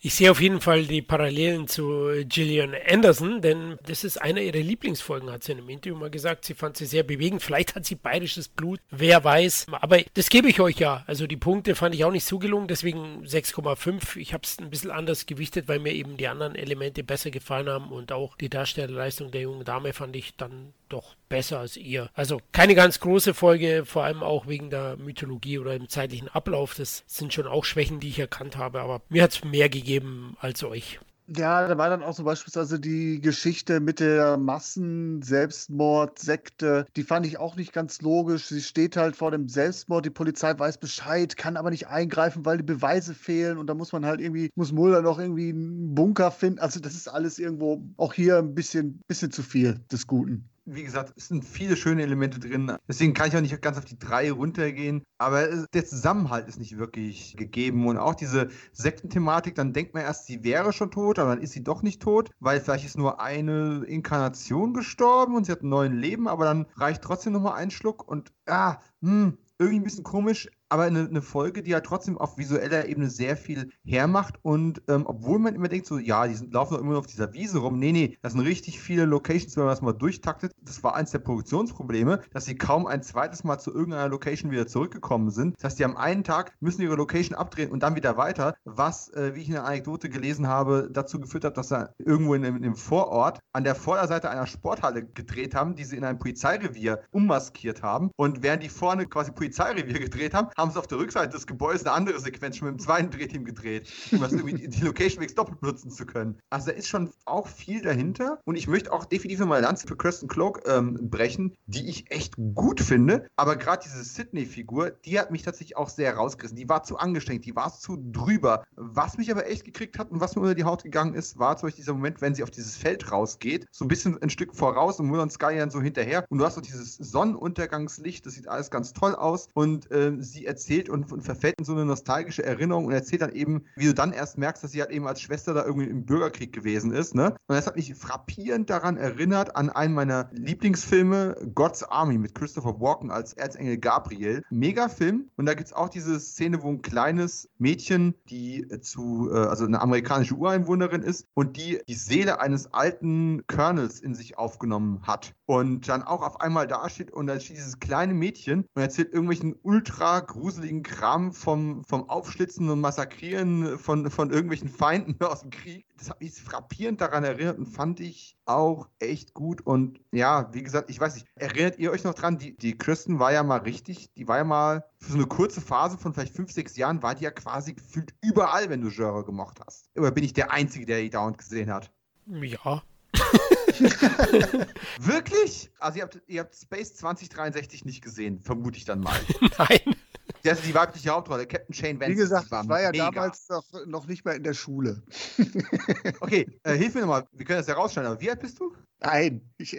Ich sehe auf jeden Fall die Parallelen zu Gillian Anderson, denn das ist einer ihrer Lieblingsfolgen, hat sie in einem Interview mal gesagt. Sie fand sie sehr bewegend. Vielleicht hat sie bayerisches Blut, wer weiß. Aber das gebe ich euch ja. Also die Punkte fand ich auch nicht so gelungen, deswegen 6,5. Ich habe es ein bisschen anders gewichtet, weil mir eben die anderen Elemente besser gefallen haben und auch die Darstellerleistung der jungen Dame fand ich dann doch besser als ihr. Also keine ganz große Folge, vor allem auch wegen der Mythologie oder dem zeitlichen Ablauf. Das sind schon auch Schwächen, die ich erkannt habe, aber mir hat es mehr gegeben als euch. Ja, da war dann auch so beispielsweise die Geschichte mit der Massen-Selbstmord-Sekte. Die fand ich auch nicht ganz logisch. Sie steht halt vor dem Selbstmord, die Polizei weiß Bescheid, kann aber nicht eingreifen, weil die Beweise fehlen und da muss man halt irgendwie, muss Mulder noch irgendwie einen Bunker finden. Also das ist alles irgendwo auch hier ein bisschen, bisschen zu viel des Guten wie gesagt, es sind viele schöne Elemente drin. Deswegen kann ich auch nicht ganz auf die drei runtergehen. Aber der Zusammenhalt ist nicht wirklich gegeben. Und auch diese Sektenthematik, dann denkt man erst, sie wäre schon tot, aber dann ist sie doch nicht tot, weil vielleicht ist nur eine Inkarnation gestorben und sie hat ein neues Leben, aber dann reicht trotzdem nochmal ein Schluck und ah, hm, irgendwie ein bisschen komisch aber eine, eine, Folge, die halt trotzdem auf visueller Ebene sehr viel hermacht. Und ähm, obwohl man immer denkt, so, ja, die sind, laufen doch immer nur auf dieser Wiese rum. Nee, nee, das sind richtig viele Locations, wenn man das mal durchtaktet. Das war eins der Produktionsprobleme, dass sie kaum ein zweites Mal zu irgendeiner Location wieder zurückgekommen sind. Das heißt, die am einen Tag müssen ihre Location abdrehen und dann wieder weiter, was, äh, wie ich in der Anekdote gelesen habe, dazu geführt hat, dass er irgendwo in, in dem Vorort an der Vorderseite einer Sporthalle gedreht haben, die sie in ein Polizeirevier ummaskiert haben. Und während die vorne quasi Polizeirevier gedreht haben, haben haben sie auf der Rückseite des Gebäudes eine andere Sequenz schon mit dem zweiten Drehteam gedreht, um das irgendwie die Location Mix doppelt nutzen zu können. Also da ist schon auch viel dahinter und ich möchte auch definitiv mal Lanze für Kirsten Cloak ähm, brechen, die ich echt gut finde, aber gerade diese Sydney-Figur, die hat mich tatsächlich auch sehr rausgerissen. Die war zu angestrengt, die war zu drüber. Was mich aber echt gekriegt hat und was mir unter die Haut gegangen ist, war zum Beispiel dieser Moment, wenn sie auf dieses Feld rausgeht, so ein bisschen ein Stück voraus und Mulder und Sky dann so hinterher und du hast so dieses Sonnenuntergangslicht, das sieht alles ganz toll aus und äh, sie erzählt und, und, verfällt in so eine nostalgische Erinnerung und erzählt dann eben, wie du dann erst merkst, dass sie halt eben als Schwester da irgendwie im Bürgerkrieg gewesen ist. Ne? Und das hat mich frappierend daran erinnert an einen meiner Lieblingsfilme, God's Army mit Christopher Walken als Erzengel Gabriel. Mega Film. Und da gibt es auch diese Szene, wo ein kleines Mädchen, die zu, äh, also eine amerikanische Ureinwohnerin ist und die die Seele eines alten Colonels in sich aufgenommen hat. Und dann auch auf einmal dasteht und dann steht dieses kleine Mädchen und erzählt irgendwelchen ultra gruseligen Kram vom, vom Aufschlitzen und Massakrieren von, von irgendwelchen Feinden aus dem Krieg. Das hat mich frappierend daran erinnert und fand ich auch echt gut. Und ja, wie gesagt, ich weiß nicht, erinnert ihr euch noch dran, die, die Kristen war ja mal richtig, die war ja mal für so eine kurze Phase von vielleicht fünf, sechs Jahren, war die ja quasi gefühlt überall, wenn du Genre gemocht hast. Oder bin ich der Einzige, der die dauernd gesehen hat? Ja. Wirklich? Also ihr habt, ihr habt Space 2063 nicht gesehen, vermute ich dann mal. Nein. Das ist die weibliche Hauptrolle, Captain Shane Vance. Wie gesagt, war ich war ja mega. damals noch, noch nicht mehr in der Schule. okay, äh, hilf mir nochmal, wir können das ja rausschneiden, aber wie alt bist du? Nein, ich,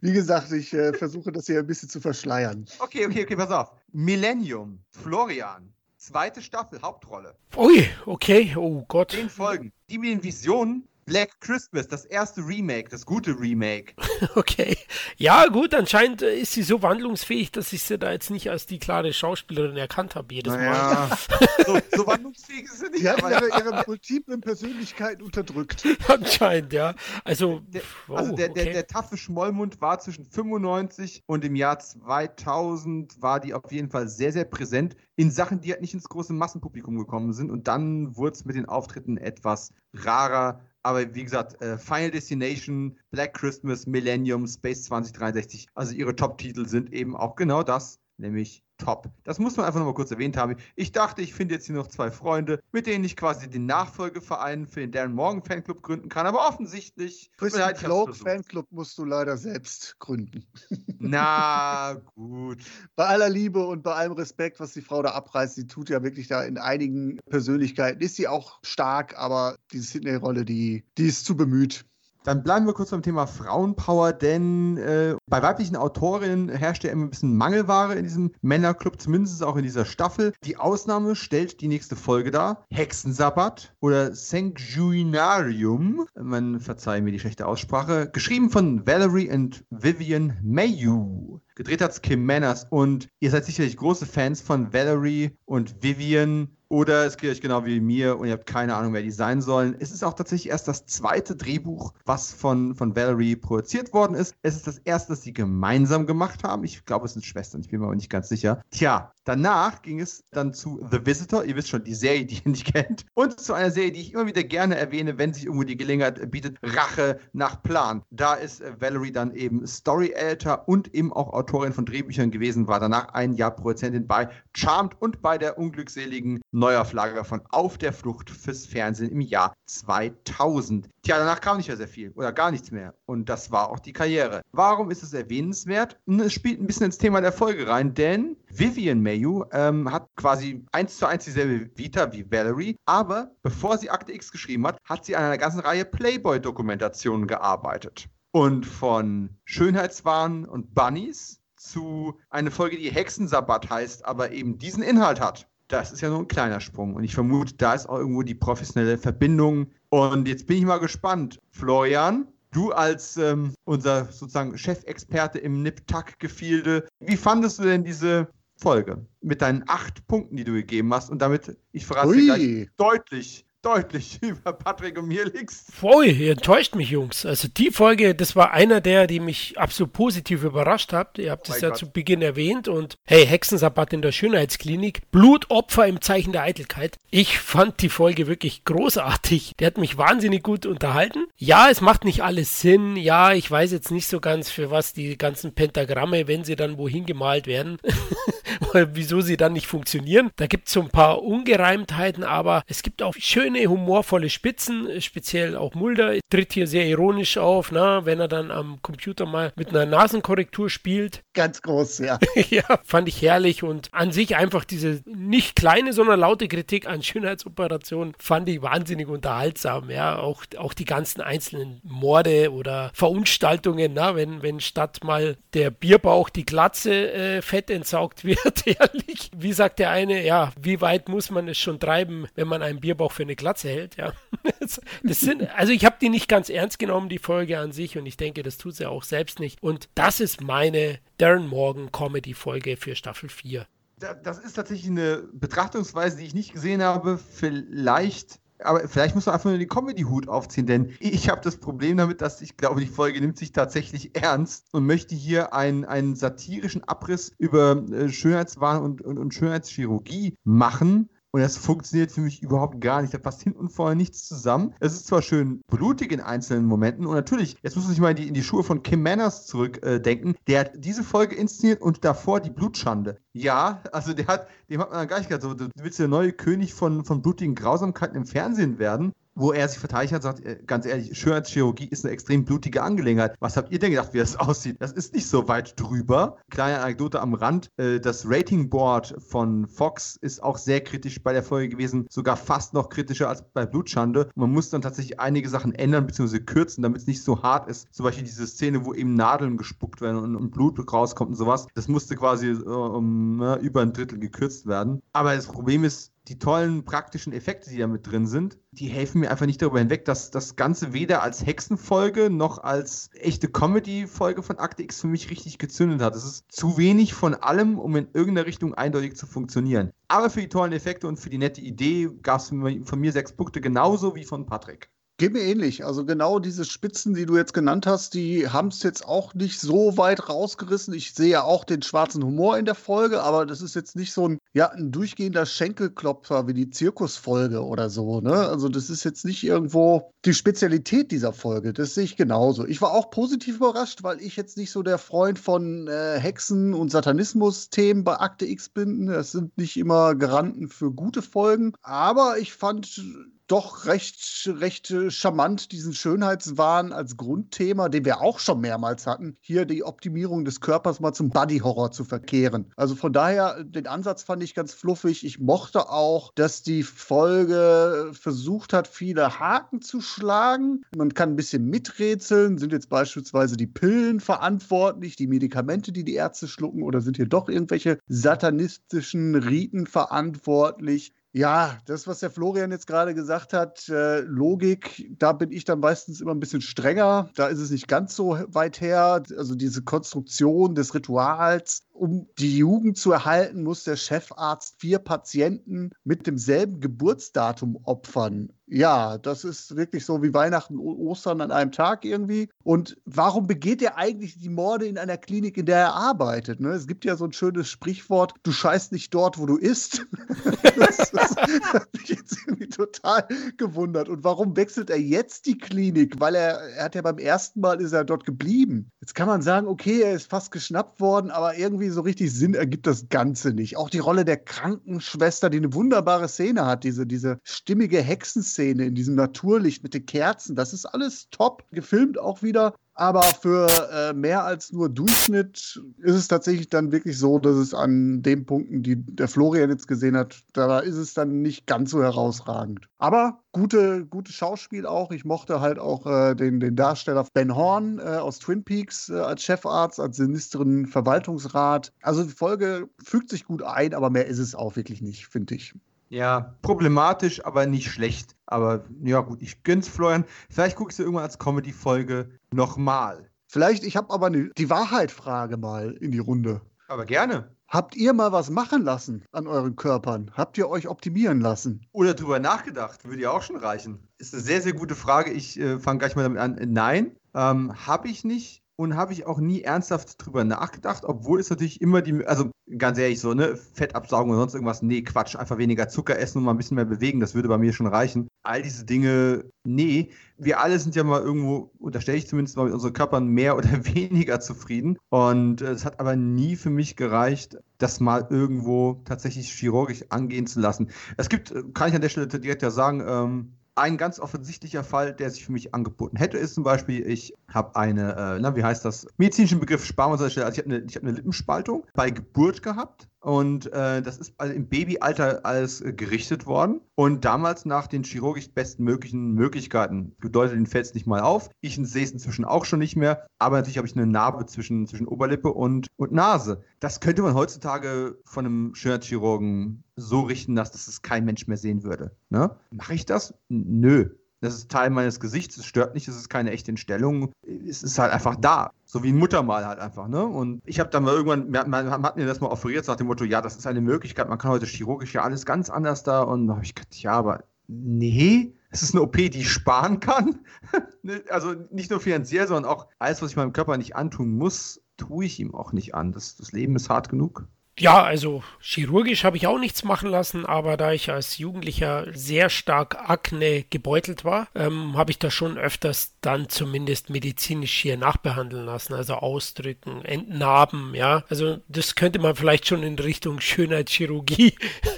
wie gesagt, ich äh, versuche das hier ein bisschen zu verschleiern. Okay, okay, okay, pass auf. Millennium, Florian, zweite Staffel, Hauptrolle. Ui, okay, oh Gott. Zehn Folgen. Die mit den Visionen Black Christmas, das erste Remake, das gute Remake. Okay. Ja, gut, anscheinend ist sie so wandlungsfähig, dass ich sie da jetzt nicht als die klare Schauspielerin erkannt habe jedes naja. Mal. so, so, wandlungsfähig ist sie nicht. Sie hat ihre, ihre multiplen Persönlichkeiten unterdrückt. Anscheinend, ja. Also, der, wow, also der, okay. der, der taffe Schmollmund war zwischen 95 und im Jahr 2000 war die auf jeden Fall sehr, sehr präsent in Sachen, die halt nicht ins große Massenpublikum gekommen sind. Und dann wurde es mit den Auftritten etwas rarer aber wie gesagt, äh, Final Destination, Black Christmas, Millennium, Space 2063, also ihre Top-Titel sind eben auch genau das, nämlich top. Das muss man einfach nochmal kurz erwähnt haben. Ich dachte, ich finde jetzt hier noch zwei Freunde, mit denen ich quasi den Nachfolgeverein für den Darren Morgan Fanclub gründen kann, aber offensichtlich. Christian Globe Fanclub musst du leider selbst gründen. Na gut. Bei aller Liebe und bei allem Respekt, was die Frau da abreißt, sie tut ja wirklich da in einigen Persönlichkeiten, ist sie auch stark, aber diese Sydney-Rolle, die, die ist zu bemüht. Dann bleiben wir kurz beim Thema Frauenpower, denn äh, bei weiblichen Autorinnen herrscht ja immer ein bisschen Mangelware in diesem Männerclub, zumindest auch in dieser Staffel. Die Ausnahme stellt die nächste Folge dar: Hexensabbat oder Sanctuinarium. Man verzeihe mir die schlechte Aussprache. Geschrieben von Valerie und Vivian Mayu. Gedreht hat's Kim Manners und ihr seid sicherlich große Fans von Valerie und Vivian oder es geht euch genau wie mir und ihr habt keine Ahnung, wer die sein sollen. Es ist auch tatsächlich erst das zweite Drehbuch, was von, von Valerie produziert worden ist. Es ist das erste, das sie gemeinsam gemacht haben. Ich glaube, es sind Schwestern, ich bin mir aber nicht ganz sicher. Tja, Danach ging es dann zu The Visitor, ihr wisst schon, die Serie, die ihr nicht kennt, und zu einer Serie, die ich immer wieder gerne erwähne, wenn sich irgendwo die Gelegenheit bietet, Rache nach Plan. Da ist Valerie dann eben Story-Editor und eben auch Autorin von Drehbüchern gewesen, war danach ein Jahr Produzentin bei Charmed und bei der unglückseligen Neuauflage von Auf der Flucht fürs Fernsehen im Jahr 2000. Tja, danach kam nicht mehr sehr viel oder gar nichts mehr. Und das war auch die Karriere. Warum ist es erwähnenswert? Es spielt ein bisschen ins Thema der Folge rein, denn Vivian Mayu ähm, hat quasi eins zu eins dieselbe Vita wie Valerie, aber bevor sie Akte X geschrieben hat, hat sie an einer ganzen Reihe Playboy-Dokumentationen gearbeitet. Und von Schönheitswahn und Bunnies zu einer Folge, die Hexensabbat heißt, aber eben diesen Inhalt hat. Das ist ja nur ein kleiner Sprung. Und ich vermute, da ist auch irgendwo die professionelle Verbindung. Und jetzt bin ich mal gespannt. Florian, du als ähm, unser sozusagen Chefexperte im Nip-Tack-Gefilde, wie fandest du denn diese Folge mit deinen acht Punkten, die du gegeben hast? Und damit, ich verrate dir gleich deutlich deutlich über Patrick und mir liegst. Pfui, ihr enttäuscht mich, Jungs. Also die Folge, das war einer der, die mich absolut positiv überrascht hat. Ihr habt es oh ja Gott. zu Beginn erwähnt und hey, Hexensabbat in der Schönheitsklinik, Blutopfer im Zeichen der Eitelkeit. Ich fand die Folge wirklich großartig. Der hat mich wahnsinnig gut unterhalten. Ja, es macht nicht alles Sinn. Ja, ich weiß jetzt nicht so ganz, für was die ganzen Pentagramme, wenn sie dann wohin gemalt werden, wieso sie dann nicht funktionieren. Da gibt es so ein paar Ungereimtheiten, aber es gibt auch schöne schöne, humorvolle Spitzen, speziell auch Mulder tritt hier sehr ironisch auf, na, wenn er dann am Computer mal mit einer Nasenkorrektur spielt. Ganz groß, ja. ja, fand ich herrlich und an sich einfach diese nicht kleine, sondern laute Kritik an Schönheitsoperationen fand ich wahnsinnig unterhaltsam, ja, auch, auch die ganzen einzelnen Morde oder Verunstaltungen, na, wenn, wenn statt mal der Bierbauch die Glatze äh, fett entsaugt wird, ehrlich. Wie sagt der eine, ja, wie weit muss man es schon treiben, wenn man einen Bierbauch für eine Glatze hält, ja. Das sind, also ich habe die nicht ganz ernst genommen, die Folge an sich, und ich denke, das tut sie auch selbst nicht. Und das ist meine Darren Morgan Comedy-Folge für Staffel 4. Das ist tatsächlich eine Betrachtungsweise, die ich nicht gesehen habe. Vielleicht aber vielleicht muss man einfach nur den Comedy-Hut aufziehen, denn ich habe das Problem damit, dass ich glaube, die Folge nimmt sich tatsächlich ernst und möchte hier einen, einen satirischen Abriss über äh, Schönheitswahn und, und, und Schönheitschirurgie machen. Und das funktioniert für mich überhaupt gar nicht. Da passt hin und vorne nichts zusammen. Es ist zwar schön blutig in einzelnen Momenten. Und natürlich, jetzt muss sich mal in die, in die Schuhe von Kim Manners zurückdenken. Äh, der hat diese Folge inszeniert und davor die Blutschande. Ja, also der hat, dem hat man dann gar nicht gesagt, so, du willst der neue König von, von blutigen Grausamkeiten im Fernsehen werden wo er sich verteidigt hat, sagt, äh, ganz ehrlich, Schönheitschirurgie ist eine extrem blutige Angelegenheit. Was habt ihr denn gedacht, wie das aussieht? Das ist nicht so weit drüber. Kleine Anekdote am Rand. Äh, das Rating Board von Fox ist auch sehr kritisch bei der Folge gewesen, sogar fast noch kritischer als bei Blutschande. Man muss dann tatsächlich einige Sachen ändern bzw. kürzen, damit es nicht so hart ist. Zum Beispiel diese Szene, wo eben Nadeln gespuckt werden und, Blut rauskommt und sowas. Das musste quasi äh, um ne, über ein Drittel gekürzt werden. Aber das Problem ist, die tollen praktischen Effekte, die da mit drin sind, die helfen mir einfach nicht darüber hinweg, dass das Ganze weder als Hexenfolge noch als echte Comedy-Folge von Akte X für mich richtig gezündet hat. Es ist zu wenig von allem, um in irgendeiner Richtung eindeutig zu funktionieren. Aber für die tollen Effekte und für die nette Idee gab es von mir sechs Punkte, genauso wie von Patrick. Geht mir ähnlich. Also genau diese Spitzen, die du jetzt genannt hast, die haben es jetzt auch nicht so weit rausgerissen. Ich sehe ja auch den schwarzen Humor in der Folge, aber das ist jetzt nicht so ein, ja, ein durchgehender Schenkelklopfer wie die Zirkusfolge oder so. Ne? Also das ist jetzt nicht irgendwo die Spezialität dieser Folge. Das sehe ich genauso. Ich war auch positiv überrascht, weil ich jetzt nicht so der Freund von äh, Hexen- und Satanismus-Themen bei Akte X bin. Das sind nicht immer Garanten für gute Folgen. Aber ich fand doch recht, recht äh, charmant diesen Schönheitswahn als Grundthema, den wir auch schon mehrmals hatten, hier die Optimierung des Körpers mal zum Body-Horror zu verkehren. Also von daher, den Ansatz fand ich ganz fluffig. Ich mochte auch, dass die Folge versucht hat, viele Haken zu schlagen. Man kann ein bisschen miträtseln. Sind jetzt beispielsweise die Pillen verantwortlich, die Medikamente, die die Ärzte schlucken, oder sind hier doch irgendwelche satanistischen Riten verantwortlich? Ja, das, was der Florian jetzt gerade gesagt hat, äh, Logik, da bin ich dann meistens immer ein bisschen strenger. Da ist es nicht ganz so weit her. Also diese Konstruktion des Rituals um die Jugend zu erhalten, muss der Chefarzt vier Patienten mit demselben Geburtsdatum opfern. Ja, das ist wirklich so wie Weihnachten, Ostern an einem Tag irgendwie. Und warum begeht er eigentlich die Morde in einer Klinik, in der er arbeitet? Ne? Es gibt ja so ein schönes Sprichwort, du scheißt nicht dort, wo du isst. das, das hat mich jetzt irgendwie total gewundert. Und warum wechselt er jetzt die Klinik? Weil er, er hat ja beim ersten Mal ist er dort geblieben. Jetzt kann man sagen, okay, er ist fast geschnappt worden, aber irgendwie so richtig Sinn ergibt das Ganze nicht. Auch die Rolle der Krankenschwester, die eine wunderbare Szene hat, diese, diese stimmige Hexenszene Szene in diesem Naturlicht mit den Kerzen, das ist alles top gefilmt auch wieder. Aber für äh, mehr als nur Durchschnitt ist es tatsächlich dann wirklich so, dass es an den Punkten, die der Florian jetzt gesehen hat, da ist es dann nicht ganz so herausragend. Aber gute, gutes Schauspiel auch. Ich mochte halt auch äh, den, den Darsteller Ben Horn äh, aus Twin Peaks äh, als Chefarzt, als sinisteren Verwaltungsrat. Also die Folge fügt sich gut ein, aber mehr ist es auch wirklich nicht, finde ich. Ja, problematisch, aber nicht schlecht. Aber ja, gut, ich gönn's Florian. Vielleicht guckst du irgendwann als Comedy-Folge nochmal. Vielleicht, ich habe aber ne, die Wahrheit-Frage mal in die Runde. Aber gerne. Habt ihr mal was machen lassen an euren Körpern? Habt ihr euch optimieren lassen? Oder drüber nachgedacht? Würde ja auch schon reichen. Ist eine sehr, sehr gute Frage. Ich äh, fange gleich mal damit an. Nein, ähm, habe ich nicht und habe ich auch nie ernsthaft drüber nachgedacht, obwohl es natürlich immer die, also ganz ehrlich so, ne, Fettabsaugung oder sonst irgendwas, nee, Quatsch, einfach weniger Zucker essen und mal ein bisschen mehr bewegen, das würde bei mir schon reichen. All diese Dinge, nee, wir alle sind ja mal irgendwo, unterstelle ich zumindest mal mit unseren Körpern mehr oder weniger zufrieden und äh, es hat aber nie für mich gereicht, das mal irgendwo tatsächlich chirurgisch angehen zu lassen. Es gibt, äh, kann ich an der Stelle direkt ja sagen, ähm, ein ganz offensichtlicher Fall, der sich für mich angeboten hätte, ist zum Beispiel, ich habe eine, äh, na, wie heißt das, medizinischen Begriff sparen wir uns an der Stelle. Also ich habe eine, hab eine Lippenspaltung bei Geburt gehabt und äh, das ist im Babyalter alles äh, gerichtet worden. Und damals nach den chirurgisch besten möglichen Möglichkeiten. Bedeutet, den fällt es nicht mal auf. Ich sehe es inzwischen auch schon nicht mehr. Aber natürlich habe ich eine Narbe zwischen, zwischen Oberlippe und, und Nase. Das könnte man heutzutage von einem Schönheitschirurgen so richten, dass das kein Mensch mehr sehen würde. Ne? Mache ich das? Nö. Das ist Teil meines Gesichts, es stört nicht, es ist keine echte Entstellung. Es ist halt einfach da. So wie ein Muttermal halt einfach, ne? Und ich habe dann mal irgendwann, man, man, hat mir das mal offeriert, nach dem Motto, ja, das ist eine Möglichkeit, man kann heute chirurgisch ja alles ganz anders da. Und da habe ich gedacht, ja, aber nee, es ist eine OP, die ich sparen kann. Ne, also nicht nur finanziell, sondern auch alles, was ich meinem Körper nicht antun muss, tue ich ihm auch nicht an. Das, das Leben ist hart genug. Ja, also chirurgisch habe ich auch nichts machen lassen, aber da ich als Jugendlicher sehr stark Akne gebeutelt war, ähm, habe ich das schon öfters dann zumindest medizinisch hier nachbehandeln lassen, also ausdrücken, entnarben, ja. Also das könnte man vielleicht schon in Richtung Schönheitschirurgie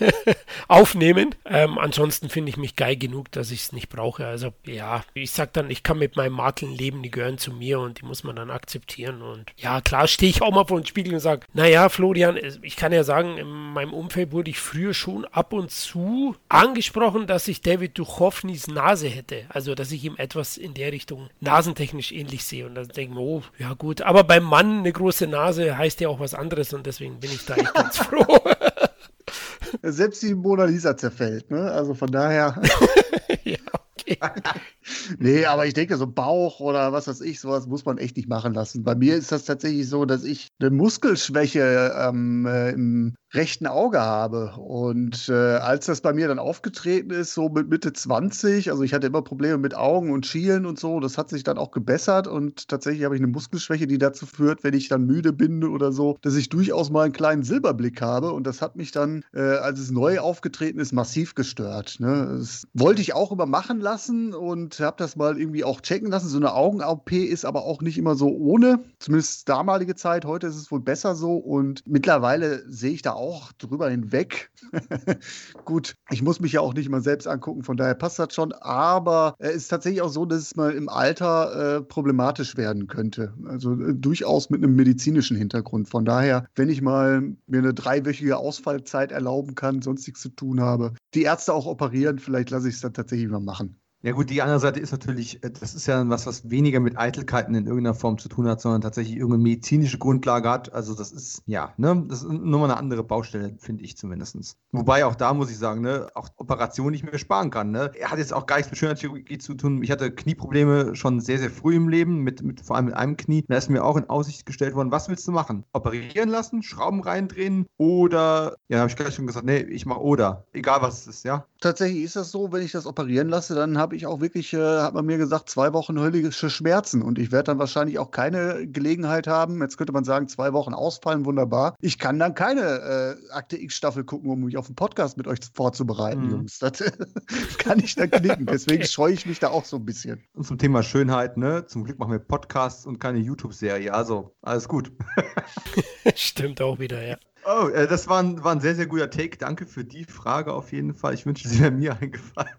aufnehmen. Ähm, ansonsten finde ich mich geil genug, dass ich es nicht brauche. Also ja, ich sag dann, ich kann mit meinen Makeln leben, die gehören zu mir und die muss man dann akzeptieren. Und ja, klar stehe ich auch mal vor den Spiegel und sage, naja, Florian, ich kann ja sagen, in meinem Umfeld wurde ich früher schon ab und zu angesprochen, dass ich David Duchovnys Nase hätte. Also, dass ich ihm etwas in der Richtung nasentechnisch ähnlich sehe. Und dann denke ich mir, oh, ja gut. Aber beim Mann eine große Nase heißt ja auch was anderes und deswegen bin ich da echt ganz froh. Selbst die Mona Lisa zerfällt, ne? Also von daher. ja, okay. nee, aber ich denke, so Bauch oder was weiß ich, sowas muss man echt nicht machen lassen. Bei mir ist das tatsächlich so, dass ich eine Muskelschwäche ähm, äh, im rechten Auge habe. Und äh, als das bei mir dann aufgetreten ist, so mit Mitte 20, also ich hatte immer Probleme mit Augen und Schielen und so, das hat sich dann auch gebessert und tatsächlich habe ich eine Muskelschwäche, die dazu führt, wenn ich dann müde bin oder so, dass ich durchaus mal einen kleinen Silberblick habe. Und das hat mich dann, äh, als es neu aufgetreten ist, massiv gestört. Ne? Das wollte ich auch immer machen lassen und habe das mal irgendwie auch checken lassen. So eine Augen-OP ist aber auch nicht immer so ohne, zumindest damalige Zeit. Heute ist es wohl besser so und mittlerweile sehe ich da auch drüber hinweg. Gut, ich muss mich ja auch nicht mal selbst angucken, von daher passt das schon, aber es ist tatsächlich auch so, dass es mal im Alter äh, problematisch werden könnte. Also äh, durchaus mit einem medizinischen Hintergrund. Von daher, wenn ich mal mir eine dreiwöchige Ausfallzeit erlauben kann, sonst nichts zu tun habe, die Ärzte auch operieren, vielleicht lasse ich es dann tatsächlich mal machen. Ja gut, die andere Seite ist natürlich, äh, das ist ja was, was weniger mit Eitelkeiten in irgendeiner Form zu tun hat, sondern tatsächlich irgendeine medizinische Grundlage hat. Also das ist, ja, ne, das ist nur mal eine andere Baustelle, finde ich zumindest. Wobei auch da muss ich sagen, ne, auch Operationen nicht mehr sparen kann. Ne? Er hat jetzt auch gar nichts mit Schönheitschirurgie zu tun. Ich hatte Knieprobleme schon sehr, sehr früh im Leben, mit, mit vor allem mit einem Knie. Da ist mir auch in Aussicht gestellt worden, was willst du machen? Operieren lassen, Schrauben reindrehen oder, ja, habe ich gleich schon gesagt, nee, ich mache oder. Egal was es ist, ja. Tatsächlich ist das so, wenn ich das operieren lasse, dann habe ich auch wirklich, äh, hat man mir gesagt, zwei Wochen höllische Schmerzen und ich werde dann wahrscheinlich auch keine Gelegenheit haben. Jetzt könnte man sagen, zwei Wochen ausfallen, wunderbar. Ich kann dann keine äh, Akte X-Staffel gucken, um mich auf einen Podcast mit euch vorzubereiten, mhm. Jungs. Das kann ich dann knicken. Deswegen okay. scheue ich mich da auch so ein bisschen. Und zum Thema Schönheit, ne? Zum Glück machen wir Podcasts und keine YouTube-Serie. Also, alles gut. Stimmt auch wieder, ja. Oh, äh, das war ein, war ein sehr, sehr guter Take. Danke für die Frage auf jeden Fall. Ich wünsche, sie wäre mir eingefallen.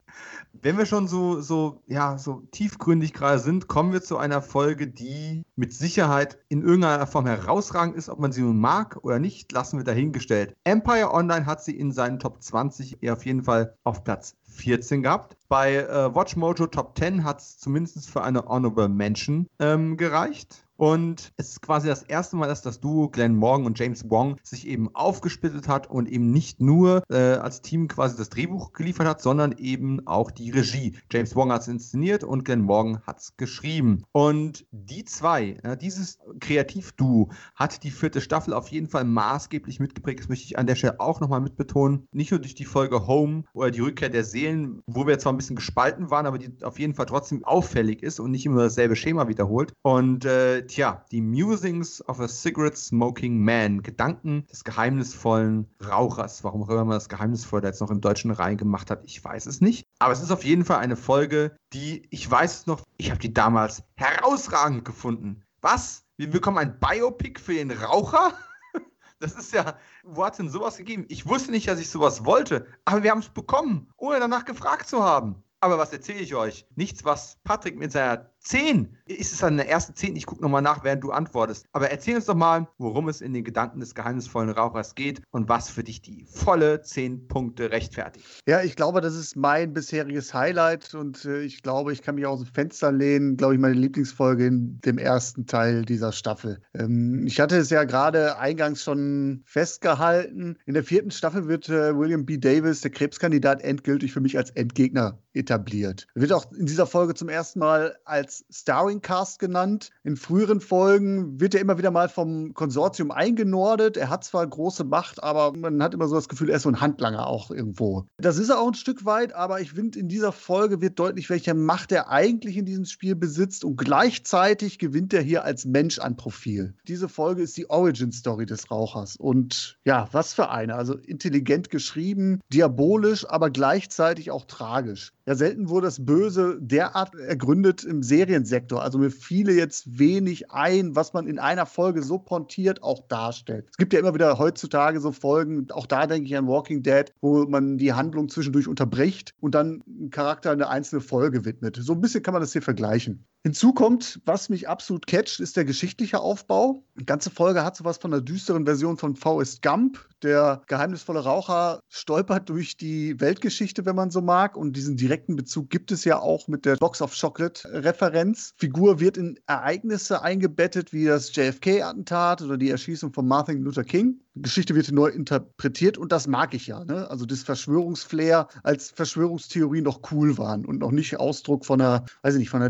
Wenn wir schon so, so, ja, so tiefgründig gerade sind, kommen wir zu einer Folge, die mit Sicherheit in irgendeiner Form herausragend ist. Ob man sie nun mag oder nicht, lassen wir dahingestellt. Empire Online hat sie in seinen Top 20 auf jeden Fall auf Platz 14 gehabt. Bei äh, Watch Mojo Top 10 hat es zumindest für eine Honorable Mention ähm, gereicht. Und es ist quasi das erste Mal, dass das Duo Glenn Morgan und James Wong sich eben aufgesplittet hat und eben nicht nur äh, als Team quasi das Drehbuch geliefert hat, sondern eben auch die Regie. James Wong hat es inszeniert und Glenn Morgan hat es geschrieben. Und die zwei, äh, dieses Kreativduo, hat die vierte Staffel auf jeden Fall maßgeblich mitgeprägt. Das möchte ich an der Stelle auch nochmal mitbetonen. Nicht nur durch die Folge Home oder die Rückkehr der Seelen, wo wir zwar ein bisschen gespalten waren, aber die auf jeden Fall trotzdem auffällig ist und nicht immer dasselbe Schema wiederholt. Und äh, tja, die Musings of a Cigarette Smoking Man, Gedanken des geheimnisvollen Rauchers. Warum auch immer man das geheimnisvoll jetzt noch im Deutschen reingemacht hat, ich weiß es nicht. Aber es ist auf jeden Fall eine Folge, die, ich weiß es noch, ich habe die damals herausragend gefunden. Was? Wir bekommen ein Biopic für den Raucher? Das ist ja, wo hat denn sowas gegeben? Ich wusste nicht, dass ich sowas wollte, aber wir haben es bekommen, ohne danach gefragt zu haben. Aber was erzähle ich euch? Nichts, was Patrick mit seiner 10 ist es an der ersten 10. Ich gucke nochmal nach, während du antwortest. Aber erzähl uns doch mal, worum es in den Gedanken des geheimnisvollen Rauchers geht und was für dich die volle 10 Punkte rechtfertigt. Ja, ich glaube, das ist mein bisheriges Highlight und äh, ich glaube, ich kann mich aus dem Fenster lehnen. Glaube ich, meine Lieblingsfolge in dem ersten Teil dieser Staffel. Ähm, ich hatte es ja gerade eingangs schon festgehalten. In der vierten Staffel wird äh, William B. Davis, der Krebskandidat, endgültig für mich als Endgegner etabliert. Er wird auch in dieser Folge zum ersten Mal als Starring Cast genannt. In früheren Folgen wird er immer wieder mal vom Konsortium eingenordet. Er hat zwar große Macht, aber man hat immer so das Gefühl, er ist so ein Handlanger auch irgendwo. Das ist er auch ein Stück weit, aber ich finde, in dieser Folge wird deutlich, welche Macht er eigentlich in diesem Spiel besitzt und gleichzeitig gewinnt er hier als Mensch an Profil. Diese Folge ist die Origin-Story des Rauchers und ja, was für eine. Also intelligent geschrieben, diabolisch, aber gleichzeitig auch tragisch. Ja, selten wurde das Böse derart ergründet im Seriensektor. Also mir fiele jetzt wenig ein, was man in einer Folge so pontiert auch darstellt. Es gibt ja immer wieder heutzutage so Folgen, auch da denke ich an Walking Dead, wo man die Handlung zwischendurch unterbricht und dann einen Charakter eine einzelne Folge widmet. So ein bisschen kann man das hier vergleichen. Hinzu kommt, was mich absolut catcht, ist der geschichtliche Aufbau. Die ganze Folge hat sowas von einer düsteren Version von Forrest Gump. Der geheimnisvolle Raucher stolpert durch die Weltgeschichte, wenn man so mag. Und diesen direkten Bezug gibt es ja auch mit der Box of Chocolate-Referenz. Figur wird in Ereignisse eingebettet, wie das JFK-Attentat oder die Erschießung von Martin Luther King. Geschichte wird neu interpretiert und das mag ich ja. Ne? Also das Verschwörungsflair als Verschwörungstheorie noch cool waren und noch nicht Ausdruck von einer, weiß ich nicht, von einer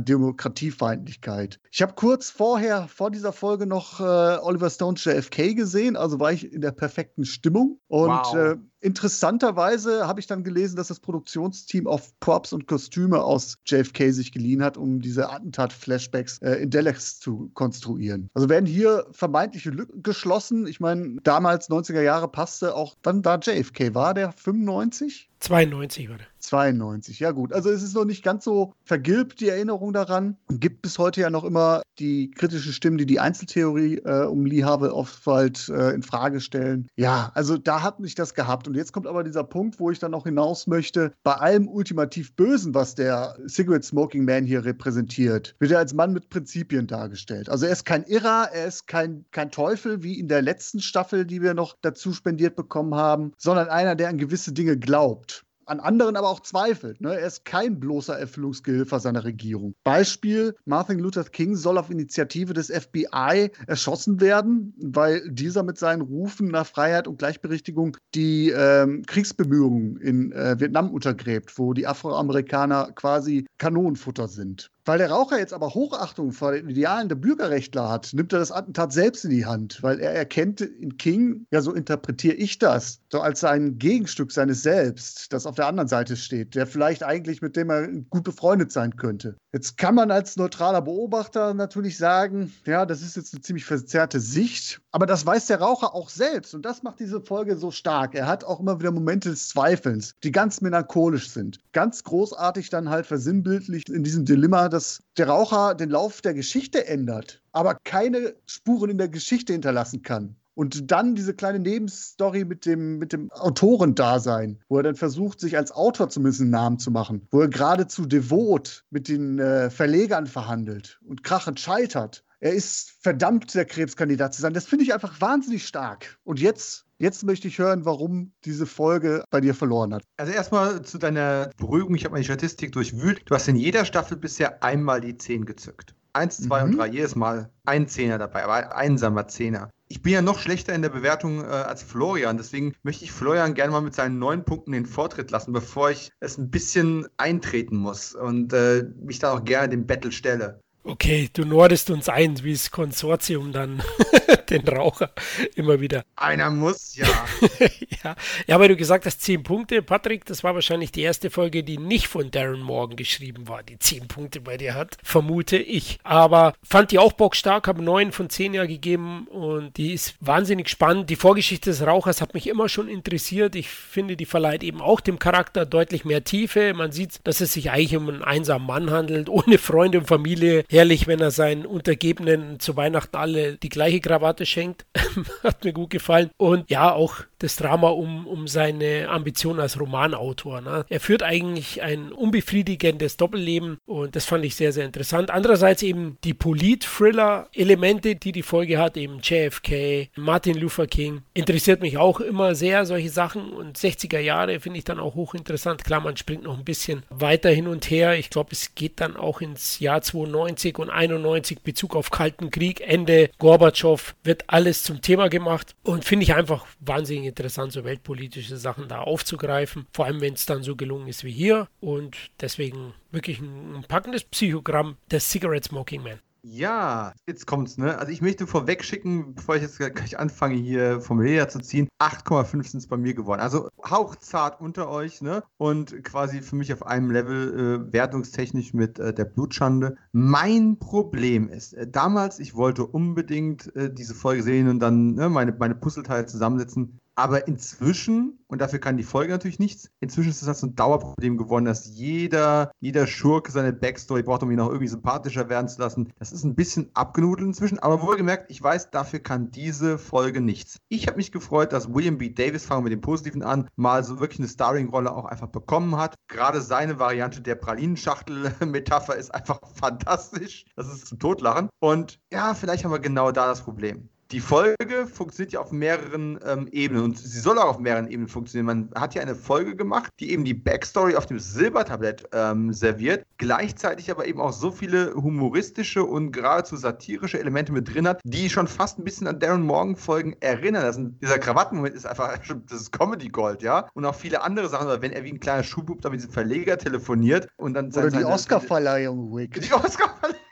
Demokratiefeindlichkeit. Ich habe kurz vorher, vor dieser Folge noch äh, Oliver Stone's JFK gesehen, also war ich in der perfekten Stimmung und wow. äh, Interessanterweise habe ich dann gelesen, dass das Produktionsteam auf Props und Kostüme aus JFK sich geliehen hat, um diese Attentat-Flashbacks äh, in Dallas zu konstruieren. Also werden hier vermeintliche Lücken geschlossen. Ich meine, damals 90er Jahre passte auch, wann da JFK war, der 95? 92 war der. 92, ja gut. Also es ist noch nicht ganz so vergilbt, die Erinnerung daran. Gibt bis heute ja noch immer die kritischen Stimmen, die die Einzeltheorie äh, um Lee Harvey Oswald äh, in Frage stellen. Ja, also da hat mich das gehabt. Und jetzt kommt aber dieser Punkt, wo ich dann noch hinaus möchte. Bei allem ultimativ Bösen, was der Cigarette Smoking Man hier repräsentiert, wird er als Mann mit Prinzipien dargestellt. Also er ist kein Irrer, er ist kein, kein Teufel wie in der letzten Staffel, die wir noch dazu spendiert bekommen haben, sondern einer, der an gewisse Dinge glaubt. An anderen aber auch zweifelt. Ne? Er ist kein bloßer Erfüllungsgehilfer seiner Regierung. Beispiel: Martin Luther King soll auf Initiative des FBI erschossen werden, weil dieser mit seinen Rufen nach Freiheit und Gleichberechtigung die ähm, Kriegsbemühungen in äh, Vietnam untergräbt, wo die Afroamerikaner quasi Kanonenfutter sind. Weil der Raucher jetzt aber Hochachtung vor den Idealen der Bürgerrechtler hat, nimmt er das Attentat selbst in die Hand, weil er erkennt in King, ja, so interpretiere ich das, so als sein Gegenstück seines Selbst, das auf der anderen Seite steht, der vielleicht eigentlich mit dem er gut befreundet sein könnte. Jetzt kann man als neutraler Beobachter natürlich sagen, ja, das ist jetzt eine ziemlich verzerrte Sicht, aber das weiß der Raucher auch selbst und das macht diese Folge so stark. Er hat auch immer wieder Momente des Zweifelns, die ganz melancholisch sind. Ganz großartig dann halt versinnbildlich in diesem Dilemma, dass der Raucher den Lauf der Geschichte ändert, aber keine Spuren in der Geschichte hinterlassen kann. Und dann diese kleine Nebenstory mit dem, mit dem Autorendasein, wo er dann versucht, sich als Autor zumindest einen Namen zu machen, wo er geradezu devot mit den äh, Verlegern verhandelt und krachend scheitert. Er ist verdammt, der Krebskandidat zu sein. Das finde ich einfach wahnsinnig stark. Und jetzt Jetzt möchte ich hören, warum diese Folge bei dir verloren hat. Also erstmal zu deiner Beruhigung. Ich habe meine Statistik durchwühlt. Du hast in jeder Staffel bisher einmal die 10 gezückt. Eins, zwei mhm. und drei, jedes Mal ein Zehner dabei, aber ein einsamer Zehner. Ich bin ja noch schlechter in der Bewertung äh, als Florian, deswegen möchte ich Florian gerne mal mit seinen neun Punkten den Vortritt lassen, bevor ich es ein bisschen eintreten muss und äh, mich da auch gerne dem Battle stelle. Okay, du nordest uns ein, wie das Konsortium dann den Raucher immer wieder. Einer muss, ja. ja. Ja, weil du gesagt hast, zehn Punkte. Patrick, das war wahrscheinlich die erste Folge, die nicht von Darren Morgan geschrieben war, die zehn Punkte bei dir hat, vermute ich. Aber fand die auch bockstark, habe neun von zehn ja gegeben und die ist wahnsinnig spannend. Die Vorgeschichte des Rauchers hat mich immer schon interessiert. Ich finde, die verleiht eben auch dem Charakter deutlich mehr Tiefe. Man sieht, dass es sich eigentlich um einen einsamen Mann handelt, ohne Freunde und Familie herrlich, wenn er seinen Untergebenen zu Weihnachten alle die gleiche Krawatte schenkt. Hat mir gut gefallen. Und ja, auch das Drama um, um seine Ambition als Romanautor. Ne? Er führt eigentlich ein unbefriedigendes Doppelleben und das fand ich sehr, sehr interessant. Andererseits eben die Polit-Thriller-Elemente, die die Folge hat, eben JFK, Martin Luther King, interessiert mich auch immer sehr, solche Sachen. Und 60er Jahre finde ich dann auch hochinteressant. Klar, man springt noch ein bisschen weiter hin und her. Ich glaube, es geht dann auch ins Jahr 92 und 91 Bezug auf Kalten Krieg, Ende Gorbatschow wird alles zum Thema gemacht und finde ich einfach wahnsinnig interessant, so weltpolitische Sachen da aufzugreifen. Vor allem, wenn es dann so gelungen ist wie hier und deswegen wirklich ein, ein packendes Psychogramm des Cigarette Smoking Man. Ja, jetzt kommt's, ne? Also ich möchte vorweg schicken, bevor ich jetzt gleich anfange, hier vom Leder zu ziehen, 8,5 sind es bei mir geworden. Also hauchzart unter euch, ne? Und quasi für mich auf einem Level äh, wertungstechnisch mit äh, der Blutschande. Mein Problem ist, äh, damals, ich wollte unbedingt äh, diese Folge sehen und dann ne, meine, meine Puzzleteile zusammensetzen. Aber inzwischen, und dafür kann die Folge natürlich nichts, inzwischen ist das halt so ein Dauerproblem geworden, dass jeder, jeder Schurke seine Backstory braucht, um ihn auch irgendwie sympathischer werden zu lassen. Das ist ein bisschen abgenudelt inzwischen, aber wohlgemerkt, ich weiß, dafür kann diese Folge nichts. Ich habe mich gefreut, dass William B. Davis, fangen wir mit dem Positiven an, mal so wirklich eine Starring-Rolle auch einfach bekommen hat. Gerade seine Variante der Pralinenschachtel-Metapher ist einfach fantastisch. Das ist zum Totlachen. Und ja, vielleicht haben wir genau da das Problem die Folge funktioniert ja auf mehreren ähm, Ebenen und sie soll auch auf mehreren Ebenen funktionieren. Man hat ja eine Folge gemacht, die eben die Backstory auf dem Silbertablett ähm, serviert, gleichzeitig aber eben auch so viele humoristische und geradezu satirische Elemente mit drin hat, die schon fast ein bisschen an Darren Morgan-Folgen erinnern. Das ist, dieser Krawattenmoment ist einfach, das ist Comedy Gold, ja. Und auch viele andere Sachen, wenn er wie ein kleiner Schulbub da mit diesem Verleger telefoniert und dann Oder die Oscar-Verleihung, Wick. Die Oscar-Verleihung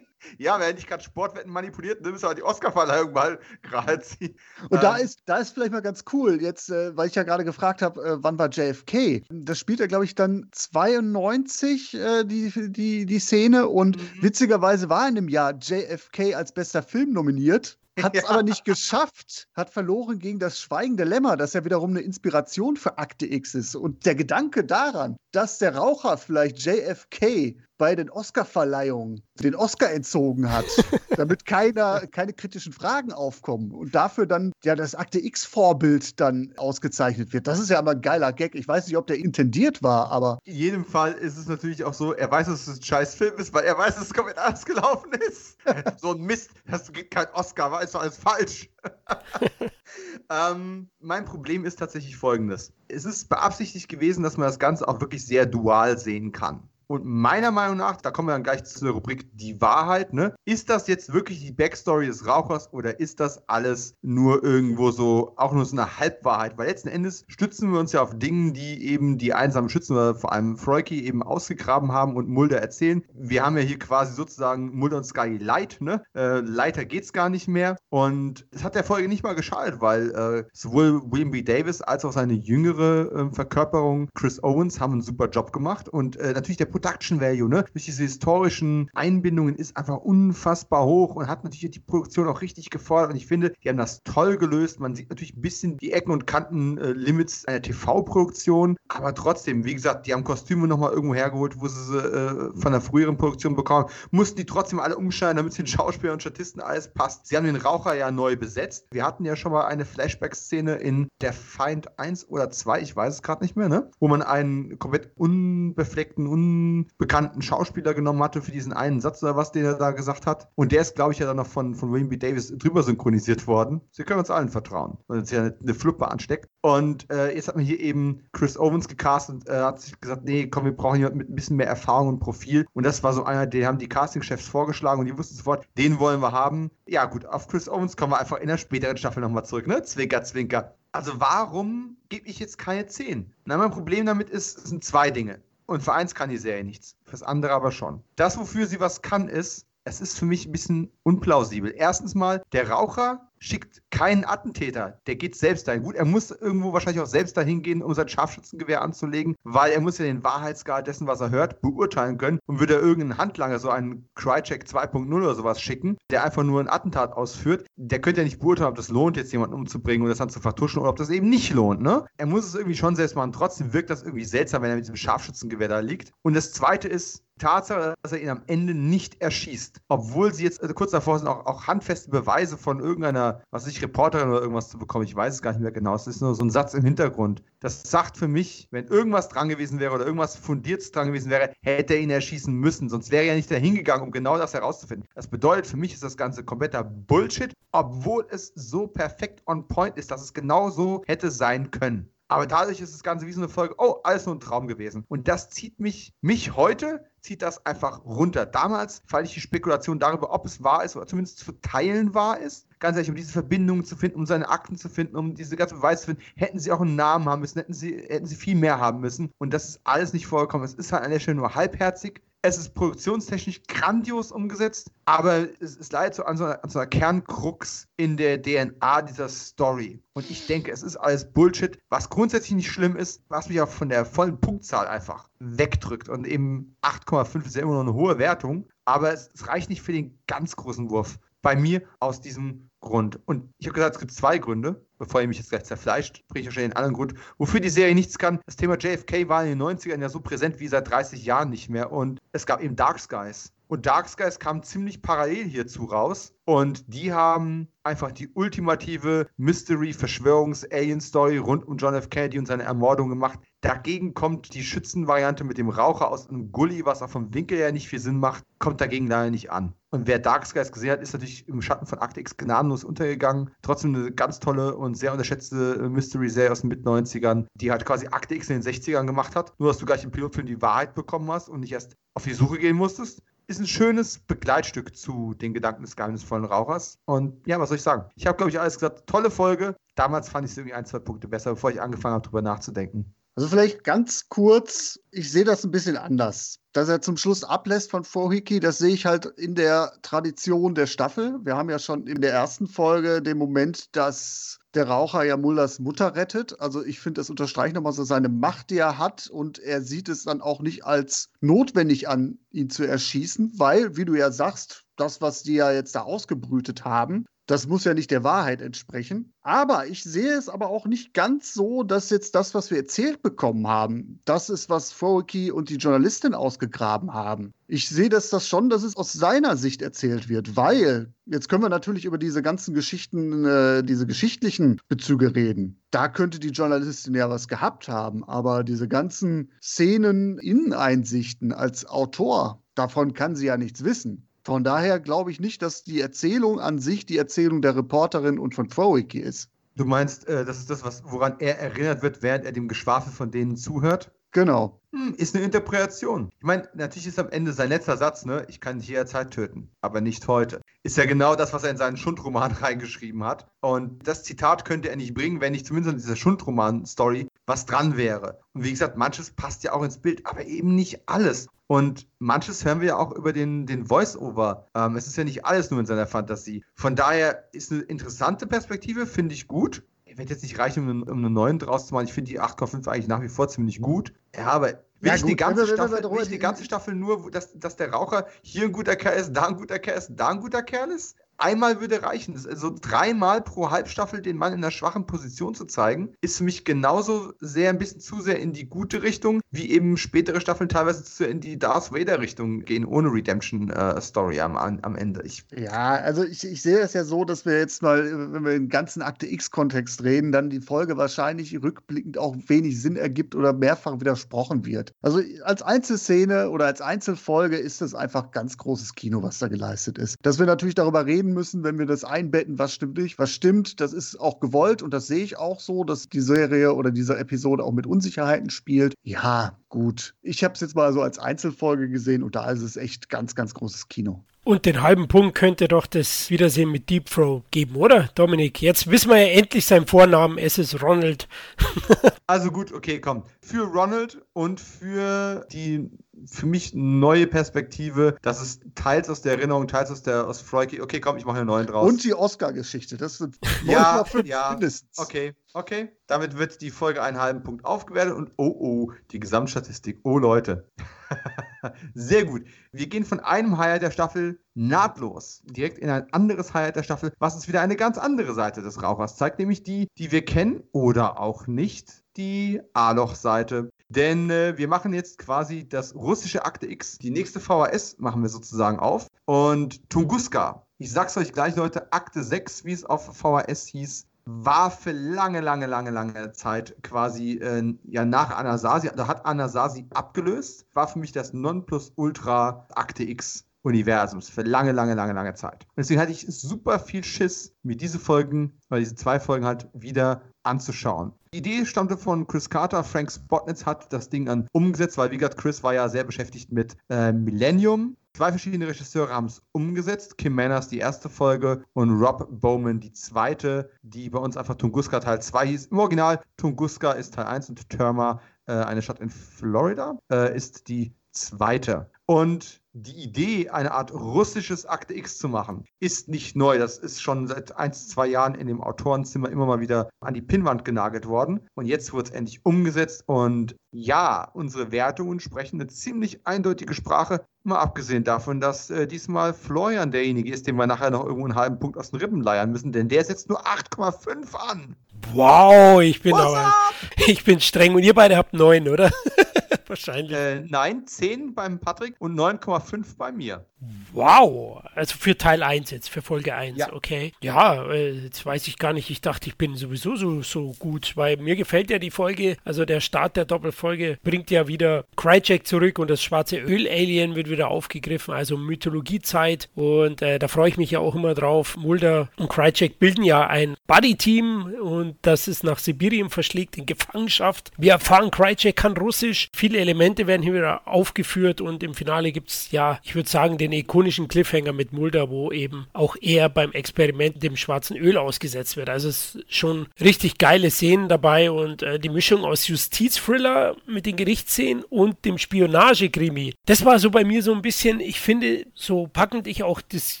ja, wer nicht gerade Sportwetten manipuliert, nimmst du halt die Oscar-Verleihung mal gerade ziehen. Und da ähm. ist, da ist vielleicht mal ganz cool, jetzt, äh, weil ich ja gerade gefragt habe, äh, wann war JFK? Das spielt er, glaube ich, dann 92, äh, die, die, die Szene. Und mhm. witzigerweise war in dem Jahr JFK als bester Film nominiert. Hat es ja. aber nicht geschafft, hat verloren gegen das Schweigende Lämmer, das ja wiederum eine Inspiration für Akte X ist. Und der Gedanke daran, dass der Raucher vielleicht JFK bei den Oscar-Verleihungen den Oscar entzogen hat, damit keiner, keine kritischen Fragen aufkommen und dafür dann ja das Akte X-Vorbild dann ausgezeichnet wird. Das ist ja aber ein geiler Gag. Ich weiß nicht, ob der intendiert war, aber. In jedem Fall ist es natürlich auch so, er weiß, dass es ein scheiß Film ist, weil er weiß, dass es komplett anders gelaufen ist. so ein Mist, das gibt kein Oscar, war alles falsch. ähm, mein Problem ist tatsächlich folgendes. Es ist beabsichtigt gewesen, dass man das Ganze auch wirklich sehr dual sehen kann. Und meiner Meinung nach, da kommen wir dann gleich zu der Rubrik Die Wahrheit, ne? Ist das jetzt wirklich die Backstory des Rauchers oder ist das alles nur irgendwo so, auch nur so eine Halbwahrheit? Weil letzten Endes stützen wir uns ja auf Dingen, die eben die einsamen Schützen oder vor allem Freuki eben ausgegraben haben und Mulder erzählen. Wir haben ja hier quasi sozusagen Mulder und Sky Light, ne? Äh, Leiter geht's gar nicht mehr. Und es hat der Folge nicht mal geschadet, weil äh, sowohl William B. Davis als auch seine jüngere äh, Verkörperung Chris Owens haben einen super Job gemacht. Und äh, natürlich der Production Value, ne, durch diese historischen Einbindungen ist einfach unfassbar hoch und hat natürlich die Produktion auch richtig gefordert. Und ich finde, die haben das toll gelöst. Man sieht natürlich ein bisschen die Ecken und Kanten äh, Limits einer TV-Produktion, aber trotzdem, wie gesagt, die haben Kostüme nochmal irgendwo hergeholt, wo sie sie äh, von der früheren Produktion bekommen, mussten die trotzdem alle umschneiden, damit es den Schauspielern und Statisten alles passt. Sie haben den Raucher ja neu besetzt. Wir hatten ja schon mal eine Flashback-Szene in Der Feind 1 oder 2, ich weiß es gerade nicht mehr, ne? Wo man einen komplett unbefleckten, un bekannten Schauspieler genommen hatte für diesen einen Satz oder was, den er da gesagt hat. Und der ist, glaube ich, ja dann noch von, von William B. Davis drüber synchronisiert worden. Sie können uns allen vertrauen, weil uns ja eine, eine Fluppe ansteckt. Und äh, jetzt hat man hier eben Chris Owens gecastet und äh, hat sich gesagt, nee, komm, wir brauchen jemanden mit ein bisschen mehr Erfahrung und Profil. Und das war so einer, den haben die Castingchefs vorgeschlagen und die wussten sofort, den wollen wir haben. Ja gut, auf Chris Owens kommen wir einfach in der späteren Staffel nochmal zurück, ne? Zwinker, zwinker. Also warum gebe ich jetzt keine 10? Na, mein Problem damit ist, es sind zwei Dinge. Und für eins kann die Serie nichts, fürs andere aber schon. Das, wofür sie was kann, ist, es ist für mich ein bisschen unplausibel. Erstens mal, der Raucher schickt keinen Attentäter, der geht selbst dahin. Gut, er muss irgendwo wahrscheinlich auch selbst dahin gehen, um sein Scharfschützengewehr anzulegen, weil er muss ja den Wahrheitsgrad dessen, was er hört, beurteilen können und würde er irgendeinen Handlanger, so einen Crycheck 2.0 oder sowas schicken, der einfach nur ein Attentat ausführt, der könnte ja nicht beurteilen, ob das lohnt, jetzt jemanden umzubringen und das dann zu vertuschen oder ob das eben nicht lohnt, ne? Er muss es irgendwie schon selbst machen. Trotzdem wirkt das irgendwie seltsam, wenn er mit diesem Scharfschützengewehr da liegt. Und das zweite ist, Tatsache, dass er ihn am Ende nicht erschießt. Obwohl sie jetzt äh, kurz davor sind, auch, auch handfeste Beweise von irgendeiner, was ich, Reporterin oder irgendwas zu bekommen. Ich weiß es gar nicht mehr genau. Es ist nur so ein Satz im Hintergrund. Das sagt für mich, wenn irgendwas dran gewesen wäre oder irgendwas Fundiertes dran gewesen wäre, hätte er ihn erschießen müssen. Sonst wäre er nicht dahin gegangen, um genau das herauszufinden. Das bedeutet, für mich ist das Ganze kompletter Bullshit, obwohl es so perfekt on point ist, dass es genau so hätte sein können. Aber dadurch ist das Ganze wie so eine Folge, oh, alles nur ein Traum gewesen. Und das zieht mich, mich heute, zieht das einfach runter. Damals fand ich die Spekulation darüber, ob es wahr ist oder zumindest zu teilen wahr ist. Ganz ehrlich, um diese Verbindungen zu finden, um seine Akten zu finden, um diese ganze Beweise zu finden, hätten sie auch einen Namen haben müssen, hätten sie, hätten sie viel mehr haben müssen. Und das ist alles nicht vorgekommen. Es ist halt an der Stelle nur halbherzig. Es ist produktionstechnisch grandios umgesetzt, aber es ist leider so an, so einer, so einer Kernkrux in der DNA dieser Story. Und ich denke, es ist alles Bullshit, was grundsätzlich nicht schlimm ist, was mich auch von der vollen Punktzahl einfach wegdrückt. Und eben 8,5 ist ja immer noch eine hohe Wertung, aber es, es reicht nicht für den ganz großen Wurf. Bei mir aus diesem Grund. Und ich habe gesagt, es gibt zwei Gründe, bevor ihr mich jetzt gleich zerfleischt, bringe ich wahrscheinlich den anderen Grund, wofür die Serie nichts kann. Das Thema JFK war in den 90ern ja so präsent wie seit 30 Jahren nicht mehr. Und es gab eben Dark Skies. Und Dark Skies kam ziemlich parallel hierzu raus. Und die haben einfach die ultimative Mystery-Verschwörungs-Alien-Story rund um John F. Kennedy und seine Ermordung gemacht. Dagegen kommt die Schützenvariante mit dem Raucher aus einem Gully, was auch vom Winkel her nicht viel Sinn macht, kommt dagegen leider nicht an. Und wer Dark Skies gesehen hat, ist natürlich im Schatten von Akte X gnadenlos untergegangen. Trotzdem eine ganz tolle und sehr unterschätzte Mystery-Serie aus den Mid-90ern, die halt quasi Akte X in den 60ern gemacht hat. Nur, dass du gleich im Pilotfilm die Wahrheit bekommen hast und nicht erst auf die Suche gehen musstest ist ein schönes Begleitstück zu den Gedanken des geheimnisvollen Rauchers. Und ja, was soll ich sagen? Ich habe, glaube ich, alles gesagt. Tolle Folge. Damals fand ich es irgendwie ein, zwei Punkte besser, bevor ich angefangen habe, darüber nachzudenken. Also vielleicht ganz kurz, ich sehe das ein bisschen anders. Dass er zum Schluss ablässt von Fohiki, das sehe ich halt in der Tradition der Staffel. Wir haben ja schon in der ersten Folge den Moment, dass der Raucher ja Mullers Mutter rettet. Also ich finde, das unterstreicht nochmal so seine Macht, die er hat. Und er sieht es dann auch nicht als notwendig an, ihn zu erschießen, weil, wie du ja sagst, das, was die ja jetzt da ausgebrütet haben, Das muss ja nicht der Wahrheit entsprechen. Aber ich sehe es aber auch nicht ganz so, dass jetzt das, was wir erzählt bekommen haben, das ist, was Froeky und die Journalistin ausgegraben haben. Ich sehe das, das schon, dass es aus seiner Sicht erzählt wird, weil jetzt können wir natürlich über diese ganzen Geschichten, äh, diese geschichtlichen Bezüge reden. Da könnte die Journalistin ja was gehabt haben, aber diese ganzen Szenen, Inneneinsichten als Autor, davon kann sie ja nichts wissen. Von daher glaube ich nicht, dass die Erzählung an sich die Erzählung der Reporterin und von Frowicky ist. Du meinst, äh, das ist das, was, woran er erinnert wird, während er dem Geschwafel von denen zuhört? Genau. Hm, ist eine Interpretation. Ich meine, natürlich ist am Ende sein letzter Satz, ne? Ich kann dich jederzeit töten, aber nicht heute. Ist ja genau das, was er in seinen Schundroman reingeschrieben hat. Und das Zitat könnte er nicht bringen, wenn nicht zumindest in dieser Schundroman-Story was dran wäre. Und wie gesagt, manches passt ja auch ins Bild, aber eben nicht alles. Und manches hören wir ja auch über den, den Voice-Over. Ähm, es ist ja nicht alles nur in seiner Fantasie. Von daher ist eine interessante Perspektive, finde ich gut. Ich werde jetzt nicht reichen, um, um eine 9 draus zu machen. Ich finde die 8,5 eigentlich nach wie vor ziemlich gut. Ja, aber Will, ja, ich, die ganze Staffel, will ich die ganze Staffel nur, dass, dass der Raucher hier ein guter Kerl ist, da ein guter Kerl ist, da ein guter Kerl ist? einmal würde reichen. Also dreimal pro Halbstaffel den Mann in einer schwachen Position zu zeigen, ist für mich genauso sehr ein bisschen zu sehr in die gute Richtung, wie eben spätere Staffeln teilweise zu in die Darth Vader-Richtung gehen, ohne Redemption-Story äh, am, am Ende. Ich ja, also ich, ich sehe es ja so, dass wir jetzt mal, wenn wir im ganzen Akte X-Kontext reden, dann die Folge wahrscheinlich rückblickend auch wenig Sinn ergibt oder mehrfach widersprochen wird. Also als Einzelszene oder als Einzelfolge ist es einfach ganz großes Kino, was da geleistet ist. Dass wir natürlich darüber reden müssen, wenn wir das einbetten, was stimmt nicht, was stimmt. Das ist auch gewollt und das sehe ich auch so, dass die Serie oder diese Episode auch mit Unsicherheiten spielt. Ja, gut. Ich habe es jetzt mal so als Einzelfolge gesehen und da ist es echt ganz, ganz großes Kino. Und den halben Punkt könnte doch das Wiedersehen mit Deep Throw geben, oder, Dominik? Jetzt wissen wir ja endlich seinen Vornamen. Es ist Ronald. also gut, okay, komm. Für Ronald und für die für mich neue Perspektive. Das ist teils aus der Erinnerung, teils aus der aus Freudke. Okay, komm, ich mache einen neuen draus. Und die Oscar-Geschichte. Das sind ja, ja, mindestens. Okay, okay. Damit wird die Folge einen halben Punkt aufgewertet und oh oh, die Gesamtstatistik. Oh Leute. Sehr gut. Wir gehen von einem Highlight der Staffel nahtlos direkt in ein anderes Highlight der Staffel, was uns wieder eine ganz andere Seite des Rauchers zeigt, nämlich die, die wir kennen oder auch nicht, die A-Loch-Seite. Denn äh, wir machen jetzt quasi das russische Akte X. Die nächste VHS machen wir sozusagen auf. Und Tunguska, ich sag's euch gleich, Leute, Akte 6, wie es auf VHS hieß, war für lange, lange, lange, lange Zeit quasi äh, ja nach Anasazi, da hat Anasazi abgelöst, war für mich das Nonplusultra Akte X Universums für lange, lange, lange, lange Zeit. Deswegen hatte ich super viel Schiss, mir diese Folgen, weil diese zwei Folgen halt wieder anzuschauen. Die Idee stammte von Chris Carter. Frank Spotnitz hat das Ding dann umgesetzt, weil, wie gesagt, Chris war ja sehr beschäftigt mit äh, Millennium. Zwei verschiedene Regisseure haben es umgesetzt. Kim Manners die erste Folge und Rob Bowman die zweite, die bei uns einfach Tunguska Teil 2 hieß. Im Original Tunguska ist Teil 1 und Terma, äh, eine Stadt in Florida, äh, ist die zweite. Und die Idee, eine Art russisches Akte X zu machen, ist nicht neu. Das ist schon seit ein, zwei Jahren in dem Autorenzimmer immer mal wieder an die Pinnwand genagelt worden. Und jetzt wird es endlich umgesetzt. Und ja, unsere Wertungen sprechen eine ziemlich eindeutige Sprache. Mal abgesehen davon, dass äh, diesmal Florian derjenige ist, den wir nachher noch irgendwo einen halben Punkt aus den Rippen leiern müssen, denn der setzt nur 8,5 an. Wow, ich bin aber, ich bin streng und ihr beide habt 9, oder? Wahrscheinlich. Äh, nein, 10 beim Patrick und 9,5 bei mir. Wow, also für Teil 1 jetzt, für Folge 1, ja. okay. Ja, äh, jetzt weiß ich gar nicht, ich dachte, ich bin sowieso so, so gut, weil mir gefällt ja die Folge, also der Start der Doppelfolge bringt ja wieder Cryjack zurück und das schwarze Öl-Alien wird wieder aufgegriffen, also Mythologiezeit und äh, da freue ich mich ja auch immer drauf. Mulder und Cryjack bilden ja ein Buddy-Team und das ist nach Sibirien verschlägt in Gefangenschaft. Wir erfahren, Cryjack kann Russisch, viele Elemente werden hier wieder aufgeführt und im Finale gibt es ja, ich würde sagen, den den ikonischen Cliffhanger mit Mulder, wo eben auch er beim Experiment dem schwarzen Öl ausgesetzt wird. Also es ist schon richtig geile Szenen dabei und äh, die Mischung aus Justizthriller mit den Gerichtsszenen und dem Spionagekrimi. Das war so bei mir so ein bisschen, ich finde, so packend ich auch das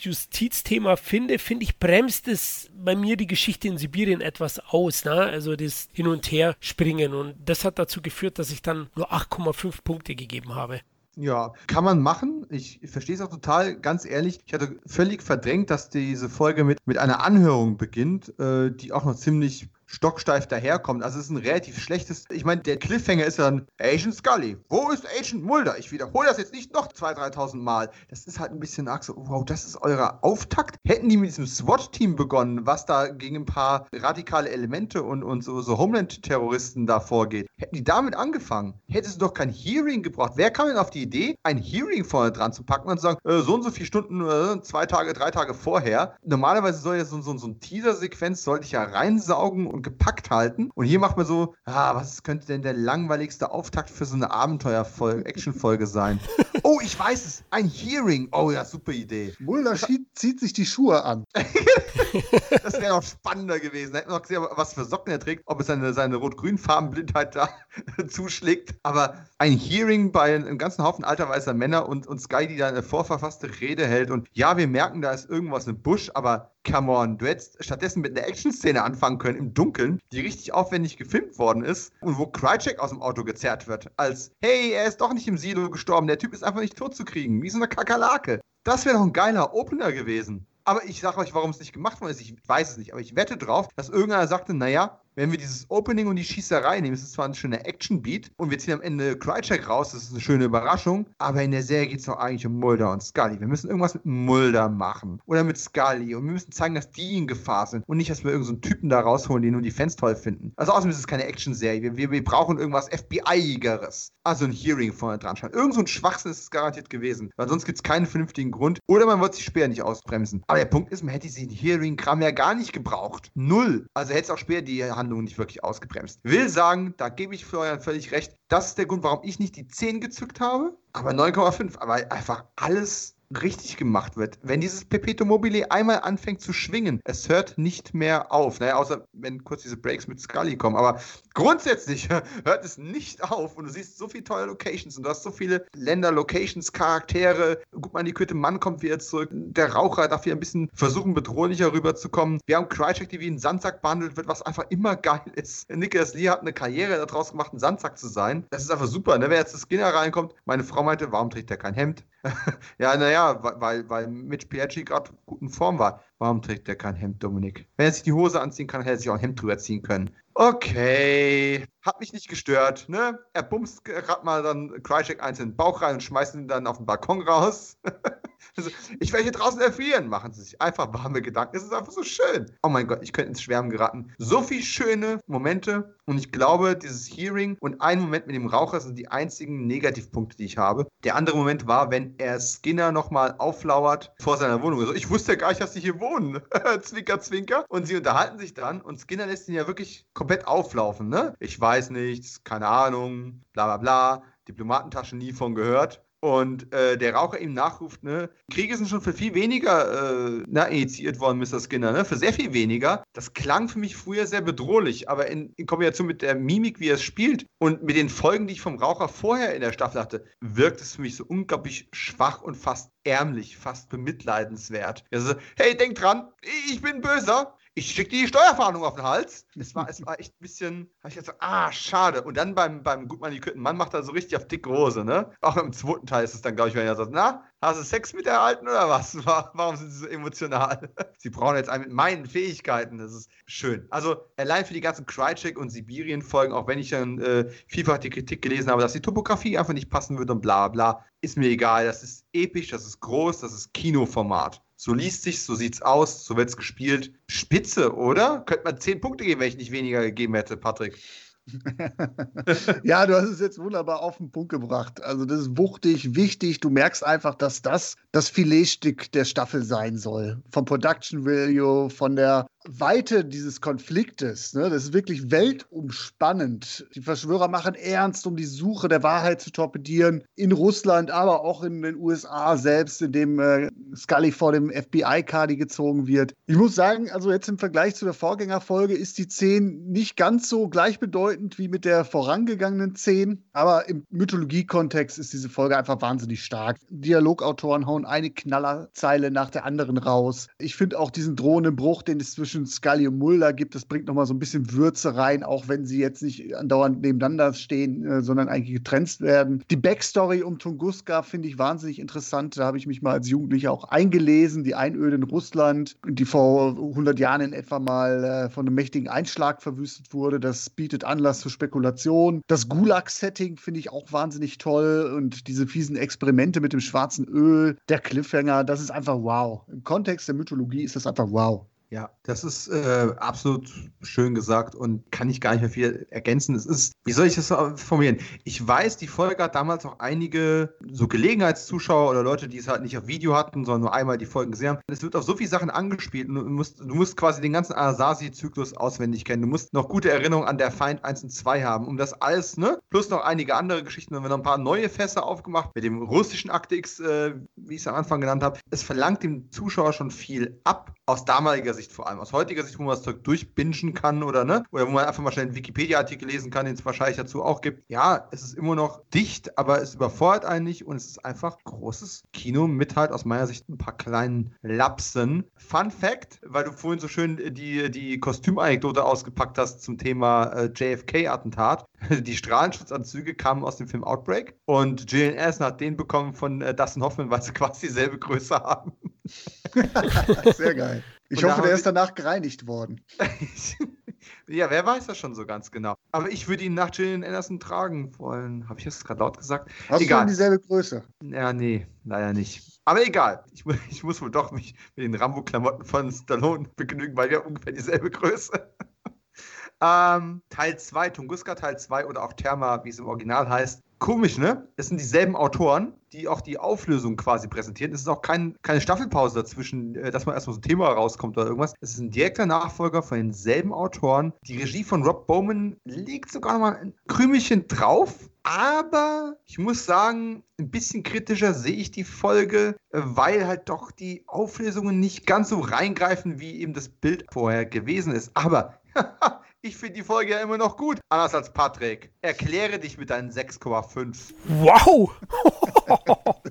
Justizthema finde, finde ich, bremst es bei mir die Geschichte in Sibirien etwas aus, ne? also das Hin- und Her springen und das hat dazu geführt, dass ich dann nur 8,5 Punkte gegeben habe. Ja, kann man machen. Ich verstehe es auch total, ganz ehrlich. Ich hatte völlig verdrängt, dass diese Folge mit, mit einer Anhörung beginnt, äh, die auch noch ziemlich stocksteif daherkommt. Also es ist ein relativ schlechtes. Ich meine, der Cliffhanger ist dann Agent Scully. Wo ist Agent Mulder? Ich wiederhole das jetzt nicht noch 2.000, 3.000 Mal. Das ist halt ein bisschen arg so, wow, das ist euer Auftakt. Hätten die mit diesem SWAT-Team begonnen, was da gegen ein paar radikale Elemente und, und so, so Homeland-Terroristen da vorgeht, hätten die damit angefangen, hättest du doch kein Hearing gebraucht. Wer kam denn auf die Idee, ein Hearing vorne dran zu packen und zu sagen, äh, so und so viele Stunden, äh, zwei Tage, drei Tage vorher. Normalerweise soll ja so, so, so ein Teaser-Sequenz, sollte ich ja reinsaugen und gepackt halten. Und hier macht man so, ah, was könnte denn der langweiligste Auftakt für so eine Abenteuerfolge, Actionfolge sein? oh, ich weiß es, ein Hearing. Oh ja, super Idee. Mulder zieht sich die Schuhe an. das wäre noch spannender gewesen. Da hätten wir noch gesehen, was für Socken er trägt, ob es seine, seine rot-grün Farbenblindheit da zuschlägt. Aber ein Hearing bei einem ganzen Haufen alter weißer Männer und, und Sky, die da eine vorverfasste Rede hält. Und ja, wir merken, da ist irgendwas im Busch, aber come on, du hättest stattdessen mit einer Action-Szene anfangen können im Dunkeln, die richtig aufwendig gefilmt worden ist und wo Krycek aus dem Auto gezerrt wird, als hey, er ist doch nicht im Silo gestorben, der Typ ist einfach nicht tot zu kriegen, wie so eine Kakerlake. Das wäre doch ein geiler Opener gewesen. Aber ich sage euch, warum es nicht gemacht worden ist. Ich weiß es nicht, aber ich wette drauf, dass irgendeiner sagte, naja, wenn wir dieses Opening und die Schießerei nehmen, ist es zwar ein schöner Action-Beat und wir ziehen am Ende Krychek raus, das ist eine schöne Überraschung, aber in der Serie geht es doch eigentlich um Mulder und Scully. Wir müssen irgendwas mit Mulder machen oder mit Scully und wir müssen zeigen, dass die in Gefahr sind und nicht, dass wir irgendeinen so Typen da rausholen, den nur die Fans toll finden. Also außerdem ist es keine Action-Serie. Wir, wir, wir, brauchen irgendwas FBI-igeres. Also ein Hearing vorne dran schauen. Irgend so ein Schwachsinn ist es garantiert gewesen, weil sonst gibt es keinen vernünftigen Grund oder man wird sich später nicht ausbremsen. Aber der Punkt ist, man hätte diesen Hearing-Kram ja gar nicht gebraucht. Null. Also hätte es auch später die Handlung nicht wirklich ausgebremst. Will sagen, da gebe ich Florian völlig recht. Das ist der Grund, warum ich nicht die 10 gezückt habe, aber 9,5. Aber einfach alles richtig gemacht wird. Wenn dieses Pepito Mobile einmal anfängt zu schwingen, es hört nicht mehr auf. Naja, außer wenn kurz diese Breaks mit Scully kommen. Aber grundsätzlich hört es nicht auf und du siehst so viele tolle Locations und du hast so viele Länder, Locations, Charaktere. Gut, man, die Quitte Mann kommt wieder zurück. Der Raucher darf hier ein bisschen versuchen, bedrohlicher rüberzukommen. Wir haben Krychek, die wie ein Sandsack behandelt wird, was einfach immer geil ist. Nicholas Lee hat eine Karriere daraus gemacht, ein Sandsack zu sein. Das ist einfach super. Ne? Wer jetzt das Skinner reinkommt, meine Frau meinte, warum trägt er kein Hemd? ja, naja, weil, weil Mitch Piaggi gerade gut in Form war. Warum trägt er kein Hemd, Dominik? Wenn er sich die Hose anziehen kann, hätte er sich auch ein Hemd drüber ziehen können. Okay, hat mich nicht gestört, ne? Er bumst gerade mal dann Krychek eins in den Bauch rein und schmeißt ihn dann auf den Balkon raus. Also, ich werde hier draußen erfrieren, machen sie sich einfach warme Gedanken. Es ist einfach so schön. Oh mein Gott, ich könnte ins Schwärmen geraten. So viele schöne Momente und ich glaube, dieses Hearing und ein Moment mit dem Raucher sind die einzigen Negativpunkte, die ich habe. Der andere Moment war, wenn er Skinner nochmal auflauert vor seiner Wohnung. Also, ich wusste ja gar nicht, dass sie hier wohnen. zwinker, zwinker. Und sie unterhalten sich dann und Skinner lässt ihn ja wirklich komplett auflaufen, ne? Ich weiß nichts, keine Ahnung, bla bla bla. Diplomatentaschen nie von gehört und äh, der Raucher ihm nachruft, ne, Kriege sind schon für viel weniger äh, na, initiiert worden, Mr. Skinner, ne, für sehr viel weniger. Das klang für mich früher sehr bedrohlich, aber in, in Kombination mit der Mimik, wie er es spielt und mit den Folgen, die ich vom Raucher vorher in der Staffel hatte, wirkt es für mich so unglaublich schwach und fast ärmlich, fast bemitleidenswert. Also, hey, denk dran, ich bin böser ich schicke die Steuerfahndung auf den Hals. Es war, es war echt ein bisschen, habe ich gesagt, ah, schade. Und dann beim, beim Gutmann, die Mann macht er so richtig auf dicke Hose, ne? Auch im zweiten Teil ist es dann, glaube ich, wenn er sagt, na, hast du Sex mit der Alten oder was? Warum sind sie so emotional? Sie brauchen jetzt einen mit meinen Fähigkeiten. Das ist schön. Also allein für die ganzen Crycheck und Sibirien-Folgen, auch wenn ich dann äh, vielfach die Kritik gelesen habe, dass die Topografie einfach nicht passen würde und bla bla, ist mir egal. Das ist episch, das ist groß, das ist Kinoformat. So liest sich, so sieht's aus, so wird's gespielt. Spitze, oder? Könnte man zehn Punkte geben, wenn ich nicht weniger gegeben hätte, Patrick. ja, du hast es jetzt wunderbar auf den Punkt gebracht. Also das ist wuchtig, wichtig. Du merkst einfach, dass das das Filetstück der Staffel sein soll. Vom Production Value, von der Weite dieses Konfliktes, ne, das ist wirklich weltumspannend. Die Verschwörer machen ernst, um die Suche der Wahrheit zu torpedieren. In Russland, aber auch in den USA selbst, in dem äh, Scully vor dem FBI-Kadi gezogen wird. Ich muss sagen, also jetzt im Vergleich zu der Vorgängerfolge ist die 10 nicht ganz so gleichbedeutend wie mit der vorangegangenen 10. Aber im Mythologie-Kontext ist diese Folge einfach wahnsinnig stark. Dialogautoren hauen eine Knallerzeile nach der anderen raus. Ich finde auch diesen drohenden Bruch, den es zwischen zwischen Scully und Mulder gibt. Das bringt nochmal so ein bisschen Würze rein, auch wenn sie jetzt nicht andauernd nebeneinander stehen, äh, sondern eigentlich getrennt werden. Die Backstory um Tunguska finde ich wahnsinnig interessant. Da habe ich mich mal als Jugendlicher auch eingelesen. Die Einöde in Russland, die vor 100 Jahren in etwa mal äh, von einem mächtigen Einschlag verwüstet wurde. Das bietet Anlass zur Spekulation. Das Gulag-Setting finde ich auch wahnsinnig toll und diese fiesen Experimente mit dem schwarzen Öl, der Cliffhanger, das ist einfach wow. Im Kontext der Mythologie ist das einfach wow. Ja, das ist äh, absolut schön gesagt und kann ich gar nicht mehr viel ergänzen. Es ist, wie soll ich das formulieren? Ich weiß, die Folge hat damals auch einige so Gelegenheitszuschauer oder Leute, die es halt nicht auf Video hatten, sondern nur einmal die Folgen gesehen haben. Es wird auf so viele Sachen angespielt und du musst, du musst quasi den ganzen Asasi-Zyklus auswendig kennen. Du musst noch gute Erinnerungen an der Feind 1 und 2 haben, um das alles, ne? Plus noch einige andere Geschichten. Und wir noch ein paar neue Fässer aufgemacht mit dem russischen Akte X, äh, wie ich es am Anfang genannt habe. Es verlangt dem Zuschauer schon viel ab, aus damaliger Sicht vor allem. Aus heutiger Sicht, wo man das Zeug durchbingen kann oder ne? Oder wo man einfach mal schnell einen Wikipedia-Artikel lesen kann, den es wahrscheinlich dazu auch gibt. Ja, es ist immer noch dicht, aber es überfordert einen nicht und es ist einfach großes Kino mit halt aus meiner Sicht ein paar kleinen Lapsen. Fun Fact, weil du vorhin so schön die, die Kostümanekdote ausgepackt hast zum Thema äh, JFK-Attentat. Die Strahlenschutzanzüge kamen aus dem Film Outbreak und Gillian Anderson hat den bekommen von äh, Dustin Hoffman, weil sie quasi dieselbe Größe haben. Sehr geil. Ich und hoffe, der ist danach gereinigt worden. ja, wer weiß das schon so ganz genau. Aber ich würde ihn nach Gillian Anderson tragen wollen. Habe ich das gerade laut gesagt? Hast egal. du dieselbe Größe? Ja, nee, leider nicht. Aber egal. Ich, ich muss wohl doch mich mit den Rambo-Klamotten von Stallone begnügen, weil wir haben ungefähr dieselbe Größe. ähm, Teil 2, Tunguska Teil 2 oder auch Therma, wie es im Original heißt, Komisch, ne? Es sind dieselben Autoren, die auch die Auflösung quasi präsentieren. Es ist auch kein, keine Staffelpause dazwischen, äh, dass man erstmal so ein Thema rauskommt oder irgendwas. Es ist ein direkter Nachfolger von denselben Autoren. Die Regie von Rob Bowman liegt sogar noch mal ein Krümelchen drauf. Aber ich muss sagen, ein bisschen kritischer sehe ich die Folge, äh, weil halt doch die Auflösungen nicht ganz so reingreifen, wie eben das Bild vorher gewesen ist. Aber Ich finde die Folge ja immer noch gut. Anders als Patrick. Erkläre dich mit deinen 6,5. Wow!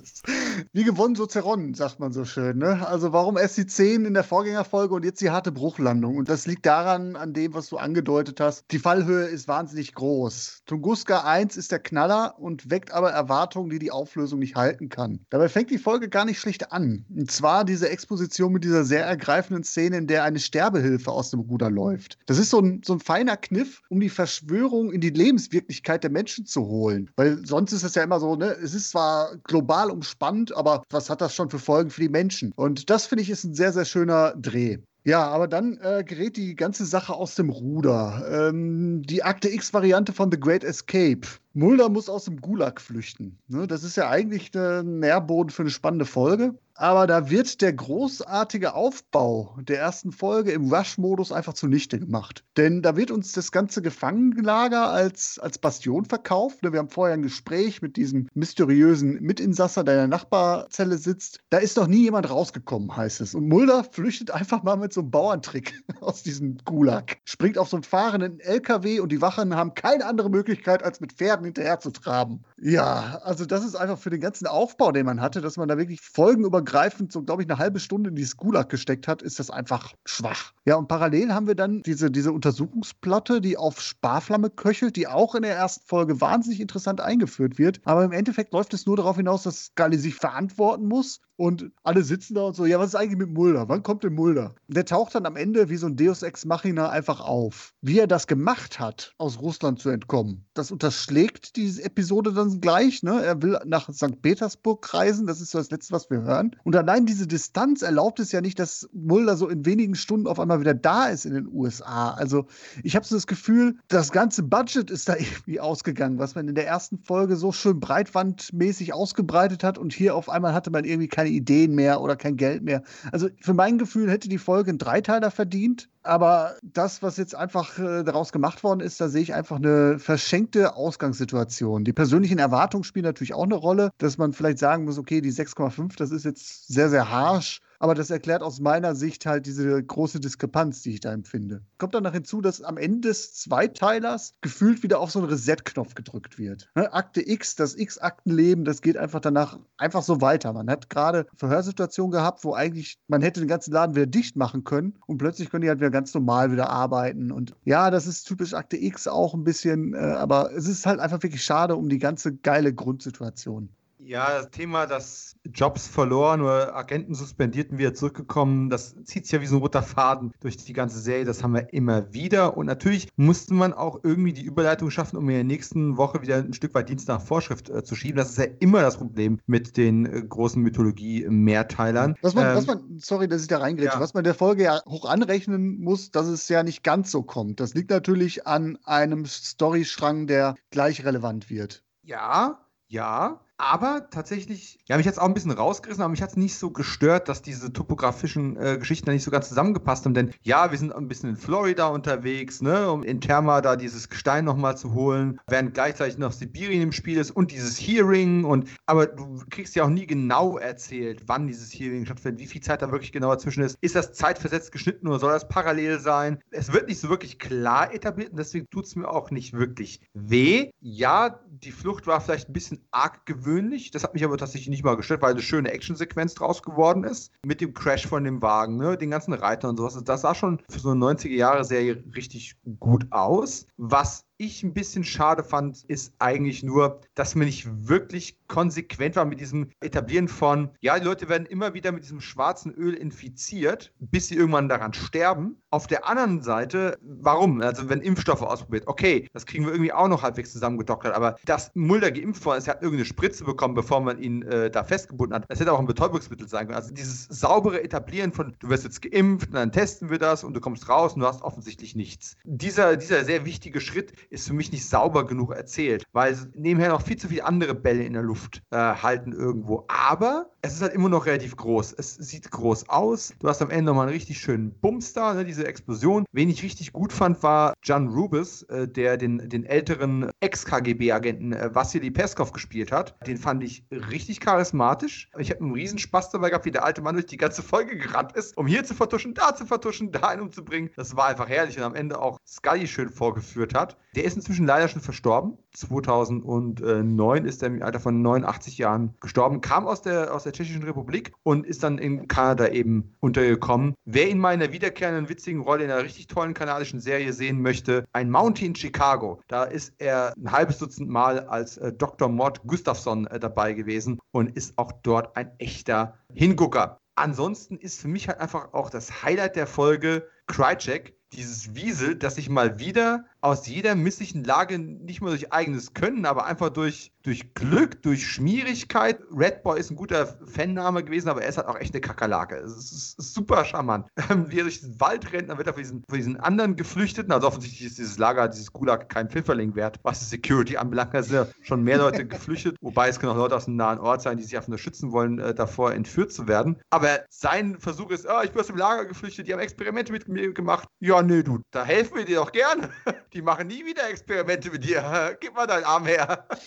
Wie gewonnen, so zerronnen, sagt man so schön. Ne? Also warum erst die 10 in der Vorgängerfolge und jetzt die harte Bruchlandung? Und das liegt daran, an dem, was du angedeutet hast. Die Fallhöhe ist wahnsinnig groß. Tunguska 1 ist der Knaller und weckt aber Erwartungen, die die Auflösung nicht halten kann. Dabei fängt die Folge gar nicht schlecht an. Und zwar diese Exposition mit dieser sehr ergreifenden Szene, in der eine Sterbehilfe aus dem Ruder läuft. Das ist so ein, so ein feiner Kniff, um die Verschwörung in die Lebenswirklichkeit der Menschen zu holen. Weil sonst ist es ja immer so, ne, es ist zwar global umspannt, aber was hat das schon für Folgen für die Menschen? Und das finde ich ist ein sehr, sehr schöner Dreh. Ja, aber dann äh, gerät die ganze Sache aus dem Ruder. Ähm, die Akte X-Variante von The Great Escape. Mulder muss aus dem Gulag flüchten. Ne, das ist ja eigentlich ein Nährboden für eine spannende Folge. Aber da wird der großartige Aufbau der ersten Folge im Rush-Modus einfach zunichte gemacht. Denn da wird uns das ganze Gefangenlager als, als Bastion verkauft. Wir haben vorher ein Gespräch mit diesem mysteriösen Mitinsasser, der in der Nachbarzelle sitzt. Da ist noch nie jemand rausgekommen, heißt es. Und Mulder flüchtet einfach mal mit so einem Bauerntrick aus diesem Gulag. Springt auf so einen fahrenden LKW und die Wachen haben keine andere Möglichkeit, als mit Pferden hinterher zu traben. Ja, also das ist einfach für den ganzen Aufbau, den man hatte, dass man da wirklich Folgen über übergreifend so, glaube ich, eine halbe Stunde in dieses Gulag gesteckt hat, ist das einfach schwach. Ja, und parallel haben wir dann diese, diese Untersuchungsplatte, die auf Sparflamme köchelt, die auch in der ersten Folge wahnsinnig interessant eingeführt wird. Aber im Endeffekt läuft es nur darauf hinaus, dass Scully sich verantworten muss und alle sitzen da und so, ja, was ist eigentlich mit Mulder? Wann kommt denn Mulder? Der taucht dann am Ende wie so ein Deus Ex Machina einfach auf. Wie er das gemacht hat, aus Russland zu entkommen, das unterschlägt diese Episode dann gleich. Ne? Er will nach St. Petersburg reisen, das ist so das Letzte, was wir hören. Und allein diese Distanz erlaubt es ja nicht, dass Mulder so in wenigen Stunden auf einmal wieder da ist in den USA. Also ich habe so das Gefühl, das ganze Budget ist da irgendwie ausgegangen, was man in der ersten Folge so schön breitwandmäßig ausgebreitet hat und hier auf einmal hatte man irgendwie keine Ideen mehr oder kein Geld mehr. Also für mein Gefühl hätte die Folge einen Dreiteiler verdient. Aber das, was jetzt einfach äh, daraus gemacht worden ist, da sehe ich einfach eine verschenkte Ausgangssituation. Die persönlichen Erwartungen spielen natürlich auch eine Rolle, dass man vielleicht sagen muss, okay, die 6,5, das ist jetzt sehr, sehr harsh. Aber das erklärt aus meiner Sicht halt diese große Diskrepanz, die ich da empfinde. Kommt dann noch hinzu, dass am Ende des Zweiteilers gefühlt wieder auf so einen Reset-Knopf gedrückt wird. Ne? Akte X, das X-Aktenleben, das geht einfach danach einfach so weiter. Man hat gerade Verhörsituationen gehabt, wo eigentlich man hätte den ganzen Laden wieder dicht machen können und plötzlich können die halt wieder ganz normal wieder arbeiten. Und ja, das ist typisch Akte X auch ein bisschen, äh, aber es ist halt einfach wirklich schade um die ganze geile Grundsituation. Ja, das Thema, dass Jobs verloren oder Agenten suspendiert und wieder zurückgekommen, das zieht sich ja wie so ein roter Faden durch die ganze Serie. Das haben wir immer wieder. Und natürlich musste man auch irgendwie die Überleitung schaffen, um in der nächsten Woche wieder ein Stück weit Dienst nach Vorschrift äh, zu schieben. Das ist ja immer das Problem mit den äh, großen Mythologie-Mehrteilern. Was man, ähm, was man, sorry, dass ich da reingrätsche, ja. was man der Folge ja hoch anrechnen muss, dass es ja nicht ganz so kommt. Das liegt natürlich an einem Storystrang, der gleich relevant wird. Ja, ja, aber tatsächlich, ja, mich hat es auch ein bisschen rausgerissen, aber mich hat es nicht so gestört, dass diese topografischen äh, Geschichten da nicht so ganz zusammengepasst haben. Denn ja, wir sind ein bisschen in Florida unterwegs, ne, um in Therma da dieses Gestein nochmal zu holen, während gleichzeitig noch Sibirien im Spiel ist und dieses Hearing und aber du kriegst ja auch nie genau erzählt, wann dieses Hearing stattfindet, wie viel Zeit da wirklich genau dazwischen ist. Ist das zeitversetzt geschnitten oder soll das parallel sein? Es wird nicht so wirklich klar etabliert und deswegen tut es mir auch nicht wirklich weh. Ja, die Flucht war vielleicht ein bisschen arg gewöhnt ungewöhnlich. Das hat mich aber tatsächlich nicht mal gestört, weil eine schöne Actionsequenz draus geworden ist. Mit dem Crash von dem Wagen, ne? den ganzen Reitern und sowas. Das sah schon für so eine 90er-Jahre-Serie richtig gut aus. Was ich ein bisschen schade fand, ist eigentlich nur, dass man nicht wirklich konsequent war mit diesem Etablieren von, ja, die Leute werden immer wieder mit diesem schwarzen Öl infiziert, bis sie irgendwann daran sterben. Auf der anderen Seite, warum? Also, wenn Impfstoffe ausprobiert, okay, das kriegen wir irgendwie auch noch halbwegs zusammengedoktert, aber dass Mulder geimpft worden ist, er hat irgendeine Spritze bekommen, bevor man ihn äh, da festgebunden hat. Das hätte auch ein Betäubungsmittel sein können. Also, dieses saubere Etablieren von, du wirst jetzt geimpft und dann testen wir das und du kommst raus und du hast offensichtlich nichts. Dieser, dieser sehr wichtige Schritt ist für mich nicht sauber genug erzählt, weil nebenher noch viel zu viele andere Bälle in der Luft äh, halten irgendwo. Aber es ist halt immer noch relativ groß. Es sieht groß aus. Du hast am Ende nochmal einen richtig schönen Bums da, ne, diese Explosion. Wen ich richtig gut fand, war John Rubis, äh, der den, den älteren Ex-KGB-Agenten äh, Vassili Peskov gespielt hat. Den fand ich richtig charismatisch. Ich habe einen Riesenspaß dabei gehabt, wie der alte Mann durch die ganze Folge gerannt ist, um hier zu vertuschen, da zu vertuschen, da einen umzubringen. Das war einfach herrlich und am Ende auch Scully schön vorgeführt hat. Der ist inzwischen leider schon verstorben. 2009 ist er im Alter von 89 Jahren gestorben, kam aus der, aus der Tschechischen Republik und ist dann in Kanada eben untergekommen. Wer ihn mal in einer wiederkehrenden, witzigen Rolle in einer richtig tollen kanadischen Serie sehen möchte, ein Mountie in Chicago. Da ist er ein halbes Dutzend Mal als äh, Dr. Mort Gustafsson äh, dabei gewesen und ist auch dort ein echter Hingucker. Ansonsten ist für mich halt einfach auch das Highlight der Folge Krychek, dieses Wiesel, das sich mal wieder aus jeder misslichen Lage nicht nur durch eigenes Können, aber einfach durch, durch Glück, durch Schmierigkeit. Red Boy ist ein guter Fanname gewesen, aber er ist halt auch echt eine Kakerlake. Es ist, ist super charmant. Wie er durch den Wald rennt, dann wird er von diesen, von diesen anderen Geflüchteten, also offensichtlich ist dieses Lager, dieses Gulag kein Pfifferling wert, was die Security anbelangt. Da sind ja schon mehr Leute geflüchtet, wobei es können auch Leute aus einem nahen Ort sein, die sich einfach nur schützen wollen, äh, davor entführt zu werden. Aber sein Versuch ist, oh, ich bin aus dem Lager geflüchtet, die haben Experimente mit mir gemacht. Ja, nee, du, da helfen wir dir doch gerne. Die machen nie wieder Experimente mit dir. Gib mal deinen Arm her.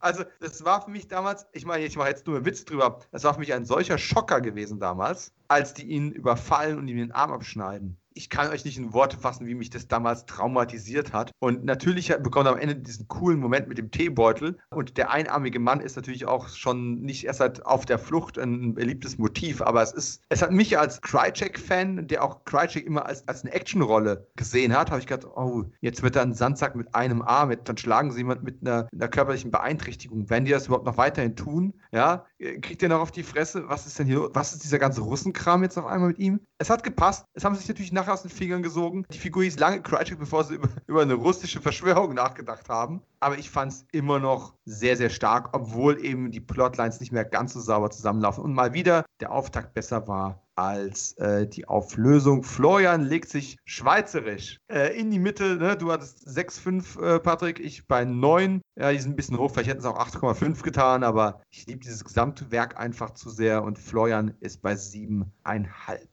Also, das war für mich damals, ich meine, ich mache jetzt nur einen Witz drüber, das war für mich ein solcher Schocker gewesen damals, als die ihn überfallen und ihm den Arm abschneiden ich kann euch nicht in Worte fassen, wie mich das damals traumatisiert hat. Und natürlich bekommt er am Ende diesen coolen Moment mit dem Teebeutel. Und der einarmige Mann ist natürlich auch schon nicht erst halt auf der Flucht ein beliebtes Motiv, aber es ist, es hat mich als Krychek-Fan, der auch Krychek immer als, als eine Actionrolle gesehen hat, habe ich gedacht, oh, jetzt wird er ein Sandsack mit einem Arm, dann schlagen sie jemand mit einer, einer körperlichen Beeinträchtigung. Werden die das überhaupt noch weiterhin tun? Ja, kriegt ihr noch auf die Fresse? Was ist denn hier, was ist dieser ganze Russenkram jetzt auf einmal mit ihm? Es hat gepasst. Es haben sich natürlich nachher aus den Fingern gesogen. Die Figur hieß lange Krychek, bevor sie über, über eine russische Verschwörung nachgedacht haben. Aber ich fand es immer noch sehr, sehr stark, obwohl eben die Plotlines nicht mehr ganz so sauber zusammenlaufen. Und mal wieder der Auftakt besser war als äh, die Auflösung. Florian legt sich schweizerisch äh, in die Mitte. Ne? Du hattest 6,5, äh, Patrick, ich bei 9. Ja, die sind ein bisschen hoch, vielleicht hätten es auch 8,5 getan, aber ich liebe dieses gesamte Werk einfach zu sehr und Florian ist bei 7,5.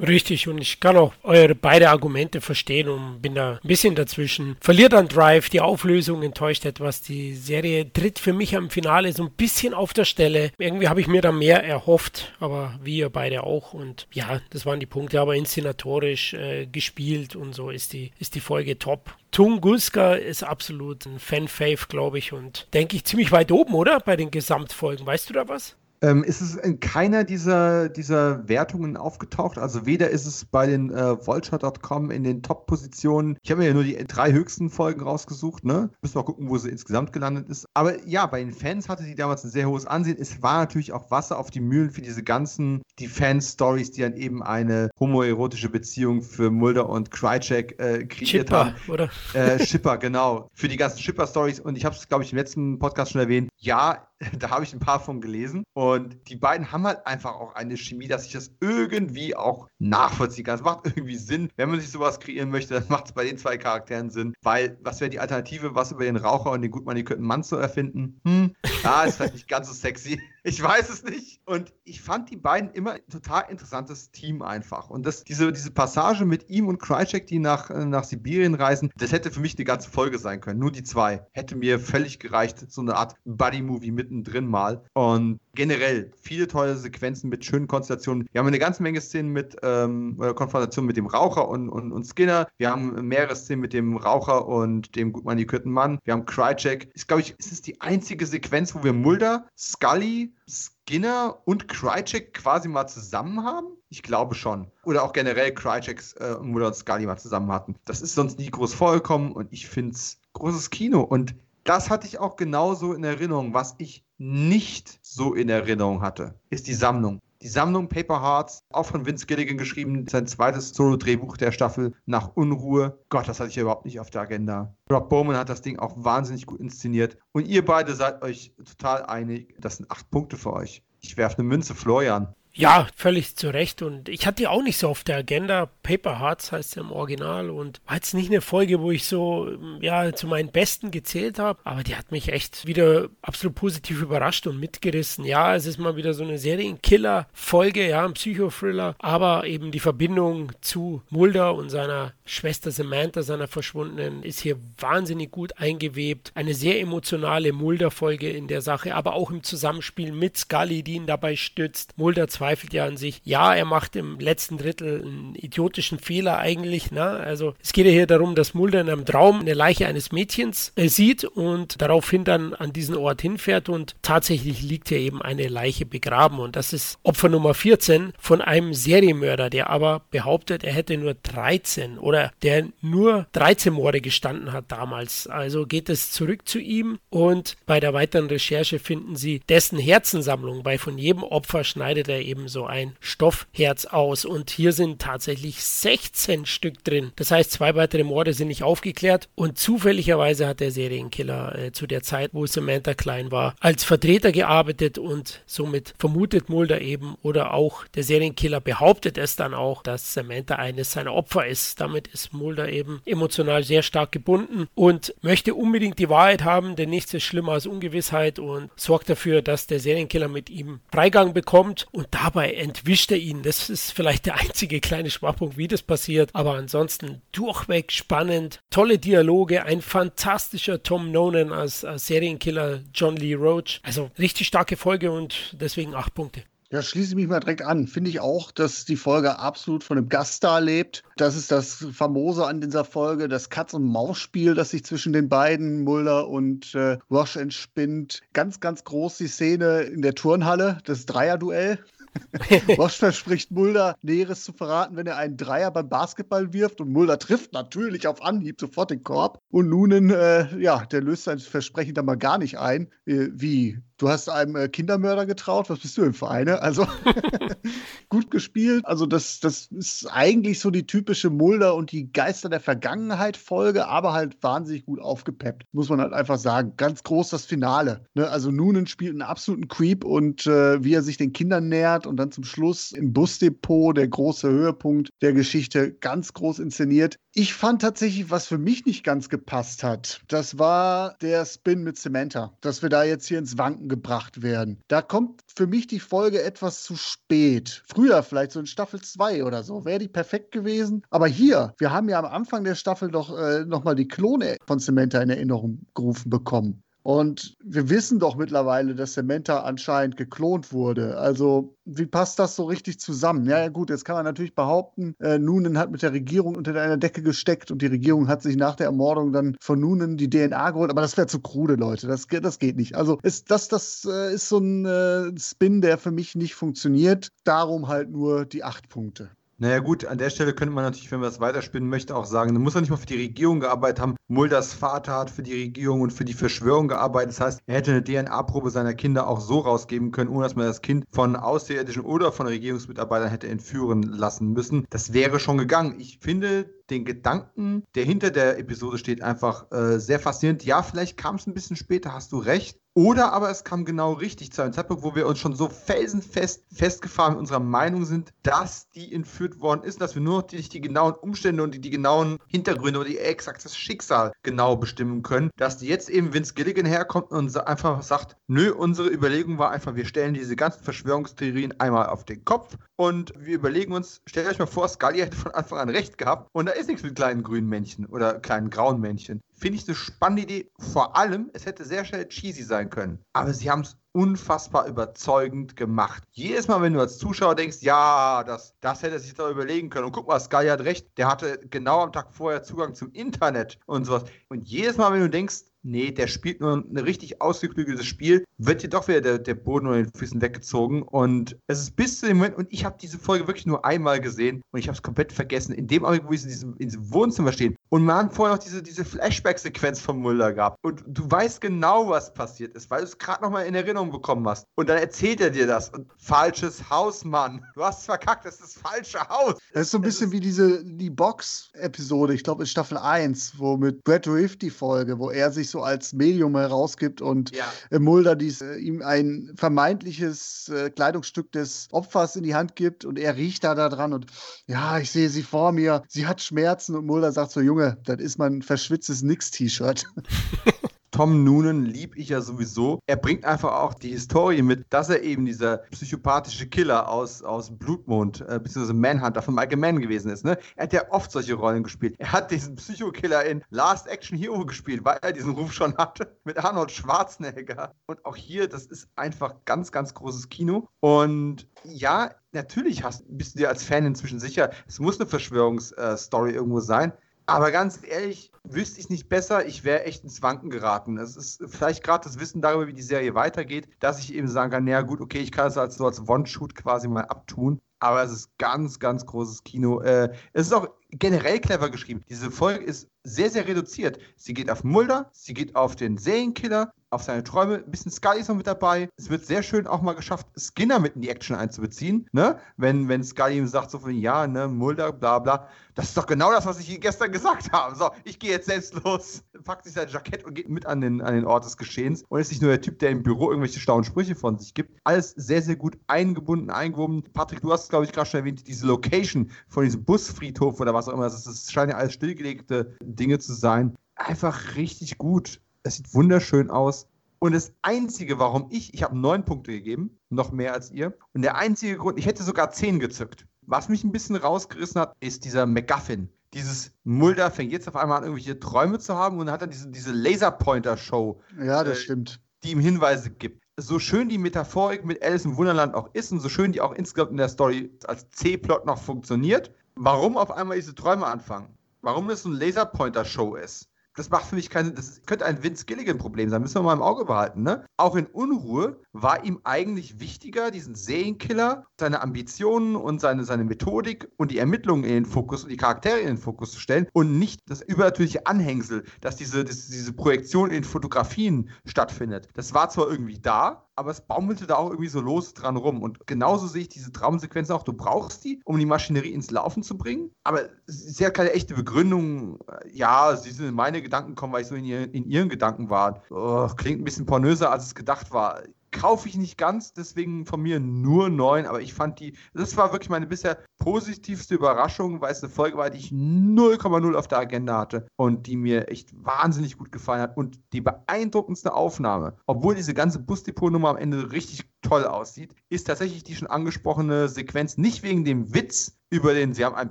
Richtig, und ich kann auch eure beide Argumente verstehen und bin da ein bisschen dazwischen. Verliert an Drive, die Auflösung enttäuscht etwas. Die Serie tritt für mich am Finale so ein bisschen auf der Stelle. Irgendwie habe ich mir da mehr erhofft, aber wie ihr beide auch. Und ja, das waren die Punkte, aber inszenatorisch äh, gespielt und so ist die, ist die Folge top. Tunguska ist absolut ein Fan-Fave, glaube ich, und denke ich ziemlich weit oben, oder? Bei den Gesamtfolgen. Weißt du da was? Ähm, ist es in keiner dieser, dieser Wertungen aufgetaucht? Also weder ist es bei den äh, Vulture.com in den Top-Positionen. Ich habe mir ja nur die drei höchsten Folgen rausgesucht, ne? Müssen wir mal gucken, wo sie insgesamt gelandet ist. Aber ja, bei den Fans hatte sie damals ein sehr hohes Ansehen. Es war natürlich auch Wasser auf die Mühlen für diese ganzen, die Fan-Stories, die dann eben eine homoerotische Beziehung für Mulder und Krycek äh, kreiert Schipper, haben. oder? Äh, Schipper, genau. Für die ganzen Schipper-Stories. Und ich habe es, glaube ich, im letzten Podcast schon erwähnt. Ja, da habe ich ein paar von gelesen. Und die beiden haben halt einfach auch eine Chemie, dass ich das irgendwie auch nachvollziehen kann. Es macht irgendwie Sinn. Wenn man sich sowas kreieren möchte, dann macht es bei den zwei Charakteren Sinn. Weil, was wäre die Alternative, was über den Raucher und den gut manipulierten Mann zu erfinden? Hm, ja, ist vielleicht nicht ganz so sexy. Ich weiß es nicht. Und ich fand die beiden immer ein total interessantes Team einfach. Und das, diese, diese Passage mit ihm und Krycek, die nach, nach Sibirien reisen, das hätte für mich eine ganze Folge sein können. Nur die zwei. Hätte mir völlig gereicht. So eine Art Buddy-Movie mittendrin mal. Und generell viele tolle Sequenzen mit schönen Konstellationen. Wir haben eine ganze Menge Szenen mit ähm, Konfrontation mit dem Raucher und, und, und Skinner. Wir haben mehrere Szenen mit dem Raucher und dem gut manikürten Mann. Wir haben Krycek. Ist, glaube ich, ist es die einzige Sequenz, wo wir Mulder, Scully, Skinner und Krycek quasi mal zusammen haben? Ich glaube schon. Oder auch generell Kryceks äh, Mulder und Scully mal zusammen hatten. Das ist sonst nie groß vorgekommen und ich finde es großes Kino. Und das hatte ich auch genauso in Erinnerung. Was ich nicht so in Erinnerung hatte, ist die Sammlung. Die Sammlung Paper Hearts, auch von Vince Gilligan geschrieben, sein zweites Solo-Drehbuch der Staffel nach Unruhe. Gott, das hatte ich ja überhaupt nicht auf der Agenda. Rob Bowman hat das Ding auch wahnsinnig gut inszeniert. Und ihr beide seid euch total einig. Das sind acht Punkte für euch. Ich werfe eine Münze, Florian. Ja, völlig zu Recht. Und ich hatte die auch nicht so auf der Agenda. Paper Hearts heißt ja im Original. Und war jetzt nicht eine Folge, wo ich so, ja, zu meinen Besten gezählt habe. Aber die hat mich echt wieder absolut positiv überrascht und mitgerissen. Ja, es ist mal wieder so eine Serienkiller-Folge, ja, ein Psychothriller. Aber eben die Verbindung zu Mulder und seiner Schwester Samantha, seiner Verschwundenen, ist hier wahnsinnig gut eingewebt. Eine sehr emotionale Mulder-Folge in der Sache, aber auch im Zusammenspiel mit Scully, die ihn dabei stützt. Mulder zweifelt ja an sich. Ja, er macht im letzten Drittel einen idiotischen Fehler eigentlich. Ne? Also es geht ja hier darum, dass Mulder in einem Traum eine Leiche eines Mädchens äh, sieht und daraufhin dann an diesen Ort hinfährt und tatsächlich liegt hier eben eine Leiche begraben und das ist Opfer Nummer 14 von einem Serienmörder, der aber behauptet, er hätte nur 13 oder der nur 13 Morde gestanden hat damals. Also geht es zurück zu ihm und bei der weiteren Recherche finden sie dessen Herzensammlung, weil von jedem Opfer schneidet er eben so ein Stoffherz aus. Und hier sind tatsächlich 16 Stück drin. Das heißt, zwei weitere Morde sind nicht aufgeklärt. Und zufälligerweise hat der Serienkiller äh, zu der Zeit, wo Samantha klein war, als Vertreter gearbeitet und somit vermutet Mulder eben oder auch der Serienkiller behauptet es dann auch, dass Samantha eines seiner Opfer ist. Damit ist Mulder eben emotional sehr stark gebunden und möchte unbedingt die Wahrheit haben, denn nichts ist schlimmer als Ungewissheit und sorgt dafür, dass der Serienkiller mit ihm Freigang bekommt und dabei entwischt er ihn. Das ist vielleicht der einzige kleine Schwachpunkt, wie das passiert. Aber ansonsten durchweg spannend. Tolle Dialoge, ein fantastischer Tom Nolan als, als Serienkiller John Lee Roach. Also richtig starke Folge und deswegen acht Punkte. Ja, schließe ich mich mal direkt an. Finde ich auch, dass die Folge absolut von einem Gaststar lebt. Das ist das Famose an dieser Folge, das Katz-und-Maus-Spiel, das sich zwischen den beiden, Mulder und äh, Roche, entspinnt. Ganz, ganz groß die Szene in der Turnhalle, das Dreierduell. Bosch verspricht Mulder, Näheres zu verraten, wenn er einen Dreier beim Basketball wirft und Mulder trifft natürlich auf Anhieb sofort den Korb. Und nun, äh, ja, der löst sein Versprechen dann mal gar nicht ein. Äh, wie? Du hast einem äh, Kindermörder getraut? Was bist du im Vereine? Also gut gespielt. Also das, das ist eigentlich so die typische Mulder und die Geister der Vergangenheit Folge, aber halt wahnsinnig gut aufgepeppt. Muss man halt einfach sagen. Ganz groß das Finale. Ne? Also Noonan spielt einen absoluten Creep und äh, wie er sich den Kindern nähert und dann zum Schluss im Busdepot der große Höhepunkt der Geschichte ganz groß inszeniert. Ich fand tatsächlich, was für mich nicht ganz gepasst hat, das war der Spin mit Samantha. Dass wir da jetzt hier ins Wanken gebracht werden. Da kommt für mich die Folge etwas zu spät. Früher vielleicht so in Staffel 2 oder so, wäre die perfekt gewesen. Aber hier, wir haben ja am Anfang der Staffel doch äh, nochmal die Klone von Samantha in Erinnerung gerufen bekommen. Und wir wissen doch mittlerweile, dass Samantha anscheinend geklont wurde. Also, wie passt das so richtig zusammen? Ja, ja gut, jetzt kann man natürlich behaupten, äh, Noonan hat mit der Regierung unter einer Decke gesteckt und die Regierung hat sich nach der Ermordung dann von Noonan die DNA geholt. Aber das wäre zu krude, Leute. Das, das geht nicht. Also, ist, das, das äh, ist so ein äh, Spin, der für mich nicht funktioniert. Darum halt nur die acht Punkte. Naja gut, an der Stelle könnte man natürlich, wenn man das weiterspinnen möchte, auch sagen, dann muss er nicht mal für die Regierung gearbeitet haben. Mulders Vater hat für die Regierung und für die Verschwörung gearbeitet. Das heißt, er hätte eine DNA-Probe seiner Kinder auch so rausgeben können, ohne dass man das Kind von Außerirdischen oder von Regierungsmitarbeitern hätte entführen lassen müssen. Das wäre schon gegangen. Ich finde, den Gedanken, der hinter der Episode steht, einfach äh, sehr faszinierend. Ja, vielleicht kam es ein bisschen später, hast du recht. Oder aber es kam genau richtig zu einem Zeitpunkt, wo wir uns schon so felsenfest festgefahren in unserer Meinung sind, dass die entführt worden ist, dass wir nur noch die, die genauen Umstände und die, die genauen Hintergründe oder die exaktes Schicksal genau bestimmen können, dass die jetzt eben Vince Gilligan herkommt und einfach sagt, nö, unsere Überlegung war einfach, wir stellen diese ganzen Verschwörungstheorien einmal auf den Kopf und wir überlegen uns, stellt euch mal vor, Scully hätte von Anfang an recht gehabt und da ist nichts mit kleinen grünen Männchen oder kleinen grauen Männchen. Finde ich eine spannende Idee. Vor allem, es hätte sehr schnell cheesy sein können. Aber sie haben es unfassbar überzeugend gemacht. Jedes Mal, wenn du als Zuschauer denkst, ja, das, das hätte sich doch überlegen können. Und guck mal, Sky hat recht, der hatte genau am Tag vorher Zugang zum Internet und sowas. Und jedes Mal, wenn du denkst, nee, der spielt nur ein richtig ausgeklügeltes Spiel, wird dir doch wieder der, der Boden unter den Füßen weggezogen. Und es ist bis zu dem Moment, und ich habe diese Folge wirklich nur einmal gesehen und ich habe es komplett vergessen. In dem Augenblick, wo ich in diesem, in diesem Wohnzimmer stehe und man vorher noch diese, diese Flashback-Sequenz von Mulder gab. Und du weißt genau, was passiert ist, weil du es gerade nochmal in Erinnerung bekommen hast. Und dann erzählt er dir das. Und falsches Haus, Mann. Du hast verkackt, das ist das falsche Haus. Das ist so ein bisschen wie diese die Box-Episode, ich glaube in Staffel 1, wo mit Brad Riff die Folge, wo er sich so als Medium herausgibt und ja. Äh, Mulder dies, äh, ihm ein vermeintliches äh, Kleidungsstück des Opfers in die Hand gibt und er riecht da, da dran und ja, ich sehe sie vor mir, sie hat Schmerzen und Mulder sagt so, Junge, das ist mein verschwitztes Nix-T-Shirt. Tom Noonan lieb ich ja sowieso. Er bringt einfach auch die Historie mit, dass er eben dieser psychopathische Killer aus, aus Blutmond, äh, beziehungsweise Manhunter von Michael Mann gewesen ist. Ne? Er hat ja oft solche Rollen gespielt. Er hat diesen Psychokiller in Last Action Hero gespielt, weil er diesen Ruf schon hatte, mit Arnold Schwarzenegger. Und auch hier, das ist einfach ganz, ganz großes Kino. Und ja, natürlich hast, bist du dir als Fan inzwischen sicher, es muss eine Verschwörungsstory irgendwo sein. Aber ganz ehrlich, wüsste ich nicht besser, ich wäre echt ins Wanken geraten. Es ist vielleicht gerade das Wissen darüber, wie die Serie weitergeht, dass ich eben sagen kann, naja gut, okay, ich kann es als so als One-Shoot quasi mal abtun. Aber es ist ganz, ganz großes Kino. Äh, es ist auch generell clever geschrieben. Diese Folge ist sehr, sehr reduziert. Sie geht auf Mulder, sie geht auf den Serienkiller, auf seine Träume. Ein bisschen Sky ist noch mit dabei. Es wird sehr schön auch mal geschafft, Skinner mit in die Action einzubeziehen. Ne? Wenn, wenn Sky ihm sagt, so von, ja, ne, Mulder, bla, bla. Das ist doch genau das, was ich gestern gesagt habe. So, ich gehe jetzt selbst los, packt sich sein Jackett und geht mit an den, an den Ort des Geschehens und ist nicht nur der Typ, der im Büro irgendwelche schlauen Sprüche von sich gibt. Alles sehr, sehr gut eingebunden, eingewoben. Patrick, du hast, glaube ich, gerade schon erwähnt, diese Location von diesem Busfriedhof oder was auch immer. Das scheinen ja alles stillgelegte Dinge zu sein. Einfach richtig gut. Es sieht wunderschön aus. Und das Einzige, warum ich, ich habe neun Punkte gegeben, noch mehr als ihr. Und der einzige Grund, ich hätte sogar zehn gezückt. Was mich ein bisschen rausgerissen hat, ist dieser MacGuffin. Dieses Mulder fängt jetzt auf einmal an, irgendwelche Träume zu haben und hat dann diese, diese Laserpointer-Show. Ja, das äh, stimmt. Die ihm Hinweise gibt. So schön die Metaphorik mit Alice im Wunderland auch ist und so schön die auch insgesamt in der Story als C-Plot noch funktioniert, warum auf einmal diese Träume anfangen? Warum das so ein Laserpointer-Show ist? das macht für mich keinen. Das könnte ein Vince Gilligan-Problem sein. Müssen wir mal im Auge behalten. Ne? Auch in Unruhe war ihm eigentlich wichtiger, diesen Serienkiller, seine Ambitionen und seine, seine Methodik und die Ermittlungen in den Fokus und die Charaktere in den Fokus zu stellen und nicht das übernatürliche Anhängsel, dass diese, dass diese Projektion in Fotografien stattfindet. Das war zwar irgendwie da, aber es baumelte da auch irgendwie so los dran rum. Und genauso sehe ich diese Traumsequenzen auch. Du brauchst die, um die Maschinerie ins Laufen zu bringen. Aber sie hat keine echte Begründung. Ja, sie sind in meine Gedanken gekommen, weil ich so in, ihr, in ihren Gedanken war. Oh, klingt ein bisschen pornöser, als es gedacht war. Kaufe ich nicht ganz, deswegen von mir nur 9, aber ich fand die, das war wirklich meine bisher positivste Überraschung, weil es eine Folge war, die ich 0,0 auf der Agenda hatte und die mir echt wahnsinnig gut gefallen hat und die beeindruckendste Aufnahme, obwohl diese ganze Busdepot-Nummer am Ende richtig toll aussieht, ist tatsächlich die schon angesprochene Sequenz nicht wegen dem Witz über den, sie haben einen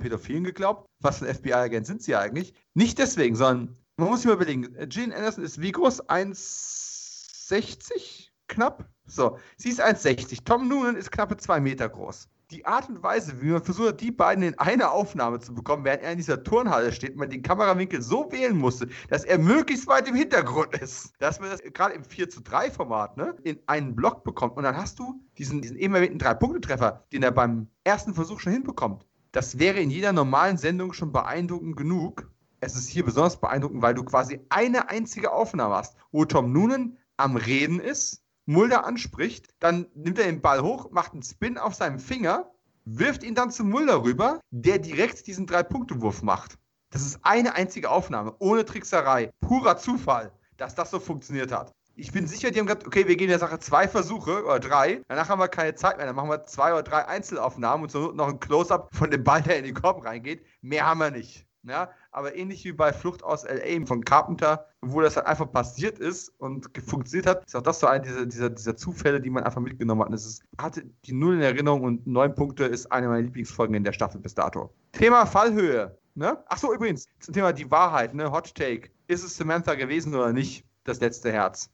Pädophilen geglaubt, was für ein FBI-Agent sind sie eigentlich, nicht deswegen, sondern man muss sich mal überlegen, Gene Anderson ist wie groß? 1,60? Knapp. So, sie ist 1,60. Tom Noonan ist knappe 2 Meter groß. Die Art und Weise, wie man versucht, die beiden in eine Aufnahme zu bekommen, während er in dieser Turnhalle steht, man den Kamerawinkel so wählen musste, dass er möglichst weit im Hintergrund ist. Dass man das gerade im 4 zu 3 Format ne, in einen Block bekommt. Und dann hast du diesen, diesen eben erwähnten Drei-Punkte-Treffer, den er beim ersten Versuch schon hinbekommt. Das wäre in jeder normalen Sendung schon beeindruckend genug. Es ist hier besonders beeindruckend, weil du quasi eine einzige Aufnahme hast, wo Tom Noonan am Reden ist Mulder anspricht, dann nimmt er den Ball hoch, macht einen Spin auf seinem Finger, wirft ihn dann zu Mulder rüber, der direkt diesen Drei-Punkte-Wurf macht. Das ist eine einzige Aufnahme, ohne Trickserei, purer Zufall, dass das so funktioniert hat. Ich bin sicher, die haben gesagt, okay, wir gehen der Sache zwei Versuche oder drei, danach haben wir keine Zeit mehr, dann machen wir zwei oder drei Einzelaufnahmen und so noch ein Close-up von dem Ball, der in den Korb reingeht. Mehr haben wir nicht. Ja, aber ähnlich wie bei Flucht aus LA von Carpenter, wo das halt einfach passiert ist und funktioniert hat, ist auch das so ein dieser, dieser, dieser Zufälle, die man einfach mitgenommen hat. Und es ist, hatte die Null in Erinnerung und neun Punkte ist eine meiner Lieblingsfolgen in der Staffel bis dato. Thema Fallhöhe. Ne? Achso, übrigens, zum Thema die Wahrheit, ne? Hot Take. Ist es Samantha gewesen oder nicht? Das letzte Herz.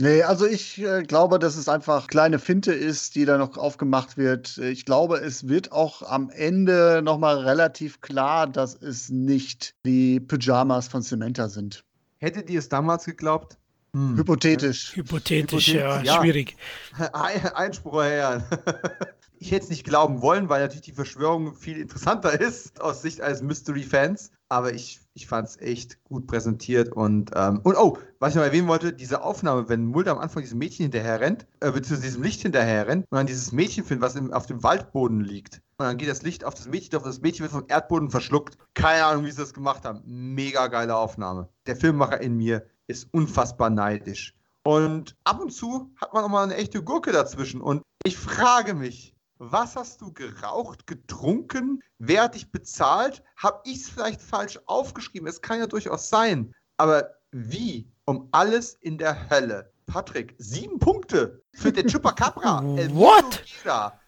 Nee, also ich äh, glaube, dass es einfach kleine Finte ist, die da noch aufgemacht wird. Ich glaube, es wird auch am Ende nochmal relativ klar, dass es nicht die Pyjamas von Samantha sind. Hättet ihr es damals geglaubt? Hm. Hypothetisch. Hypothetisch. Hypothetisch, ja, ja. schwierig. Einspruch, Herr. ich hätte es nicht glauben wollen, weil natürlich die Verschwörung viel interessanter ist aus Sicht eines Mystery-Fans. Aber ich, ich fand es echt gut präsentiert und, ähm, und oh, was ich noch erwähnen wollte, diese Aufnahme, wenn Mulder am Anfang diesem Mädchen hinterher rennt, äh, beziehungsweise diesem Licht hinterher rennt und dann dieses Mädchen findet, was im, auf dem Waldboden liegt. Und dann geht das Licht auf das Mädchen auf das Mädchen wird vom Erdboden verschluckt. Keine Ahnung, wie sie das gemacht haben. Mega geile Aufnahme. Der Filmemacher in mir ist unfassbar neidisch. Und ab und zu hat man auch mal eine echte Gurke dazwischen. Und ich frage mich, was hast du geraucht, getrunken? Wer hat dich bezahlt? Habe ich es vielleicht falsch aufgeschrieben? Es kann ja durchaus sein. Aber wie um alles in der Hölle? Patrick, sieben Punkte für den Chupacabra. What?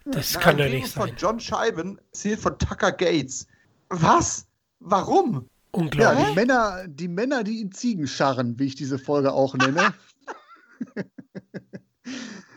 Das kann doch nicht sein. von John Scheiben, zählt von Tucker Gates. Was? Warum? Unglaublich. Ja, die Männer, die Männer, die in Ziegen scharren, wie ich diese Folge auch nenne.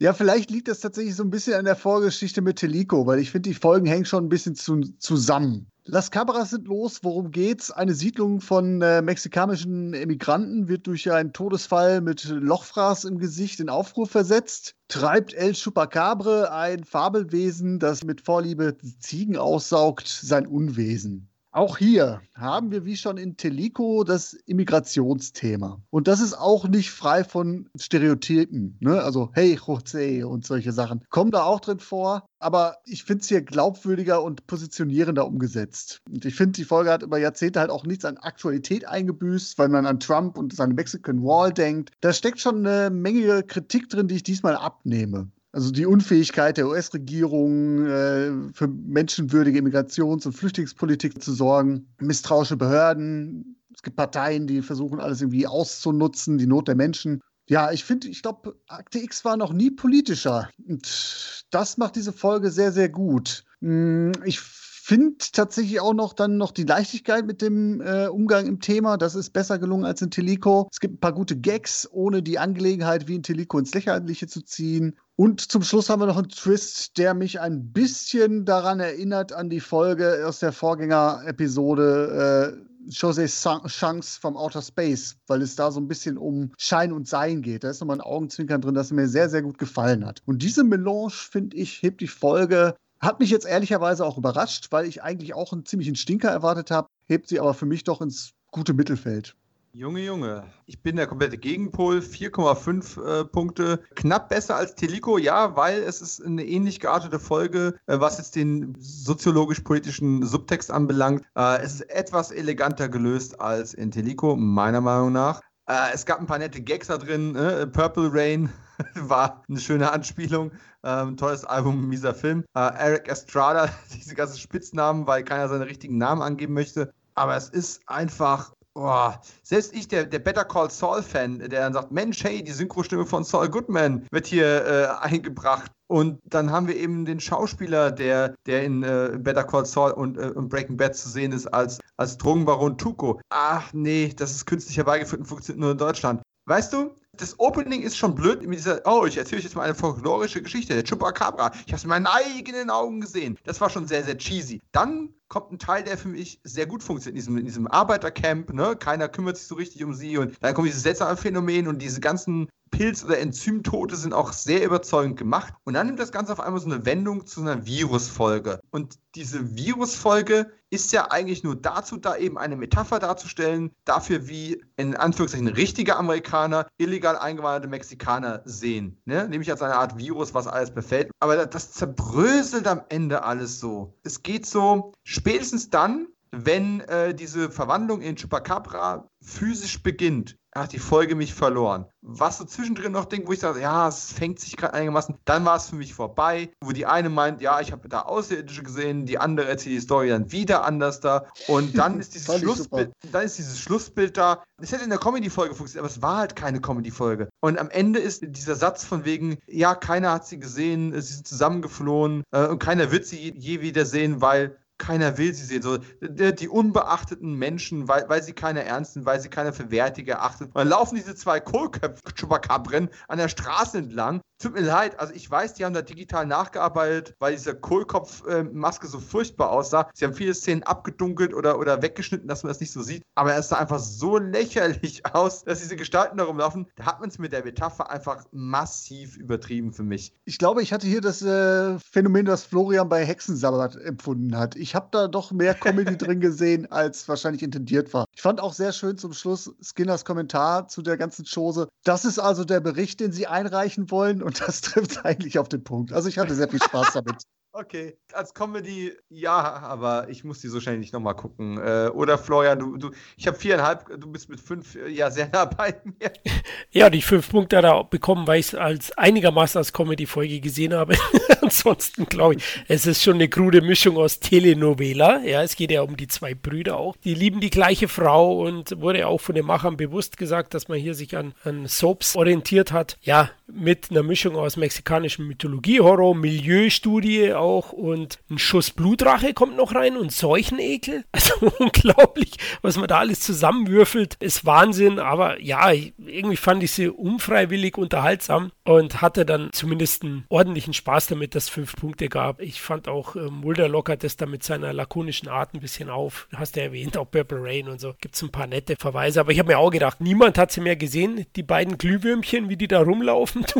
Ja, vielleicht liegt das tatsächlich so ein bisschen an der Vorgeschichte mit Telico, weil ich finde, die Folgen hängen schon ein bisschen zu, zusammen. Las Cabras sind los. Worum geht's? Eine Siedlung von äh, mexikanischen Emigranten wird durch einen Todesfall mit Lochfraß im Gesicht in Aufruhr versetzt. Treibt El Chupacabre, ein Fabelwesen, das mit Vorliebe Ziegen aussaugt, sein Unwesen. Auch hier haben wir wie schon in Telico das Immigrationsthema. Und das ist auch nicht frei von Stereotypen. Ne? Also, hey, Jose und solche Sachen kommen da auch drin vor. Aber ich finde es hier glaubwürdiger und positionierender umgesetzt. Und ich finde, die Folge hat über Jahrzehnte halt auch nichts an Aktualität eingebüßt, weil man an Trump und seine Mexican Wall denkt. Da steckt schon eine Menge Kritik drin, die ich diesmal abnehme. Also die Unfähigkeit der US-Regierung, äh, für menschenwürdige Immigrations- und Flüchtlingspolitik zu sorgen, misstrauische Behörden. Es gibt Parteien, die versuchen, alles irgendwie auszunutzen, die Not der Menschen. Ja, ich finde, ich glaube, Akte X war noch nie politischer. Und das macht diese Folge sehr, sehr gut. Hm, ich finde tatsächlich auch noch dann noch die Leichtigkeit mit dem äh, Umgang im Thema. Das ist besser gelungen als in Telico. Es gibt ein paar gute Gags, ohne die Angelegenheit wie in Telico ins Lächerliche zu ziehen. Und zum Schluss haben wir noch einen Twist, der mich ein bisschen daran erinnert an die Folge aus der Vorgänger-Episode äh, Jose Chance vom Outer Space, weil es da so ein bisschen um Schein und Sein geht. Da ist nochmal ein Augenzwinkern drin, das mir sehr, sehr gut gefallen hat. Und diese Melange, finde ich, hebt die Folge hat mich jetzt ehrlicherweise auch überrascht, weil ich eigentlich auch einen ziemlichen Stinker erwartet habe, hebt sie aber für mich doch ins gute Mittelfeld. Junge, Junge, ich bin der komplette Gegenpol, 4,5 äh, Punkte, knapp besser als Telico, ja, weil es ist eine ähnlich geartete Folge, äh, was jetzt den soziologisch-politischen Subtext anbelangt. Äh, es ist etwas eleganter gelöst als in Telico, meiner Meinung nach. Äh, es gab ein paar nette Gags da drin, Purple Rain war eine schöne Anspielung. Ähm, tolles Album, mieser Film. Äh, Eric Estrada, diese ganzen Spitznamen, weil keiner seine richtigen Namen angeben möchte. Aber es ist einfach Oh, selbst ich, der, der Better Call Saul-Fan, der dann sagt, Mensch, hey, die Synchrostimme von Saul Goodman wird hier äh, eingebracht. Und dann haben wir eben den Schauspieler, der, der in äh, Better Call Saul und, äh, Breaking Bad zu sehen ist, als, als Drogenbaron Tuco. Ach nee, das ist künstlich herbeigeführt und funktioniert nur in Deutschland. Weißt du, das Opening ist schon blöd mit dieser, oh, ich erzähle euch jetzt mal eine folklorische Geschichte, der Chupacabra. Ich habe es mit meinen eigenen Augen gesehen. Das war schon sehr, sehr cheesy. Dann kommt ein Teil, der für mich sehr gut funktioniert. In diesem, in diesem Arbeitercamp, ne? Keiner kümmert sich so richtig um sie und dann kommt dieses seltsame Phänomen und diese ganzen Pilz- oder Enzymtote sind auch sehr überzeugend gemacht. Und dann nimmt das Ganze auf einmal so eine Wendung zu einer Virusfolge. Und diese Virusfolge ist ja eigentlich nur dazu da, eben eine Metapher darzustellen, dafür, wie in Anführungszeichen richtige Amerikaner illegal eingewanderte Mexikaner sehen. Ne? Nämlich als eine Art Virus, was alles befällt. Aber das zerbröselt am Ende alles so. Es geht so, spätestens dann, wenn äh, diese Verwandlung in Chupacabra physisch beginnt, hat die Folge mich verloren. Was so zwischendrin noch denkt, wo ich sage, ja, es fängt sich gerade einigermaßen, dann war es für mich vorbei, wo die eine meint, ja, ich habe da Außerirdische gesehen, die andere erzählt die Story dann wieder anders da und dann ist dieses Schlussbild, dann ist dieses Schlussbild da. Es hätte in der Comedy-Folge funktioniert, aber es war halt keine Comedy-Folge. Und am Ende ist dieser Satz von wegen, ja, keiner hat sie gesehen, sie sind zusammengeflohen äh, und keiner wird sie je wieder sehen, weil keiner will sie sehen. So, die, unbeachteten Menschen, weil, weil sie keiner ernst sind, weil sie keiner für wertig erachtet. Und dann laufen diese zwei Kohlköpfe-Chupacabren an der Straße entlang Tut mir leid, also ich weiß, die haben da digital nachgearbeitet, weil diese Kohlkopfmaske so furchtbar aussah. Sie haben viele Szenen abgedunkelt oder, oder weggeschnitten, dass man das nicht so sieht. Aber es sah einfach so lächerlich aus, dass diese Gestalten da rumlaufen. Da hat man es mit der Metapher einfach massiv übertrieben für mich. Ich glaube, ich hatte hier das äh, Phänomen, das Florian bei Hexensabbat empfunden hat. Ich habe da doch mehr Comedy drin gesehen, als wahrscheinlich intendiert war. Ich fand auch sehr schön zum Schluss Skinners Kommentar zu der ganzen Chose. Das ist also der Bericht, den Sie einreichen wollen und das trifft eigentlich auf den Punkt. Also ich hatte sehr viel Spaß damit. Okay, als Comedy ja, aber ich muss die so schnell nicht nochmal gucken. Äh, oder Florian, du, du ich habe viereinhalb, du bist mit fünf äh, ja sehr nah bei mir. Ja, die fünf Punkte hat er bekommen, weil ich es als einigermaßen als Comedy-Folge gesehen habe. Ansonsten glaube ich, es ist schon eine krude Mischung aus Telenovela. Ja, es geht ja um die zwei Brüder auch. Die lieben die gleiche Frau und wurde auch von den Machern bewusst gesagt, dass man hier sich an, an Soaps orientiert hat. Ja, mit einer Mischung aus mexikanischem Mythologie-Horror, Milieustudie auch und ein Schuss Blutrache kommt noch rein und Seuchenekel. Also unglaublich, was man da alles zusammenwürfelt, ist Wahnsinn. Aber ja, irgendwie fand ich sie unfreiwillig unterhaltsam und hatte dann zumindest einen ordentlichen Spaß damit, dass es fünf Punkte gab. Ich fand auch, äh, Mulder lockert das da mit seiner lakonischen Art ein bisschen auf. Hast du ja erwähnt, auch Purple Rain und so. Gibt es ein paar nette Verweise. Aber ich habe mir auch gedacht, niemand hat sie mehr gesehen, die beiden Glühwürmchen, wie die da rumlaufen.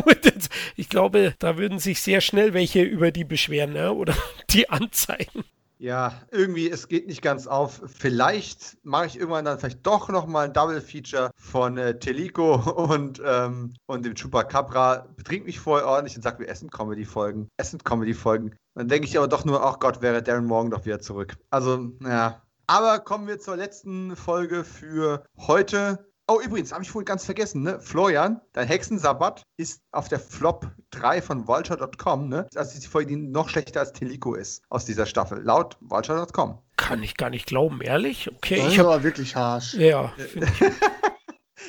Ich glaube, da würden sich sehr schnell welche über die beschweren ne? oder die anzeigen. Ja, irgendwie, es geht nicht ganz auf. Vielleicht mache ich irgendwann dann vielleicht doch nochmal ein Double-Feature von äh, Telico und, ähm, und dem Chupacabra. Betrink mich vorher ordentlich und sag, wir essen Comedy-Folgen. Essen Comedy-Folgen. Dann denke ich aber doch nur, ach Gott, wäre Darren Morgan doch wieder zurück. Also, ja. Aber kommen wir zur letzten Folge für heute. Oh, übrigens, habe ich vorhin ganz vergessen, ne? Florian, dein Hexensabbat ist auf der Flop 3 von Vulture.com, ne? Also die Folge, die noch schlechter als Telico ist aus dieser Staffel, laut Vulture.com. Kann ich gar nicht glauben, ehrlich? Okay. Das ist ich aber wirklich harsch. Ja, finde ich.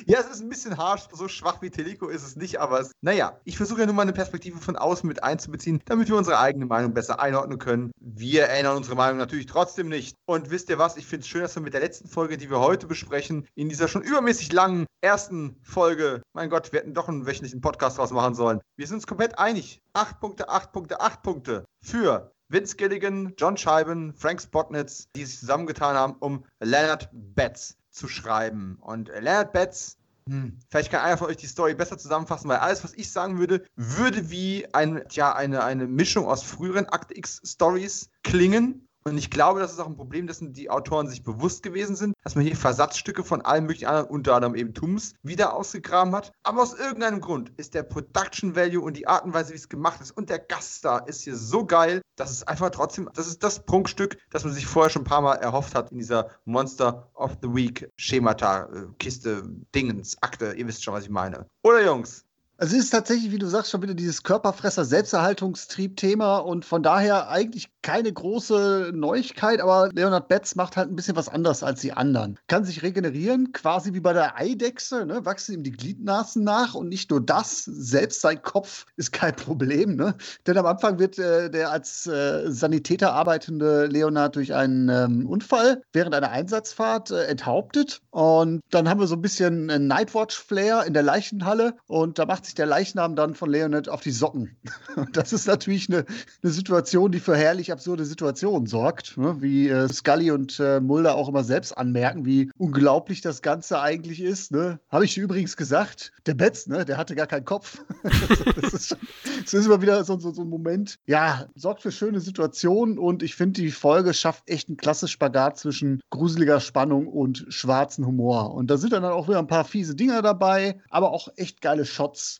Ja, es ist ein bisschen harsch, so schwach wie Teleco ist es nicht, aber es, naja, ich versuche ja nur mal eine Perspektive von außen mit einzubeziehen, damit wir unsere eigene Meinung besser einordnen können. Wir ändern unsere Meinung natürlich trotzdem nicht. Und wisst ihr was, ich finde es schön, dass wir mit der letzten Folge, die wir heute besprechen, in dieser schon übermäßig langen ersten Folge, mein Gott, wir hätten doch einen wöchentlichen Podcast draus machen sollen. Wir sind uns komplett einig. Acht Punkte, acht Punkte, acht Punkte für Vince Gilligan, John Scheiben, Frank Spotnitz, die sich zusammengetan haben, um Leonard Betts zu schreiben. Und Leonard Betts, hm, vielleicht kann einer von euch die Story besser zusammenfassen, weil alles, was ich sagen würde, würde wie ein, ja, eine, eine Mischung aus früheren Act X Stories klingen. Und ich glaube, das ist auch ein Problem, dessen die Autoren sich bewusst gewesen sind, dass man hier Versatzstücke von allen möglichen anderen, unter anderem eben Tums, wieder ausgegraben hat. Aber aus irgendeinem Grund ist der Production Value und die Art und Weise, wie es gemacht ist und der Gaststar ist hier so geil, dass es einfach trotzdem, das ist das Prunkstück, das man sich vorher schon ein paar Mal erhofft hat in dieser Monster of the Week Schemata, Kiste, Dingens, Akte, ihr wisst schon, was ich meine. Oder Jungs, Also es ist tatsächlich, wie du sagst, schon wieder dieses Körperfresser-Selbsterhaltungstrieb-Thema und von daher eigentlich keine große Neuigkeit, aber Leonard Betz macht halt ein bisschen was anders als die anderen. Kann sich regenerieren, quasi wie bei der Eidechse, ne? wachsen ihm die Gliednasen nach und nicht nur das, selbst sein Kopf ist kein Problem. Ne? Denn am Anfang wird äh, der als äh, Sanitäter arbeitende Leonard durch einen ähm, Unfall während einer Einsatzfahrt äh, enthauptet und dann haben wir so ein bisschen Nightwatch-Flair in der Leichenhalle und da macht sich der Leichnam dann von Leonard auf die Socken. das ist natürlich eine, eine Situation, die für herrlich absurde Situationen sorgt, ne? wie äh, Scully und äh, Mulder auch immer selbst anmerken, wie unglaublich das Ganze eigentlich ist. Ne? Habe ich übrigens gesagt, der Betz, ne, der hatte gar keinen Kopf. das, ist, das ist immer wieder so, so, so ein Moment, ja, sorgt für schöne Situationen und ich finde, die Folge schafft echt einen klasse Spagat zwischen gruseliger Spannung und schwarzen Humor. Und da sind dann auch wieder ein paar fiese Dinger dabei, aber auch echt geile Shots.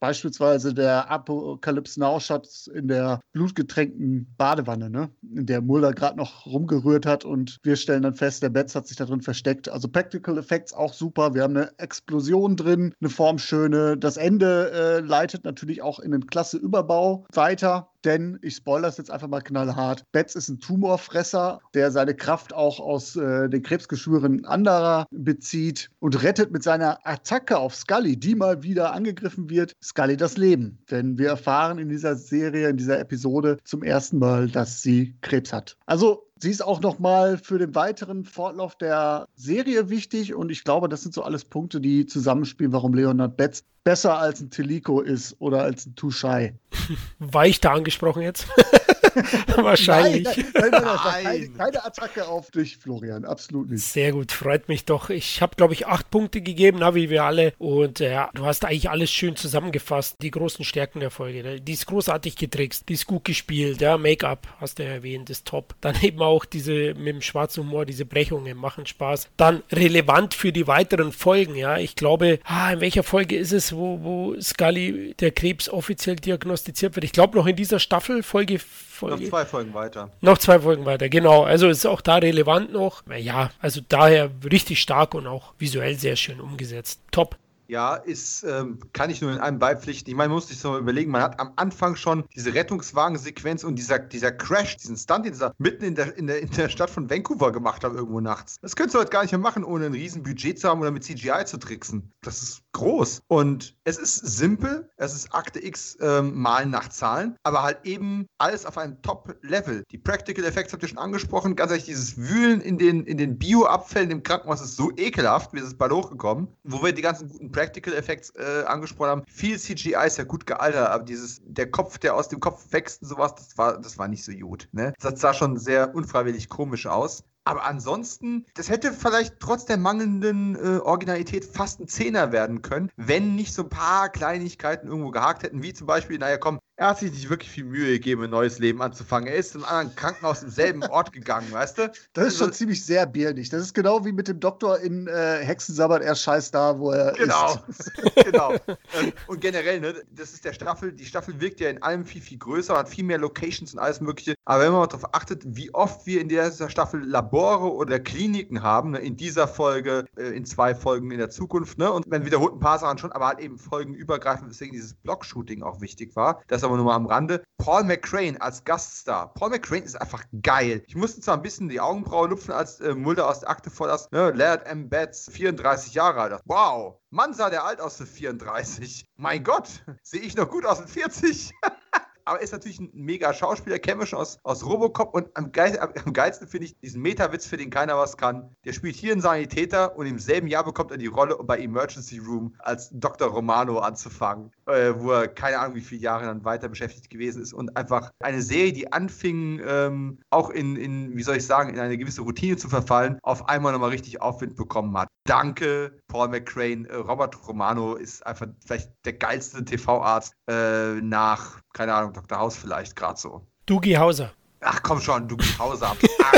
Beispielsweise der Apocalypse Now Shot in der blutgetränkten Badewanne, ne? in der Mulder gerade noch rumgerührt hat und wir stellen dann fest, der Betz hat sich da drin versteckt. Also Practical Effects auch super. Wir haben eine Explosion drin, eine formschöne. Das Ende äh, leitet natürlich auch in den klasse Überbau weiter denn ich spoilere es jetzt einfach mal knallhart. Betz ist ein Tumorfresser, der seine Kraft auch aus äh, den Krebsgeschwüren anderer bezieht und rettet mit seiner Attacke auf Scully, die mal wieder angegriffen wird, Scully das Leben. Denn wir erfahren in dieser Serie, in dieser Episode zum ersten Mal, dass sie Krebs hat. Also Sie ist auch nochmal für den weiteren Fortlauf der Serie wichtig und ich glaube, das sind so alles Punkte, die zusammenspielen, warum Leonard Betz besser als ein Teliko ist oder als ein Tushai. War ich da angesprochen jetzt? Wahrscheinlich. Nein, nein, nein, Keine, keine, Attacke auf dich, Florian. Absolut nicht. Sehr gut, freut mich doch. Ich habe, glaube ich, acht Punkte gegeben, na, wie wir alle. Und äh, du hast eigentlich alles schön zusammengefasst. Die großen Stärken der Folge. Ne? Die ist großartig getrickst, die ist gut gespielt. Ja, Make-up, hast du ja erwähnt, ist top. Dann eben auch diese mit dem schwarzen Humor, diese Brechungen machen Spaß. Dann relevant für die weiteren Folgen. Ja, ich glaube, ah, in welcher Folge ist es, wo, wo Scully der Krebs offiziell diagnostiziert wird? Ich glaube noch in dieser Staffel, Folge Folge. Noch zwei Folgen weiter. Noch zwei Folgen weiter, genau. Also ist auch da relevant noch. Ja, also daher richtig stark und auch visuell sehr schön umgesetzt. Top. Ja, ist, ähm, kann ich nur in einem beipflichten. Ich meine, man muss sich so überlegen, man hat am Anfang schon diese Rettungswagensequenz und dieser, dieser Crash, diesen Stunt, den sie mitten in der, in, der, in der Stadt von Vancouver gemacht haben, irgendwo nachts. Das könntest du heute gar nicht mehr machen, ohne ein riesen Budget zu haben oder mit CGI zu tricksen. Das ist groß. Und es ist simpel, es ist Akte X ähm, malen nach Zahlen, aber halt eben alles auf einem Top-Level. Die Practical Effects habt ihr schon angesprochen. Ganz ehrlich, dieses Wühlen in den, in den Bio-Abfällen im Krankenhaus ist so ekelhaft, wie ist es bei hochgekommen, wo wir die ganzen guten Practical Effects äh, angesprochen haben. Viel CGI ist ja gut gealtert, aber dieses, der Kopf, der aus dem Kopf wächst und sowas, das war, das war nicht so gut. Ne? Das sah schon sehr unfreiwillig komisch aus. Aber ansonsten, das hätte vielleicht trotz der mangelnden äh, Originalität fast ein Zehner werden können, wenn nicht so ein paar Kleinigkeiten irgendwo gehakt hätten, wie zum Beispiel, naja, komm, er hat sich nicht wirklich viel Mühe gegeben, ein neues Leben anzufangen. Er ist in einem anderen Krankenhaus im selben Ort gegangen, weißt du? Das ist schon also, ziemlich sehr bärnig. Das ist genau wie mit dem Doktor in äh, Hexensabbat. Er scheißt da, wo er genau. ist. genau. Ähm, und generell, ne, das ist der Staffel. Die Staffel wirkt ja in allem viel, viel größer, hat viel mehr Locations und alles Mögliche. Aber wenn man mal darauf achtet, wie oft wir in dieser Staffel Labore oder Kliniken haben, ne, in dieser Folge, äh, in zwei Folgen in der Zukunft, ne, und man wiederholt ein paar Sachen schon, aber halt eben folgenübergreifend, weswegen dieses Block-Shooting auch wichtig war. Das aber nur mal am Rande. Paul McCrane als Gaststar. Paul McCrane ist einfach geil. Ich musste zwar ein bisschen die Augenbraue lupfen, als äh, Mulder aus der Akte vorlas. Ne? Laird M. Betts, 34 Jahre alt. Wow. Mann, sah der alt aus für 34. Mein Gott, sehe ich noch gut aus mit 40. aber ist natürlich ein mega Schauspieler, kenne schon aus, aus Robocop und am, geil, geilsten finde ich diesen Meta-Witz, für den keiner was kann. Der spielt hier einen Sanitäter und im selben Jahr bekommt er die Rolle, um bei Emergency Room als Dr. Romano anzufangen, äh, wo er keine Ahnung wie viele Jahre dann weiter beschäftigt gewesen ist und einfach eine Serie, die anfing, ähm, auch in, in, wie soll ich sagen, in eine gewisse Routine zu verfallen, auf einmal nochmal richtig Aufwind bekommen hat. Danke, Paul McCrane. Äh, Robert Romano ist einfach vielleicht der geilste TV-Arzt äh, nach, keine Ahnung, Dr. House vielleicht gerade so. Dugi Hauser. Ach komm schon, Dugi Hauser.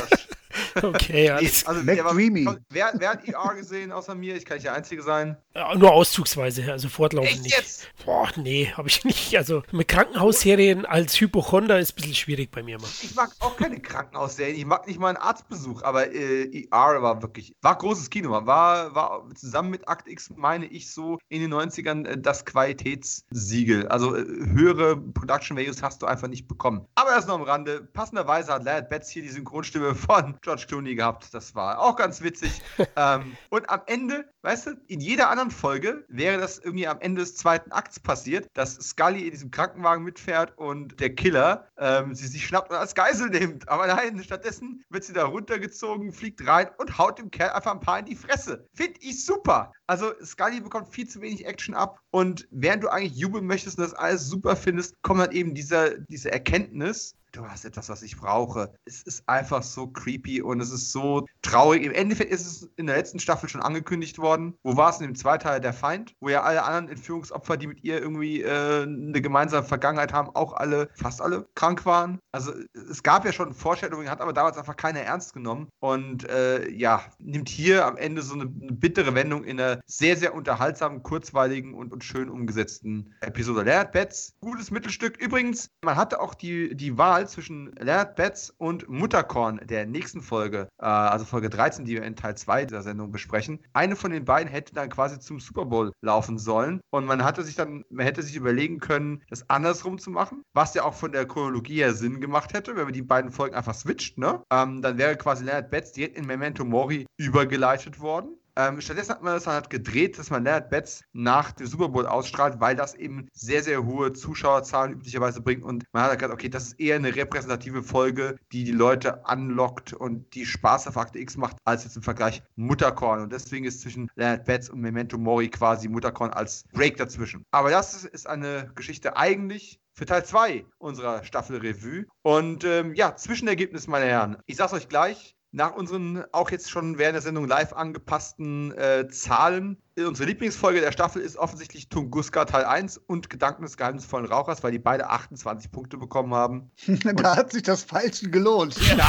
Okay, alles. also, Mac war- Dreamy. Wer, wer hat ER gesehen außer mir? Ich kann nicht der Einzige sein. Ja, nur auszugsweise, also fortlaufend Echt nicht. jetzt? Boah, nee, habe ich nicht. Also mit Krankenhausserien als Hypochonder ist ein bisschen schwierig bei mir immer. Ich mag auch keine Krankenhausserien. Ich mag nicht mal einen Arztbesuch, aber äh, ER war wirklich, war großes Kino. War, war zusammen mit Akt X, meine ich, so in den 90ern äh, das Qualitätssiegel. Also äh, höhere Production Values hast du einfach nicht bekommen. Aber das nur am Rande. Passenderweise hat Leonard Betts hier die Synchronstimme von George Clooney gehabt. Das war auch ganz witzig. ähm, und am Ende, weißt du, in jeder anderen Folge wäre das irgendwie am Ende des zweiten Akts passiert, dass Scully in diesem Krankenwagen mitfährt und der Killer ähm, sie sich schnappt und als Geisel nimmt. Aber nein, stattdessen wird sie da runtergezogen, fliegt rein und haut dem Kerl einfach ein paar in die Fresse. Finde ich super. Also Scully bekommt viel zu wenig Action ab und während du eigentlich jubeln möchtest und das alles super findest, kommt dann eben dieser, diese Erkenntnis, du hast etwas, was ich brauche. Es ist einfach so creepy und es ist so traurig. Im Endeffekt ist es in der letzten Staffel schon angekündigt worden. Wo war es in dem zweiten Teil der Feind? Wo ja alle anderen Entführungsopfer, die mit ihr irgendwie äh, eine gemeinsame Vergangenheit haben, auch alle, fast alle krank waren. Also es gab ja schon Vorstellungen, hat aber damals einfach keiner ernst genommen. Und äh, ja, nimmt hier am Ende so eine, eine bittere Wendung in einer sehr, sehr unterhaltsamen, kurzweiligen und, und schön umgesetzten Episode. Leonard Betts, gutes Mittelstück. Übrigens, man hatte auch die, die Wahl zwischen Leonard Betts und Mutterkorn der nächsten Folge, äh, also Folge 13, die wir in Teil 2 dieser Sendung besprechen. Eine von den beiden hätte dann quasi zum Super Bowl laufen sollen. Und man hatte sich dann, man hätte sich überlegen können, das andersrum zu machen, was ja auch von der Chronologie her Sinn gemacht hätte, wenn man die beiden Folgen einfach switcht, ne? Ähm, dann wäre quasi Leonard Betts direkt in Memento Mori übergeleitet worden. Ähm, stattdessen hat man das halt gedreht, dass man Leonard Betts nach dem Super Bowl ausstrahlt, weil das eben sehr, sehr hohe Zuschauerzahlen üblicherweise bringt. Und man hat halt gesagt, okay, das ist eher eine repräsentative Folge, die die Leute anlockt und die Spaß auf Akte X macht, als jetzt im Vergleich Mutterkorn. Und deswegen ist zwischen Leonard Betts und Memento Mori quasi Mutterkorn als Break dazwischen. Aber das ist, ist eine Geschichte eigentlich für Teil 2 unserer Staffel Revue. Und ähm, ja, Zwischenergebnis, meine Herren. Ich sag's euch gleich, nach unseren auch jetzt schon während der Sendung live angepassten äh, Zahlen. Unsere Lieblingsfolge der Staffel ist offensichtlich Tunguska Teil 1 und Gedanken des geheimnisvollen Rauchers, weil die beide 28 Punkte bekommen haben. da hat sich das Falschen gelohnt. Ja,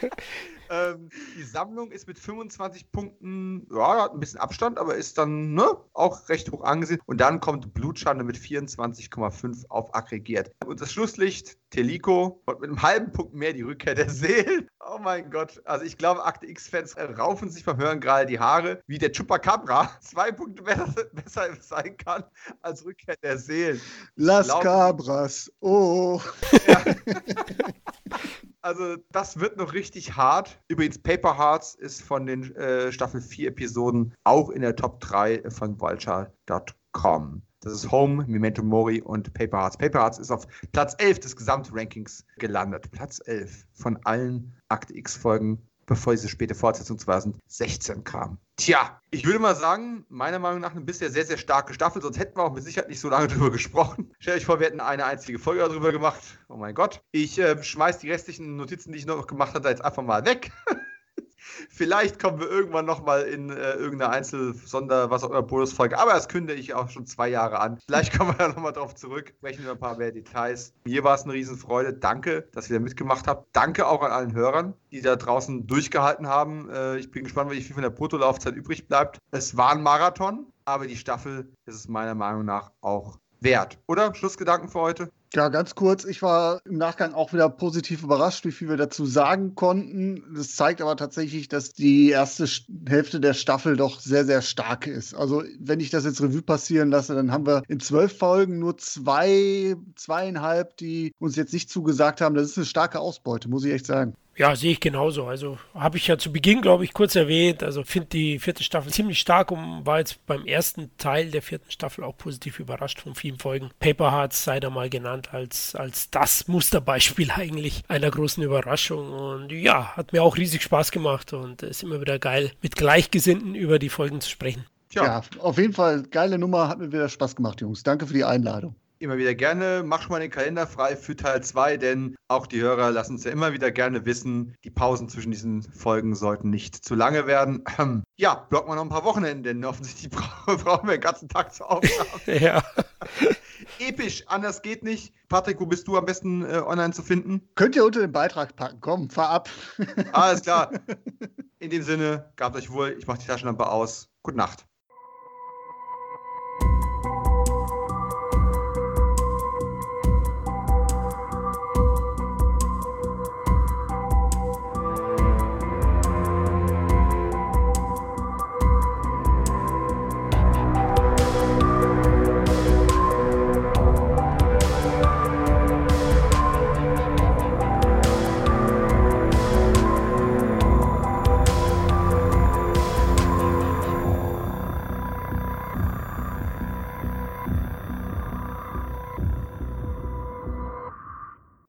ähm, die Sammlung ist mit 25 Punkten, ja, hat ein bisschen Abstand, aber ist dann ne, auch recht hoch angesehen. Und dann kommt Blutschande mit 24,5 auf aggregiert. Und das Schlusslicht, Telico, und mit einem halben Punkt mehr die Rückkehr der Seelen. Oh mein Gott. Also ich glaube, Akte X-Fans raufen sich beim Hören gerade die Haare, wie der Chupacabra zwei Punkte besser, besser sein kann als Rückkehr der Seelen. Las glaube- Cabras. Oh. Also, das wird noch richtig hart. Übrigens, Paper Hearts ist von den äh, Staffel 4 Episoden auch in der Top 3 von vulture.com. Das ist Home, Memento Mori und Paper Hearts. Paper Hearts ist auf Platz 11 des Gesamtrankings gelandet. Platz 11 von allen Akte X-Folgen, bevor diese späte Fortsetzung 2016 kam. Tja, ich würde mal sagen, meiner Meinung nach eine bisher sehr, sehr starke Staffel, sonst hätten wir auch mit Sicherheit nicht so lange drüber gesprochen. Stellt euch vor, wir hätten eine einzige Folge darüber gemacht. Oh mein Gott. Ich äh, schmeiß die restlichen Notizen, die ich noch gemacht hatte, jetzt einfach mal weg. Vielleicht kommen wir irgendwann nochmal in äh, irgendeine Einzel-Sonder-, was auch immer, Bonusfolge. Aber das kündige ich auch schon zwei Jahre an. Vielleicht kommen wir da nochmal drauf zurück, sprechen über ein paar mehr Details. Mir war es eine Riesenfreude. Danke, dass ihr da mitgemacht habt. Danke auch an allen Hörern, die da draußen durchgehalten haben. Äh, ich bin gespannt, wie viel von der Bruttolaufzeit übrig bleibt. Es war ein Marathon, aber die Staffel ist es meiner Meinung nach auch wert. Oder? Schlussgedanken für heute? Ja, ganz kurz, ich war im Nachgang auch wieder positiv überrascht, wie viel wir dazu sagen konnten. Das zeigt aber tatsächlich, dass die erste Hälfte der Staffel doch sehr, sehr stark ist. Also, wenn ich das jetzt Revue passieren lasse, dann haben wir in zwölf Folgen nur zwei, zweieinhalb, die uns jetzt nicht zugesagt haben. Das ist eine starke Ausbeute, muss ich echt sagen. Ja, sehe ich genauso. Also habe ich ja zu Beginn, glaube ich, kurz erwähnt. Also finde die vierte Staffel ziemlich stark und war jetzt beim ersten Teil der vierten Staffel auch positiv überrascht von vielen Folgen. Paper Hearts sei da mal genannt als, als das Musterbeispiel eigentlich einer großen Überraschung. Und ja, hat mir auch riesig Spaß gemacht und ist immer wieder geil, mit Gleichgesinnten über die Folgen zu sprechen. Tja, Ja, auf jeden Fall geile Nummer, hat mir wieder Spaß gemacht, Jungs. Danke für die Einladung. Immer wieder gerne. Mach schon mal den Kalender frei für Teil 2, denn auch die Hörer lassen es ja immer wieder gerne wissen. Die Pausen zwischen diesen Folgen sollten nicht zu lange werden. Ähm, Ja, blocken wir noch ein paar Wochenenden, denn offensichtlich bra- brauchen wir den ganzen Tag zur Aufnahme. Ja, episch, anders geht nicht. Patrick, wo bist du am besten äh, online zu finden? Könnt ihr unter den Beitrag packen. Komm, fahr ab. Alles klar. In dem Sinne, gabt euch wohl. Ich mache die Taschenlampe aus. Gute Nacht.